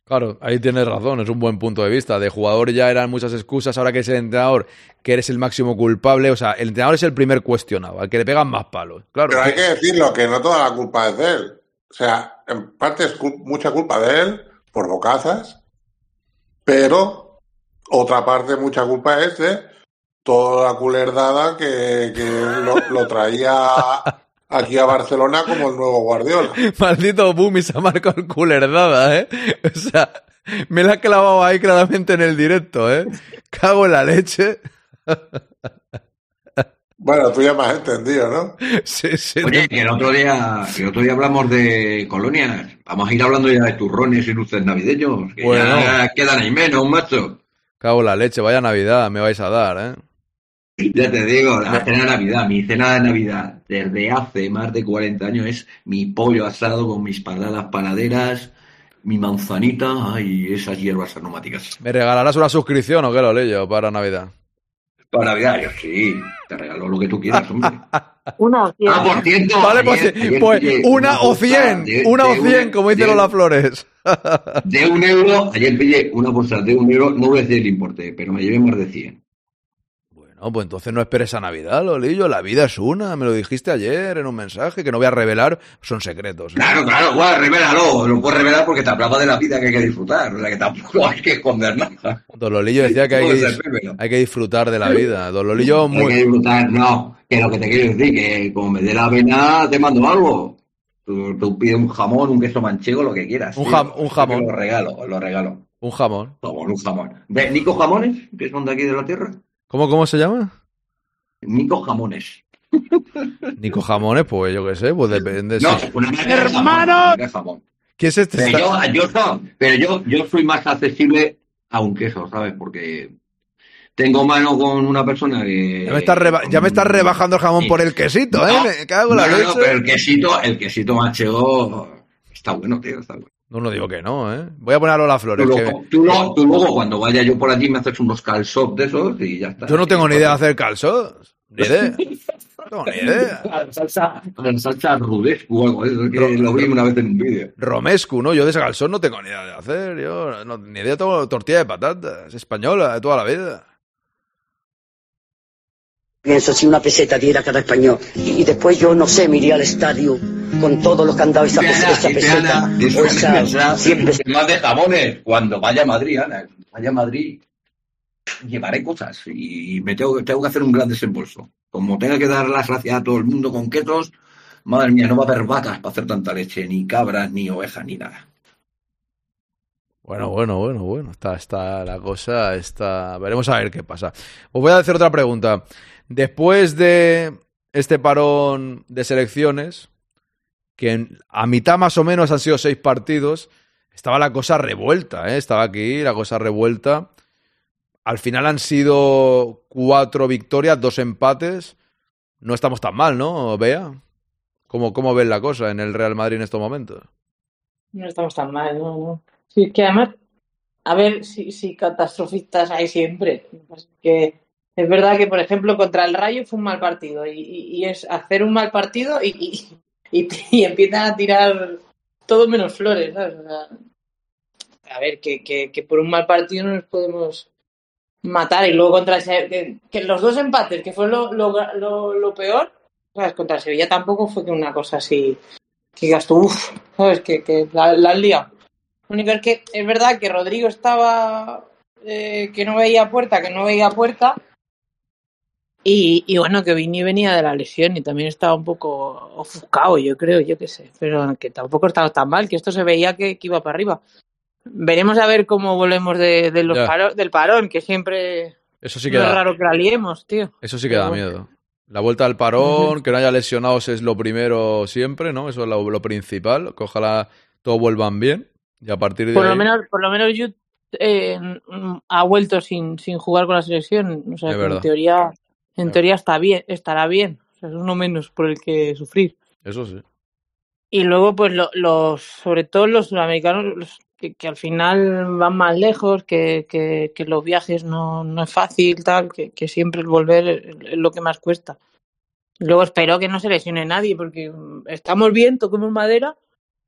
Claro, ahí tienes razón, es un buen punto de vista. De jugador ya eran muchas excusas, ahora que es el entrenador, que eres el máximo culpable, o sea, el entrenador es el primer cuestionado, al que le pegan más palos. Claro. Pero hay que decirlo, que no toda la culpa es de él. O sea, en parte es mucha culpa de él, por bocazas, pero otra parte, mucha culpa es de toda la culerdada que, que lo, lo traía aquí a Barcelona como el nuevo Guardiola. Maldito Bumi se ha el culerdada, ¿eh? O sea, me la ha clavado ahí claramente en el directo, ¿eh? Cago en la leche. Bueno, tú ya me has entendido, ¿no? Sí, sí. Oye, que el otro día, el otro día hablamos de colonias. Vamos a ir hablando ya de turrones y luces navideños. Que Bueno. ya quedan ahí menos, macho. Cago en la leche, vaya Navidad, me vais a dar, ¿eh? Ya te digo, la cena de Navidad, mi cena de Navidad desde hace más de 40 años es mi pollo asado con mis patatas panaderas, mi manzanita ay, esas hierbas aromáticas. ¿Me regalarás una suscripción o qué lo leyo para Navidad? Para Navidad, yo sí, te regalo lo que tú quieras, hombre. Una o cien. Ah, por cierto, Vale, pues, ayer- ayer pues pillé una o cien, de- una o cien, como dice Lola Flores. De un euro, ayer pillé una bolsa de un euro, no voy a decir el importe, pero me llevé más de 100. No, pues entonces no esperes a Navidad, Lolillo. La vida es una. Me lo dijiste ayer en un mensaje que no voy a revelar. Son secretos. ¿eh? Claro, claro, bueno, revélalo, lo puedes revelar porque te hablaba de la vida que hay que disfrutar, o sea que tampoco hay que esconder nada. Don Lolillo decía que hay que, hay disfrutar de la vida. Don Lolillo, Hay que muy. disfrutar, no, que lo que te quiero decir, que como me dé la pena, te mando algo. Tú, tú pides un jamón, un queso manchego, lo que quieras. Un jam- un jamón. Lo regalo, lo regalo. Un jamón. Jamón, un jamón. ¿De Nico Jamones? Que son de aquí de la tierra. ¿Cómo, cómo se llama? Nico Jamones. Nico Jamones, pues yo qué sé, pues depende. No, sí. una marca de jamón, una marca de jamón. ¿Qué es este? Pero yo, yo, so- pero yo, yo soy más accesible a un queso, ¿sabes? Porque tengo mano con una persona que... Ya me estás reba- ya me estás rebajando el jamón por el quesito, ¿eh? No, Me cago en la no, no, leche. pero el quesito, el quesito manchego está bueno, tío, está bueno. No, no digo que no, ¿eh? Voy a poner a Lola Tú, Flores. que tú lo- tú luego, cuando vaya yo por allí, me haces unos calzots de esos y ya está. Yo no tengo ni idea de hacer calzos. Ni idea. No tengo ni idea. La salsa, la salsa rudescu o algo eso, que lo vi una vez en un vídeo. Romescu, ¿no? Yo de ese calzón no tengo ni idea de hacer. Yo no- ni idea tengo tortilla de patatas. Española de toda la vida. Pienso si una peseta diera cada español. Y, y después yo, no sé, me iría al estadio con todos los que han dado esa, pes- esa Ana, peseta. o esa Ana, 100 pesetas. más de jamones. Cuando vaya a Madrid, Ana, vaya a Madrid, llevaré cosas y me tengo, tengo que hacer un gran desembolso. Como tenga que dar las gracias a todo el mundo con quesos, madre mía, no va a haber vacas para hacer tanta leche, ni cabras, ni ovejas, ni nada. Bueno, bueno, bueno, bueno. Está, está la cosa, está... Veremos a ver qué pasa. Os voy a hacer otra pregunta. Después de este parón de selecciones, que a mitad más o menos han sido seis partidos, estaba la cosa revuelta, ¿eh? Estaba aquí la cosa revuelta. Al final han sido cuatro victorias, dos empates. No estamos tan mal, ¿no, Bea? ¿Cómo, cómo ves la cosa en el Real Madrid en estos momentos? No estamos tan mal, no. Sí, que además, a ver si, si catastrofistas hay siempre. Que es verdad que, por ejemplo, contra el Rayo fue un mal partido y, es hacer un mal partido y, y, y, empiezan a tirar todo menos flores, ¿sabes? A ver, que, que, que por un mal partido no nos podemos matar y luego contra el Se- que, que los dos empates, que fue lo, lo, lo, peor, ¿sabes? Contra el Sevilla tampoco fue que una cosa así que digas tú, uff, ¿sabes? Que, que la, la has liado. Lo único es que es verdad que Rodrigo estaba eh, que no veía puerta, que no veía puerta. Y, y, bueno, que Vini venía de la lesión y también estaba un poco ofuscado, yo creo, yo qué sé. Pero que tampoco estaba tan mal, que esto se veía que, que iba para arriba. Veremos a ver cómo volvemos de, de los paro- del parón, que siempre Eso sí que no es raro que la liemos, tío. eso sí que da miedo. La vuelta al parón, que no haya lesionados es lo primero siempre, ¿no? Eso es lo, lo principal. Que ojalá todos vuelvan bien. Y a partir de Por lo menos, por lo menos eh, ha vuelto sin, sin jugar con la selección. O sea, Es que en teoría, en teoría está bien, estará bien. O sea, es uno menos por el que sufrir. Eso sí. Y luego, pues lo- los, sobre todo los sudamericanos, los que, que al final van más lejos, que, que, que los viajes no, no es fácil, tal, que, que siempre el volver es es lo que más cuesta. Luego espero que no se lesione nadie, porque mm, estamos bien, toquemos madera,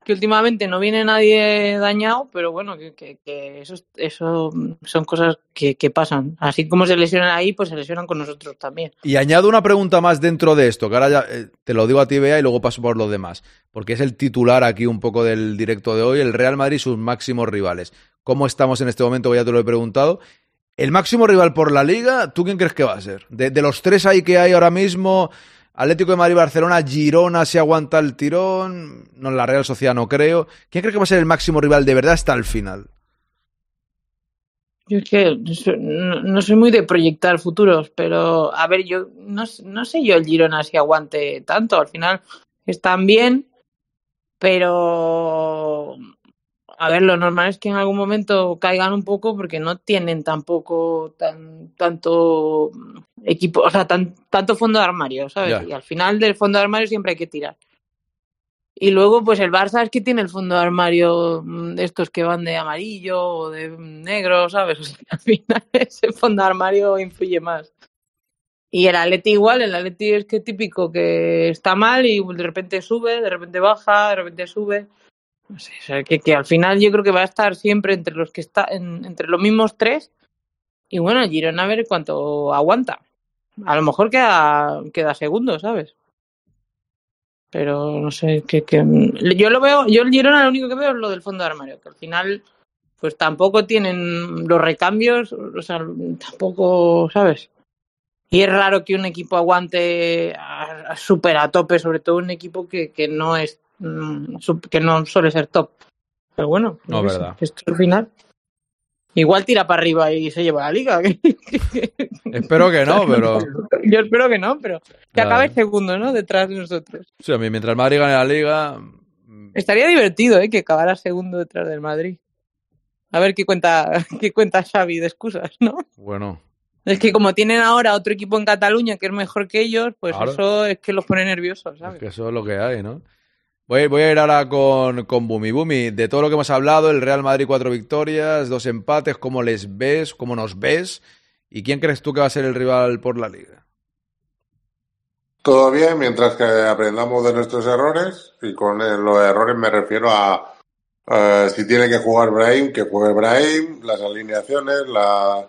que últimamente no viene nadie dañado, pero bueno, que, eso, es- eso mm, son cosas que, pasan. Así como se lesionan ahí, pues se lesionan con nosotros también. Y añado una pregunta más dentro de esto, que ahora ya eh, te lo digo a ti, Bea, y luego paso por los demás. Porque es el titular aquí un poco del directo de hoy, el Real Madrid y sus máximos rivales. ¿Cómo estamos en este momento? Ya te lo he preguntado. El máximo rival por la liga, ¿tú quién crees que va a ser? De los tres ahí que hay ahora mismo, Atlético de Madrid, Barcelona, Girona, si aguanta el tirón, no, la Real Sociedad no creo. ¿Quién crees que va a ser el máximo rival de verdad hasta el final? Yo es que no, soy muy de proyectar futuros, pero a ver, yo no, no sé yo el Girona si aguante tanto. Al final están bien, pero a ver, lo normal es que en algún momento caigan un poco porque no tienen tampoco tan tanto equipo, o sea, tan, tanto fondo de armario, ¿sabes? Ya. Y al final del fondo de armario siempre hay que tirar. Y luego, pues el Barça es que tiene el fondo de armario mm, de estos que van de amarillo o de negro, ¿sabes? O sea, al final ese fondo de armario influye más. Y el Atleti igual, el Atleti es que típico que está mal y de repente sube, de repente baja, de repente sube. No sé, o sea, que, que al final yo creo que va a estar siempre entre los que está, en- entre los mismos tres. Y bueno, Girona a ver cuánto aguanta. A lo mejor queda, queda segundo, ¿sabes? Pero no sé, que, que yo lo veo, yo el Girona lo único que veo es lo del fondo de armario, que al final pues tampoco tienen los recambios, o sea, tampoco, ¿sabes? Y es raro que un equipo aguante a, a súper a tope, sobre todo un equipo que, que no es mm, que no suele ser top. Pero bueno, No, sé, verdad. esto al final. Igual tira para arriba y se lleva la liga. Espero que no, pero... Yo espero que no, pero que acabe segundo, ¿no? Detrás de nosotros. Sí, a mí, mientras el Madrid gane la liga, Estaría divertido, ¿eh? Que acabara segundo detrás del Madrid. A ver qué cuenta, qué cuenta Xavi de excusas, ¿no? bueno, Es que como tienen ahora otro equipo en Cataluña que es mejor que ellos, pues Claro. eso es que los pone nerviosos, es ¿sabes? que eso es lo que hay, ¿no? Voy, voy a ir ahora con, con Bumi. Bumi, de todo lo que hemos hablado, el Real Madrid cuatro victorias, dos empates, ¿cómo les ves? ¿Cómo nos ves? ¿Y quién crees tú que va a ser el rival por la liga? Todo bien, mientras que aprendamos de nuestros errores, y con eh, los errores me refiero a si tiene que jugar Brahim, que juegue Brahim, las alineaciones, la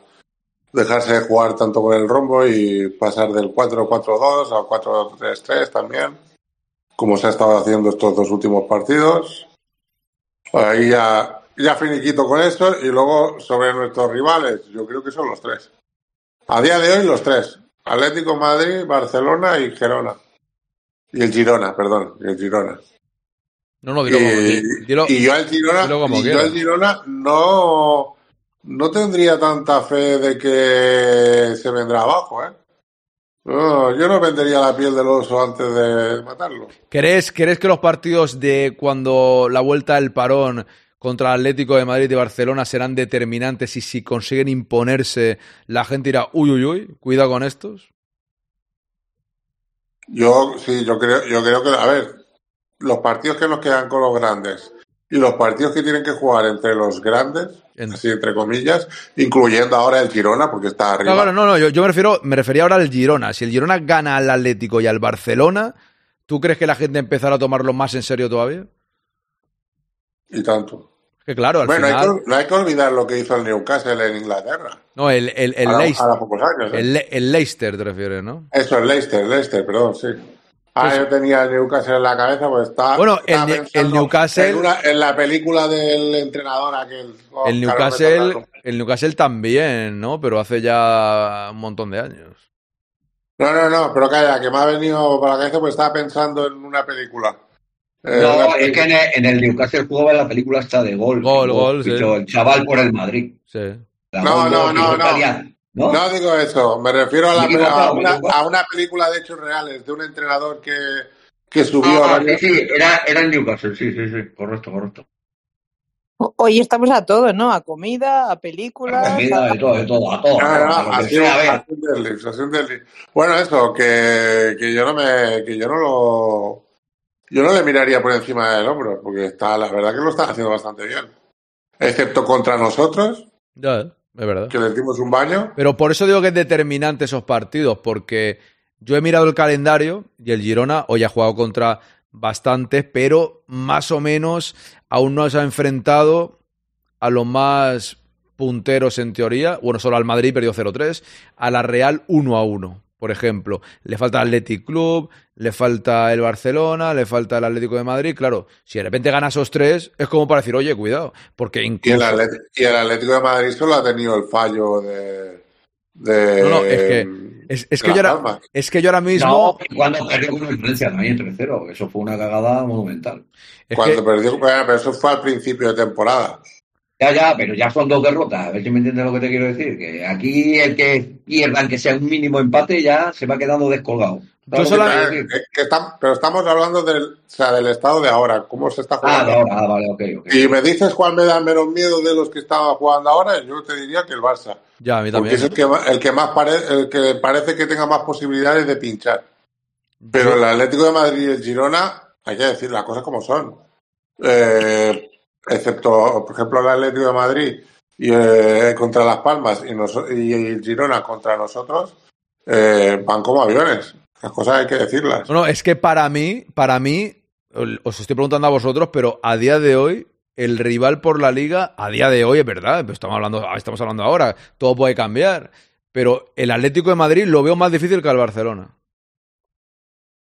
dejarse de jugar tanto con el rombo y pasar del 4-4-2 al 4-3-3 también, como se ha estado haciendo estos dos últimos partidos. Ahí ya, ya finiquito con eso, y luego sobre nuestros rivales, yo creo que son los tres. A día de hoy los tres. Atlético Madrid, Barcelona y Gerona. Y el Girona, perdón, y el Girona. No, no, dilo como, y, dilo- y yo al Girona, como y yo al Girona no, no tendría tanta fe de que se vendrá abajo, ¿eh? No, yo no vendería la piel del oso antes de matarlo. ¿Crees, ¿Crees que los partidos de cuando la vuelta del parón contra el Atlético de Madrid y Barcelona serán determinantes y si consiguen imponerse, la gente dirá, uy, uy, uy, cuidado con estos? Yo sí, yo creo, yo creo que, a ver, los partidos que nos quedan con los grandes y los partidos que tienen que jugar entre los grandes, así entre comillas, incluyendo ahora el Girona, porque está arriba. No, claro, no, no, yo, yo me refiero, me refería ahora al Girona. Si el Girona gana al Atlético y al Barcelona, ¿tú crees que la gente empezará a tomarlo más en serio todavía? Y tanto. Que claro, al bueno, hay final. que- no hay que olvidar lo que hizo el Newcastle en Inglaterra. No, el, el, el Ahora- Leicester. años, ¿eh? El, Le- el Leicester, te refieres, ¿no? Eso, el Leicester, Leicester, perdón, sí. Ah, yo tenía el Newcastle en la cabeza, pues está. Bueno, el, estaba el pensando Newcastle. En, una- en la película del entrenador aquel. oh, El Newcastle, el Newcastle también, ¿no? Pero hace ya un montón de años. No, no, no, pero calla, que me ha venido para la cabeza, pues estaba pensando en una película. Eh, No, una es que en el, en el Newcastle jugaba la película esta de gol. Gol, gol, sí. El chaval por el Madrid. Sí. La No, gol, no, gol, no, no. ¿No? No digo eso, me refiero a, la, equivocado, a, una, a película de hechos reales de un entrenador que, que subió. Ah, varios- sí, sí, era, era el Newcastle, sí, sí, sí, correcto, correcto. Hoy estamos a todo, ¿no? A comida, a películas. Comida, a- de todo, de todo, a todo. No, no, a así, sea, a. Bueno, eso, que, que yo no me, que yo no lo, yo no le miraría por encima del hombro, porque está, la verdad que lo están haciendo bastante bien. Excepto contra nosotros, Ya, es verdad. que les dimos un baño. Pero por eso digo que es determinante esos partidos, porque yo he mirado el calendario y el Girona hoy ha jugado contra bastantes, pero más o menos aún no se ha enfrentado a los más punteros en teoría. Bueno, solo al Madrid perdió 0-3, a la Real 1-1, por ejemplo. Le falta el Athletic Club, le falta el Barcelona, le falta el Atlético de Madrid. Claro, si de repente gana esos tres, es como para decir, oye, cuidado, porque Y el, incluso... Atlético, y el Atlético de Madrid solo ha tenido el fallo de, de No, no, es que, es, es que yo ahora, es que yo ahora mismo... No, cuando perdió con Valencia también 3-0, eso fue una cagada monumental. Es Cuando que- perdió, pero eso fue al principio de temporada. Ya, ya, pero ya son dos derrotas, a ver si me entiendes lo que te quiero decir, que aquí el que pierda, aunque sea un mínimo empate, ya se va quedando descolgado. Yo ¿Sabes lo que Eh, decir? que está- pero estamos hablando del, o sea, del estado de ahora, cómo se está Ah, jugando. de ahora, ah, vale, ok, ok. Si me dices cuál me da menos miedo de los que estaban jugando ahora, yo te diría que el Barça. Ya, a mí Porque también. es el que, ma- el que más pare- el que parece que tenga más posibilidades de pinchar. Pero el Atlético de Madrid y el Girona, hay que decir las cosas como son. Eh, excepto, por ejemplo, el Atlético de Madrid y, eh, contra Las Palmas y, noso- y Girona contra nosotros, eh, van como aviones. Las cosas hay que decirlas. No, no, es que para mí, para mí, os estoy preguntando a vosotros, pero a día de hoy, el rival por la liga, a día de hoy es verdad, estamos hablando, estamos hablando ahora, todo puede cambiar. Pero el Atlético de Madrid lo veo más difícil que el Barcelona.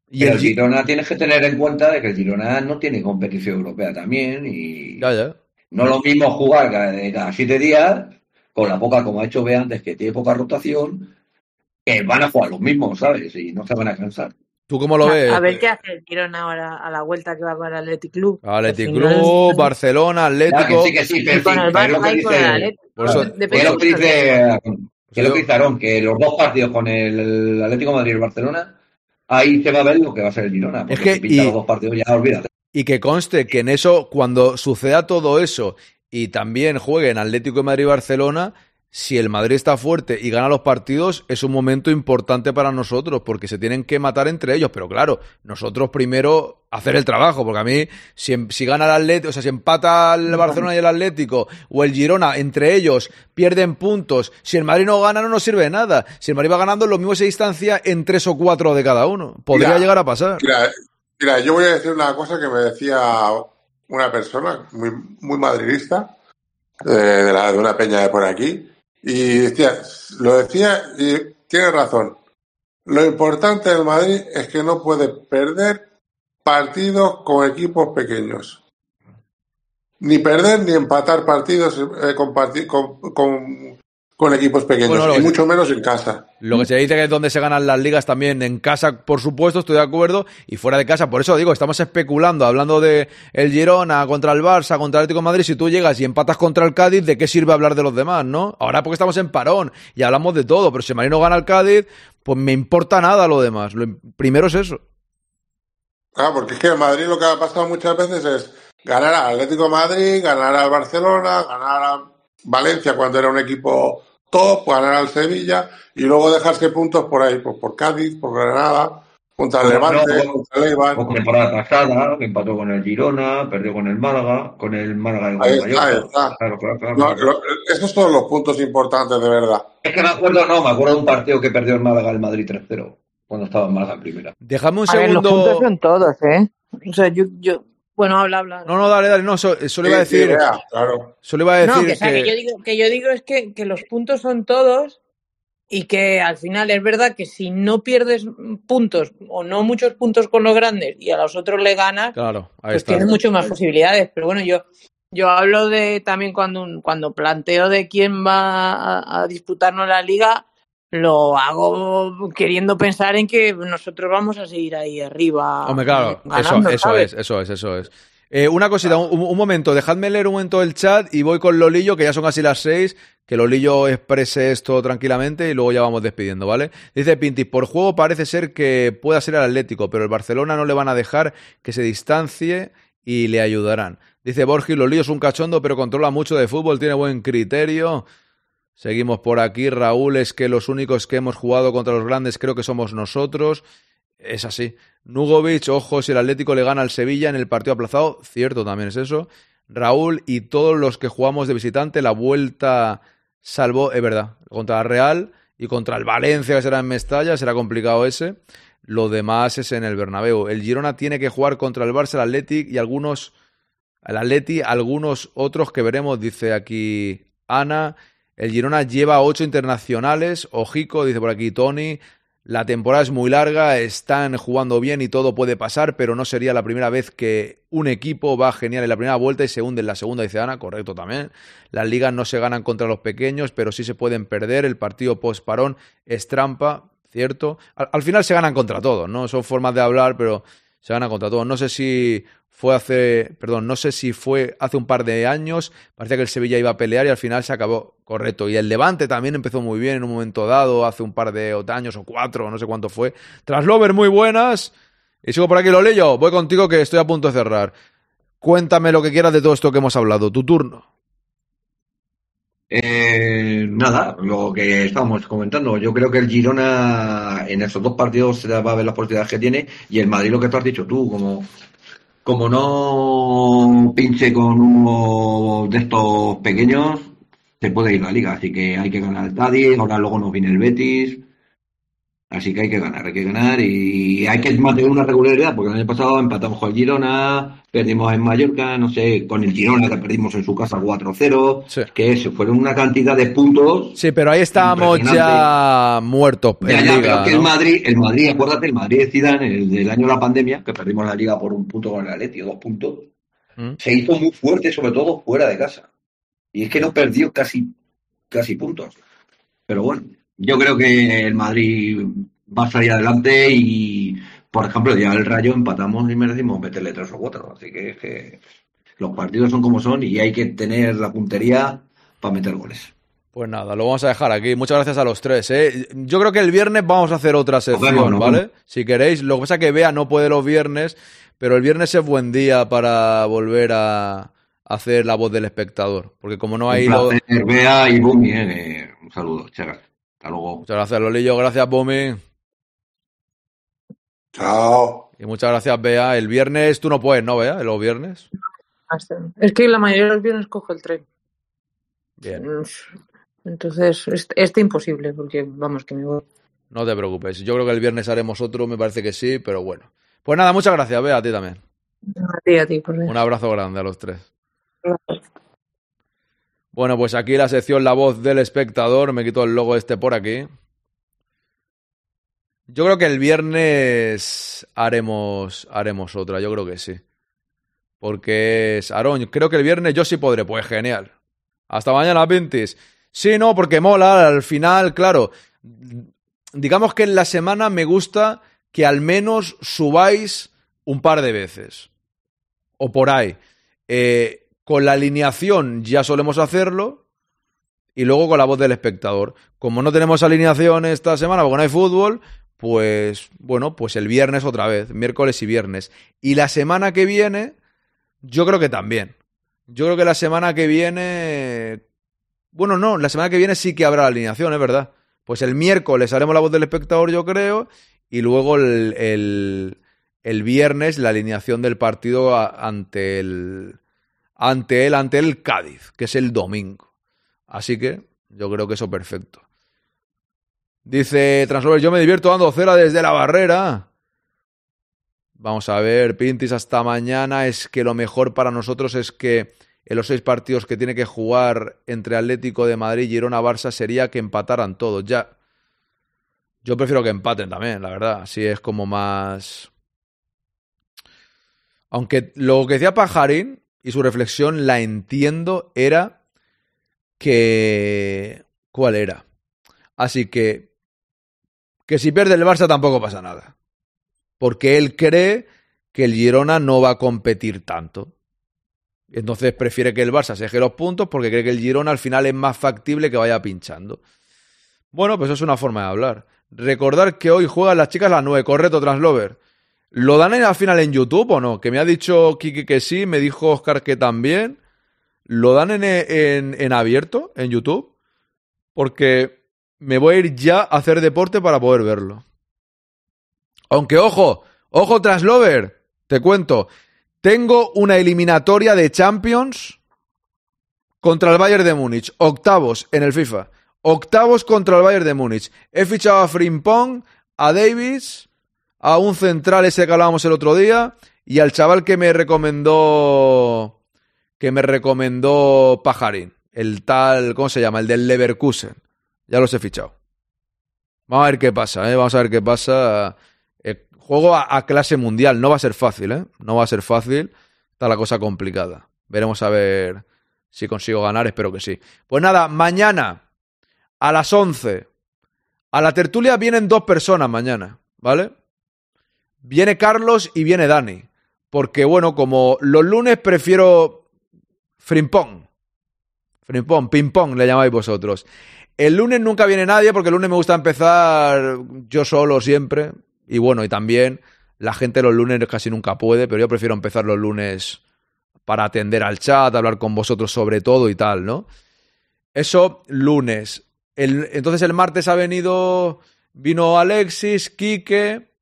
Y Pero el el Gi- Girona tienes que tener en cuenta de que el Girona no tiene competición europea también y Ya, ya. no es lo mismo jugar cada, de cada siete días con la poca, como ha hecho B antes, que tiene poca rotación, que van a jugar los mismos, ¿sabes? Y no se van a cansar. ¿Tú cómo lo a, ves? a ver qué hace el Girona ahora a la vuelta que va para el Athletic Club. Athletic Club, Barcelona, Ya, Atlético. que sí, que sí, con el es lo Barça que y con el dice, Atlético. Por eso- Depende que es lo dice, los dos partidos con el Atlético de Madrid y el Barcelona, ahí se va a ver lo que va a ser el Girona. Es que- si pinta y- los dos partidos ya olvídate. Y que conste que en eso, cuando suceda todo eso y también jueguen Atlético de Madrid y Barcelona, si el Madrid está fuerte y gana los partidos, es un momento importante para nosotros, porque se tienen que matar entre ellos. Pero claro, nosotros primero hacer el trabajo, porque a mí, si, si gana el Atlético, o sea, si empata el Barcelona y el Atlético, o el Girona, entre ellos, pierden puntos. Si el Madrid no gana, no nos sirve de nada. Si el Madrid va ganando, lo mismo se distancia en tres o cuatro de cada uno. Podría Mira, llegar a pasar. Mira, mira, yo voy a decir una cosa que me decía una persona muy, muy madridista, eh, de, la, de una peña de por aquí, y decía, lo decía y tiene razón. Lo importante del Madrid es que no puede perder partidos con equipos pequeños. Ni perder ni empatar partidos eh, con, con, con- con equipos pequeños, Bueno, y que- mucho menos en casa. Lo que se dice que es donde se ganan las ligas también en casa, por supuesto, estoy de acuerdo, y fuera de casa. Por eso digo, estamos especulando, hablando de el Girona contra el Barça, contra el Atlético de Madrid. Si tú llegas y empatas contra el Cádiz, ¿de qué sirve hablar de los demás, no? Ahora porque estamos en parón y hablamos de todo, pero si el Marino gana el Cádiz, pues me importa nada lo demás. Lo im- primero es eso. Claro, porque es que en Madrid lo que ha pasado muchas veces es ganar al Atlético de Madrid, ganar al Barcelona, ganar a Valencia cuando era un equipo top, ganar al Sevilla y luego dejarse puntos por ahí, pues por Cádiz, por Granada, contra el Levante, no, contra el Eibar. O temporada pasada, que empató con el Girona, perdió con el Málaga, con el Málaga de Ahí está, ahí está. Claro, claro, claro. No, lo- esos son los puntos importantes de verdad. Es que me acuerdo, no, me acuerdo de un partido que perdió el Málaga el Madrid 3-0, cuando estaba en Málaga en primera. Déjame un A ver, los segundo. puntos son todos, ¿eh? O sea, yo, yo... Bueno, habla, habla. No, no, dale, dale, no, eso, eso le iba a Sí, sí, decir. vea, claro. Eso le iba a decir No, que, o sea, que yo digo, que yo digo es que, que los puntos son todos, y que al final es verdad que si no pierdes puntos o no muchos puntos con los grandes y a los otros le ganas, claro, ahí pues está. tienes mucho más posibilidades. Pero bueno, yo yo hablo de también cuando cuando planteo de quién va a, a disputarnos la liga, lo hago queriendo pensar en que nosotros vamos a seguir ahí arriba. Hombre, claro, ganando, eso, eso es, eso es, eso es. Eh, una cosita, un, un momento, dejadme leer un momento el chat y voy con Lolillo, que ya son casi las seis, que Lolillo exprese esto tranquilamente y luego ya vamos despidiendo, ¿vale? Dice Pintis, por juego parece ser que pueda ser el Atlético, pero el Barcelona no le van a dejar que se distancie y le ayudarán. Dice Borgi, Lolillo es un cachondo, pero controla mucho de fútbol, tiene buen criterio. Seguimos por aquí. Raúl, es que los únicos que hemos jugado contra los grandes creo que somos nosotros. Es así. Nugovic, ojo, si el Atlético le gana al Sevilla en el partido aplazado, cierto también es eso. Raúl y todos los que jugamos de visitante, la vuelta salvó, es verdad, contra la Real y contra el Valencia, que será en Mestalla, será complicado ese. Lo demás es en el Bernabéu. El Girona tiene que jugar contra el Barça, el Athletic y algunos, el Atleti, algunos otros que veremos, dice aquí Ana. El Girona lleva ocho internacionales. Ojico, dice por aquí Tony. La temporada es muy larga, están jugando bien y todo puede pasar, pero no sería la primera vez que un equipo va genial en la primera vuelta y se hunde en la segunda, dice Ana, correcto también. Las ligas no se ganan contra los pequeños, pero sí se pueden perder. El partido post-parón es trampa, ¿cierto? Al, al, final se ganan contra todos, ¿no? Son formas de hablar, pero se ganan contra todos. No sé si fue hace, perdón, no sé si fue hace un par de años, parecía que el Sevilla iba a pelear y al final se acabó correcto. Y el Levante también empezó muy bien en un momento dado, hace un par de años o cuatro, no sé cuánto fue. Traslover, muy buenas. Y sigo por aquí, lo leo. Voy contigo que estoy a punto de cerrar. Cuéntame lo que quieras de todo esto que hemos hablado. Tu turno. Eh, nada, lo que estábamos comentando. Yo creo que el Girona en esos dos partidos se va a ver las posibilidades que tiene y el Madrid lo que tú has dicho tú, como como no pinche con uno de estos pequeños, se puede ir la liga. Así que hay que ganar el Cádiz, ahora luego nos viene el Betis. Así que hay que ganar, hay que ganar y hay que mantener una regularidad, porque el año pasado empatamos con el Girona, perdimos en Mallorca, no sé, con el Girona que perdimos en su casa 4-0, sí. que eso, fueron una cantidad de puntos. Sí, pero ahí estábamos ya muertos ya, en ya, liga, pero que el Madrid, el Madrid, acuérdate, el Madrid de Zidane, el del año de la pandemia, que perdimos la liga por un punto con el Atleti, dos puntos, ¿Mm? se hizo muy fuerte, sobre todo fuera de casa. Y es que no perdió casi, casi puntos. Pero bueno, yo creo que el Madrid va a salir adelante y, por ejemplo, ya el Rayo empatamos y merecimos meterle tres o cuatro. Así que es que los partidos son como son y hay que tener la puntería para meter goles. Pues nada, lo vamos a dejar aquí. Muchas gracias a los tres. ¿eh? Yo creo que el viernes vamos a hacer otra sección, vemos, ¿vale? Si queréis. Lo que pasa es que Bea no puede los viernes, pero el viernes es buen día para volver a hacer la voz del espectador. Porque como no hay... Un lo- Bea y Bumi, eh, un saludo, chagas. Hasta luego. Muchas gracias, Lolillo. Gracias, Bumi. Chao. Y muchas gracias, Bea. El viernes tú no puedes, ¿no, Bea? Los viernes. Es que la mayoría de los viernes cojo el tren. Bien. Entonces, este, este imposible, porque vamos, que me voy. No te preocupes. Yo creo que el viernes haremos otro, me parece que sí, pero bueno. Pues nada, muchas gracias, Bea, a ti también. A ti, a ti, por Un abrazo grande a los tres. Bueno, pues aquí la sección La voz del espectador. Me quito el logo este por aquí. Yo creo que el viernes haremos, haremos otra, yo creo que sí. Porque es Aarón, creo que el viernes yo sí podré, pues genial. Hasta mañana, Pintis. Sí, no, porque mola, al final, claro. Digamos que en la semana me gusta que al menos subáis un par de veces. O por ahí. Eh, con la alineación ya solemos hacerlo. Y luego con la voz del espectador. Como no tenemos alineación esta semana porque no hay fútbol, pues bueno, pues el viernes otra vez, miércoles y viernes. Y la semana que viene, yo creo que también. Yo creo que la semana que viene... Bueno, no, la semana que viene sí que habrá alineación, es verdad. Pues el miércoles haremos la voz del espectador, yo creo, y luego el, el, el viernes la alineación del partido ante el, ante el, ante el Cádiz, que es el domingo. Así que yo creo que eso perfecto. Dice Translover, yo me divierto dando cera desde la barrera. Vamos a ver, Pintis, hasta mañana. Es que lo mejor para nosotros es que en los seis partidos que tiene que jugar entre Atlético de Madrid, Girona, Barça sería que empataran todos. Ya, Yo prefiero que empaten también, la verdad. Así es como más. Aunque lo que decía Pajarín y su reflexión la entiendo era que. ¿Cuál era? Así que. Que si pierde el Barça tampoco pasa nada. Porque él cree que el Girona no va a competir tanto. Entonces prefiere que el Barça se deje los puntos porque cree que el Girona al final es más factible que vaya pinchando. Bueno, pues eso es una forma de hablar. Recordar que hoy juegan las chicas a las 9, correcto, Translover. ¿Lo dan al final en YouTube o no? Que me ha dicho Kiki que sí, me dijo Oscar que también. ¿Lo dan en, abierto, en YouTube? Porque me voy a ir ya a hacer deporte para poder verlo. Aunque, ojo, ojo, Translover, te cuento. Tengo una eliminatoria de Champions contra el Bayern de Múnich. Octavos en el FIFA. Octavos contra el Bayern de Múnich. He fichado a Frimpong, a Davis, a un central ese que hablábamos el otro día y al chaval que me recomendó que me recomendó Pajarín, el tal, ¿cómo se llama? El del Leverkusen. Ya los he fichado. Vamos a ver qué pasa, ¿eh? Vamos a ver qué pasa. Eh, juego a, a, clase mundial. No va a ser fácil, ¿eh? No va a ser fácil. Está la cosa complicada. Veremos a ver si consigo ganar. Espero que sí. Pues nada, mañana a las 11. A la tertulia vienen dos personas mañana, ¿vale? Viene Carlos y viene Dani. Porque, bueno, como los lunes prefiero frimpón. Frimpón, ping-pong le llamáis vosotros. El lunes nunca viene nadie porque el lunes me gusta empezar yo solo siempre. Y bueno, y también la gente los lunes casi nunca puede, pero yo prefiero empezar los lunes para atender al chat, hablar con vosotros sobre todo y tal, ¿no? Eso lunes. Entonces el martes ha venido, vino Alexis, Quique,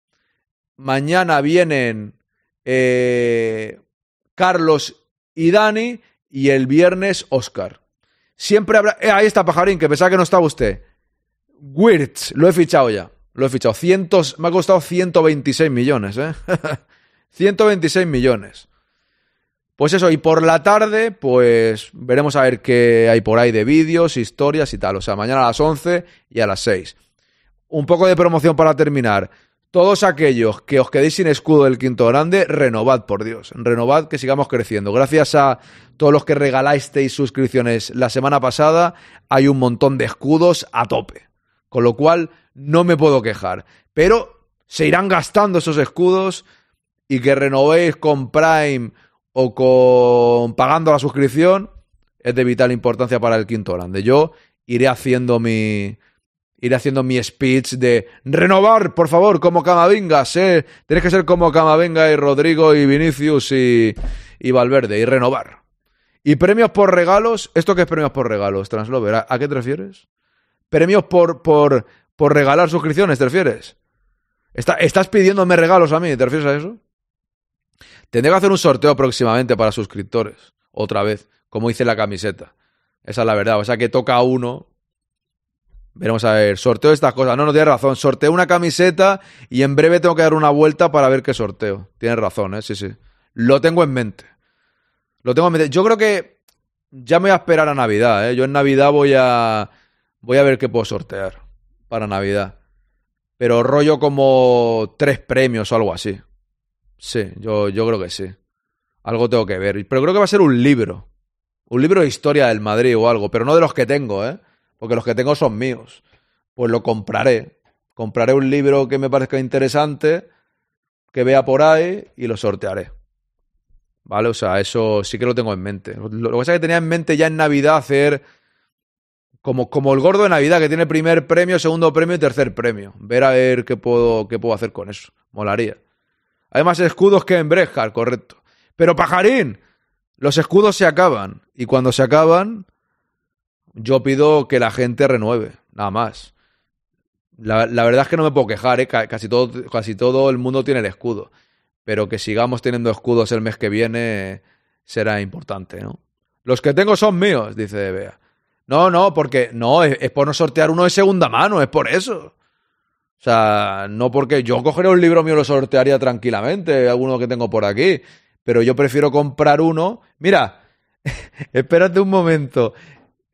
mañana vienen eh, Carlos y Dani y el viernes Oscar. Siempre habrá... Eh, ahí está Pajarín, que pensaba que no estaba usted. Wirtz, lo he fichado ya. Lo he fichado. Cientos, me ha costado 126 millones, ¿eh? 126 millones. Pues eso, y por la tarde, pues veremos a ver qué hay por ahí de vídeos, historias y tal. O sea, mañana a las 11 y a las 6. Un poco de promoción para terminar. Todos aquellos que os quedéis sin escudo del quinto grande, renovad, por Dios. Renovad que sigamos creciendo. Gracias a todos los que regalasteis suscripciones la semana pasada, hay un montón de escudos a tope. Con lo cual, no me puedo quejar. Pero se irán gastando esos escudos y que renovéis con Prime o con pagando la suscripción es de vital importancia para el quinto grande. Yo iré haciendo mi, iré haciendo mi speech de renovar, por favor, como Camavinga. ¿eh? Tienes que ser como Camavinga y Rodrigo y Vinicius y, y Valverde, y renovar. Y premios por regalos, ¿esto qué es premios por regalos, Translover? ¿A, a qué te refieres? Premios por, por, por regalar suscripciones, ¿te refieres? ¿Está, ¿Estás pidiéndome regalos a mí? ¿Te refieres a eso? Tendré que hacer un sorteo próximamente para suscriptores, otra vez, como hice la camiseta. Esa es la verdad. O sea que toca a uno Veremos a ver, sorteo estas cosas. No, no tienes razón. Sorteo una camiseta y en breve tengo que dar una vuelta para ver qué sorteo. Tienes razón, ¿eh? Sí, sí. Lo tengo en mente. Lo tengo en mente. Yo creo que ya me voy a esperar a Navidad, ¿eh? Yo en Navidad voy a. Voy a ver qué puedo sortear para Navidad. Pero rollo como tres premios o algo así. Sí, yo, yo creo que sí. Algo tengo que ver. Pero creo que va a ser un libro. Un libro de historia del Madrid o algo. Pero no de los que tengo, ¿eh? Porque los que tengo son míos. Pues lo compraré. Compraré un libro que me parezca interesante, que vea por ahí y lo sortearé. ¿Vale? O sea, eso sí que lo tengo en mente. Lo, que pasa es que tenía en mente ya en Navidad hacer como, como el gordo de Navidad, que tiene primer premio, segundo premio y tercer premio. Ver a ver qué puedo, qué puedo hacer con eso. Molaría. Hay más escudos que en Brejal, correcto. Pero pajarín, los escudos se acaban. Y cuando se acaban, yo pido que la gente renueve, nada más. La, la verdad es que no me puedo quejar, ¿eh? casi, todo, casi todo el mundo tiene el escudo. Pero que sigamos teniendo escudos el mes que viene será importante, ¿no? Los que tengo son míos, dice Bea. No, no, porque no, es, es, por no sortear uno de segunda mano, es por eso. O sea, no porque yo cogeré un libro mío y lo sortearía tranquilamente, alguno que tengo por aquí. Pero yo prefiero comprar uno. Mira, espérate un momento.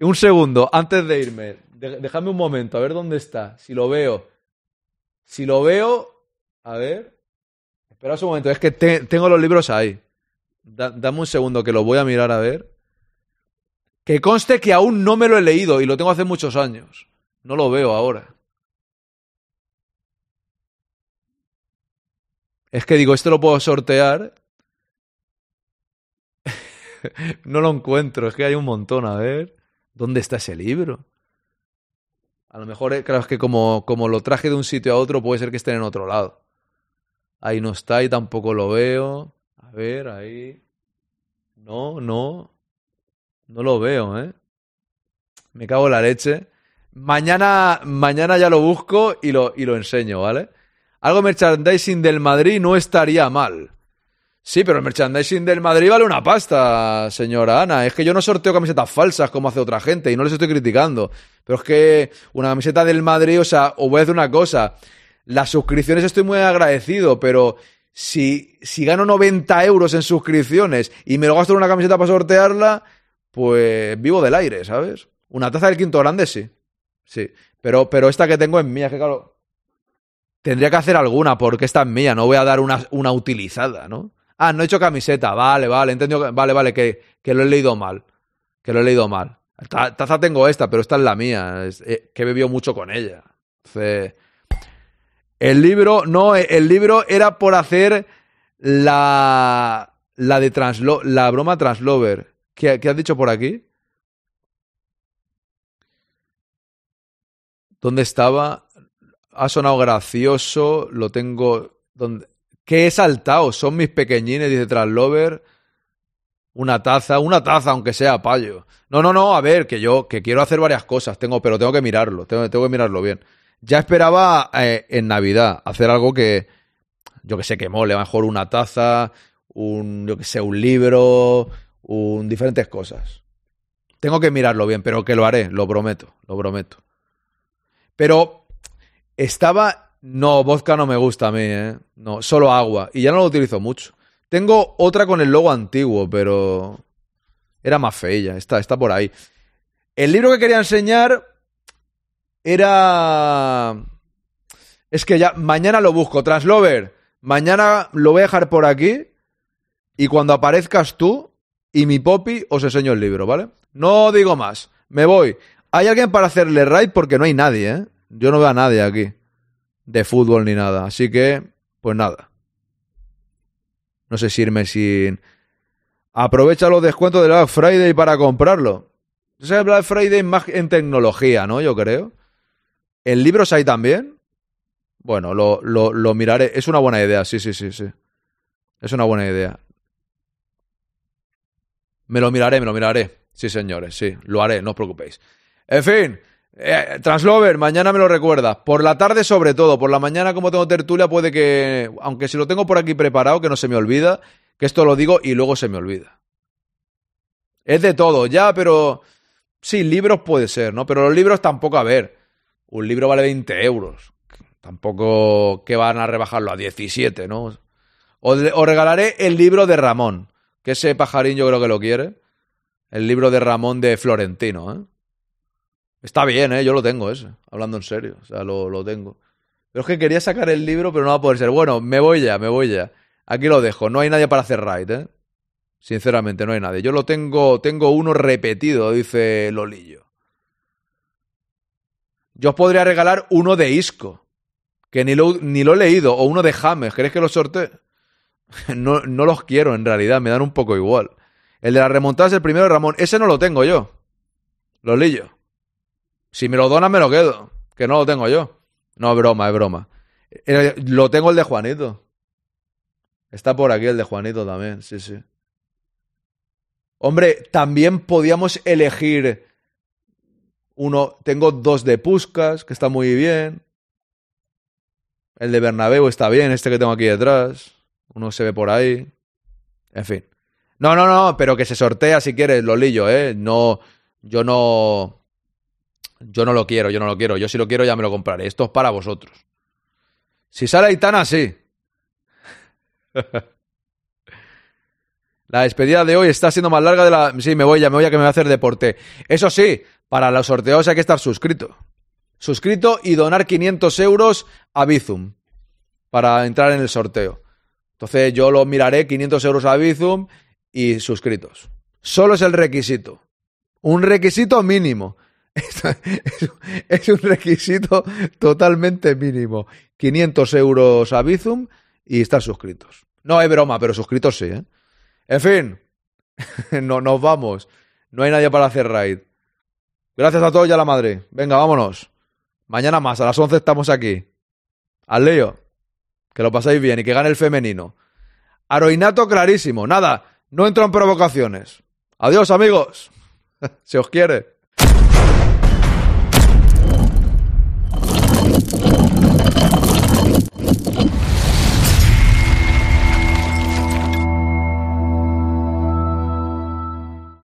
Un segundo, antes de irme, déjame un momento, a ver dónde está, si lo veo. Si lo veo, a ver. Espera un momento, es que te- tengo los libros ahí. Da- dame un segundo que lo voy a mirar a ver. Que conste que aún no me lo he leído y lo tengo hace muchos años. No lo veo ahora. Es que digo, este lo puedo sortear. no lo encuentro, es que hay un montón. A ver, ¿dónde está ese libro? A lo mejor, eh, claro, es que como, como lo traje de un sitio a otro, puede ser que esté en otro lado. Ahí no está y tampoco lo veo. A ver, ahí. No, no. No lo veo, ¿eh? Me cago en la leche. Mañana, mañana ya lo busco y lo, y lo enseño, ¿vale? Algo merchandising del Madrid no estaría mal. Sí, pero el merchandising del Madrid vale una pasta, señora Ana. Es que yo no sorteo camisetas falsas como hace otra gente y no les estoy criticando. Pero es que una camiseta del Madrid, o sea, os voy a decir una cosa. Las suscripciones estoy muy agradecido, pero si, si gano 90 euros en suscripciones y me lo gasto en una camiseta para sortearla, pues vivo del aire, ¿sabes? Una taza del quinto grande, sí. Sí. Pero, pero esta que tengo es mía, que claro. Tendría que hacer alguna porque esta es mía, no voy a dar una, una utilizada, ¿no? Ah, no he hecho camiseta, vale, vale, entendido, vale, vale, que, que lo he leído mal, que lo he leído mal. Ta- Taza tengo esta, pero esta es la mía, es- eh, que he bebido mucho con ella. El libro, no, eh, el libro era por hacer la, la de Translo, la broma Translover. ¿Qué, qué has dicho por aquí? ¿Dónde estaba? Ha sonado gracioso, lo tengo... ¿dónde? ¿Qué he saltado? Son mis pequeñines, dice Translover. Una taza, una taza, aunque sea payo. No, no, no, a ver, que yo que quiero hacer varias cosas, tengo, pero tengo que mirarlo, tengo, tengo que mirarlo bien. Ya esperaba eh, en Navidad hacer algo que, yo que sé, que mole, a lo mejor una taza, un, yo que sé, un libro, un, diferentes cosas. Tengo que mirarlo bien, pero que lo haré, lo prometo, lo prometo. Pero estaba. No, vodka no me gusta a mí, ¿eh? No, solo agua. Y ya no lo utilizo mucho. Tengo otra con el logo antiguo, pero. Era más feilla. Está, está por ahí. El libro que quería enseñar era. Es que ya. Mañana lo busco. Translover. Mañana lo voy a dejar por aquí. Y cuando aparezcas tú y mi popi, os enseño el libro, ¿vale? No digo más. Me voy. ¿Hay alguien para hacerle raid? Porque no hay nadie, ¿eh? Yo no veo a nadie aquí. De fútbol ni nada. Así que, pues nada. No sé si irme sin. Aprovecha los descuentos de Black Friday para comprarlo. O Black Friday más en tecnología, ¿no? Yo creo. ¿En libros hay también? Bueno, lo, lo, lo miraré. Es una buena idea, sí, sí, sí, sí. Es una buena idea. Me lo miraré, me lo miraré. Sí, señores, sí, lo haré, no os preocupéis. En fin, eh, Translover, mañana me lo recuerdas. Por la tarde, sobre todo. Por la mañana, como tengo tertulia, puede que. Aunque si lo tengo por aquí preparado, que no se me olvida. Que esto lo digo y luego se me olvida. Es de todo, ya, pero. Sí, libros puede ser, ¿no? Pero los libros tampoco, a ver. Un libro vale 20 euros. Tampoco que van a rebajarlo a 17, ¿no? Os, os regalaré el libro de Ramón. Que ese pajarín yo creo que lo quiere. El libro de Ramón de Florentino, ¿eh? Está bien, ¿eh? Yo lo tengo ese, hablando en serio. O sea, lo, lo tengo. Pero es que quería sacar el libro, pero no va a poder ser. Bueno, me voy ya, me voy ya. Aquí lo dejo. No hay nadie para hacer raid, ¿eh? Sinceramente, no hay nadie. Yo lo tengo, tengo uno repetido, dice Lolillo. Yo os podría regalar uno de Isco, que ni lo, ni lo he leído, o uno de James. ¿Queréis que lo sortee? no, no los quiero, en realidad, me dan un poco igual. El de las remontadas, el primero de Ramón. Ese no lo tengo yo. Lolillo. Si me lo donan, me lo quedo. Que no lo tengo yo. No, es broma, es broma. Eh, lo tengo el de Juanito. Está por aquí el de Juanito también, sí, sí. Hombre, también podíamos elegir uno. Tengo dos de Puscas, que está muy bien. El de Bernabéu está bien, este que tengo aquí detrás. Uno se ve por ahí. En fin. No, no, no, pero que se sortea si quieres, Lolillo, ¿eh? No, yo no... Yo no lo quiero, yo no lo quiero. Yo si lo quiero ya me lo compraré. Esto es para vosotros. Si sale Aitana, sí. la despedida de hoy está siendo más larga de la... Sí, me voy ya, me voy a que me voy a hacer deporte. Eso sí, para los sorteos hay que estar suscrito. suscrito y donar 500 euros a Bizum para entrar en el sorteo. Entonces yo lo miraré, 500 euros a Bizum y suscritos. Solo es el requisito. Un requisito mínimo. Es un requisito totalmente mínimo. 500 euros a Bizum y estar suscritos. No es broma, pero suscritos sí, ¿eh? En fin, no, nos vamos. No hay nadie para hacer raid. Gracias a todos y a la madre. Venga, vámonos. Mañana más, a las 11 estamos aquí. Al lío. Que lo pasáis bien y que gane el femenino. Aroinato clarísimo. Nada, no entro en provocaciones. Adiós, amigos. Se os quiere.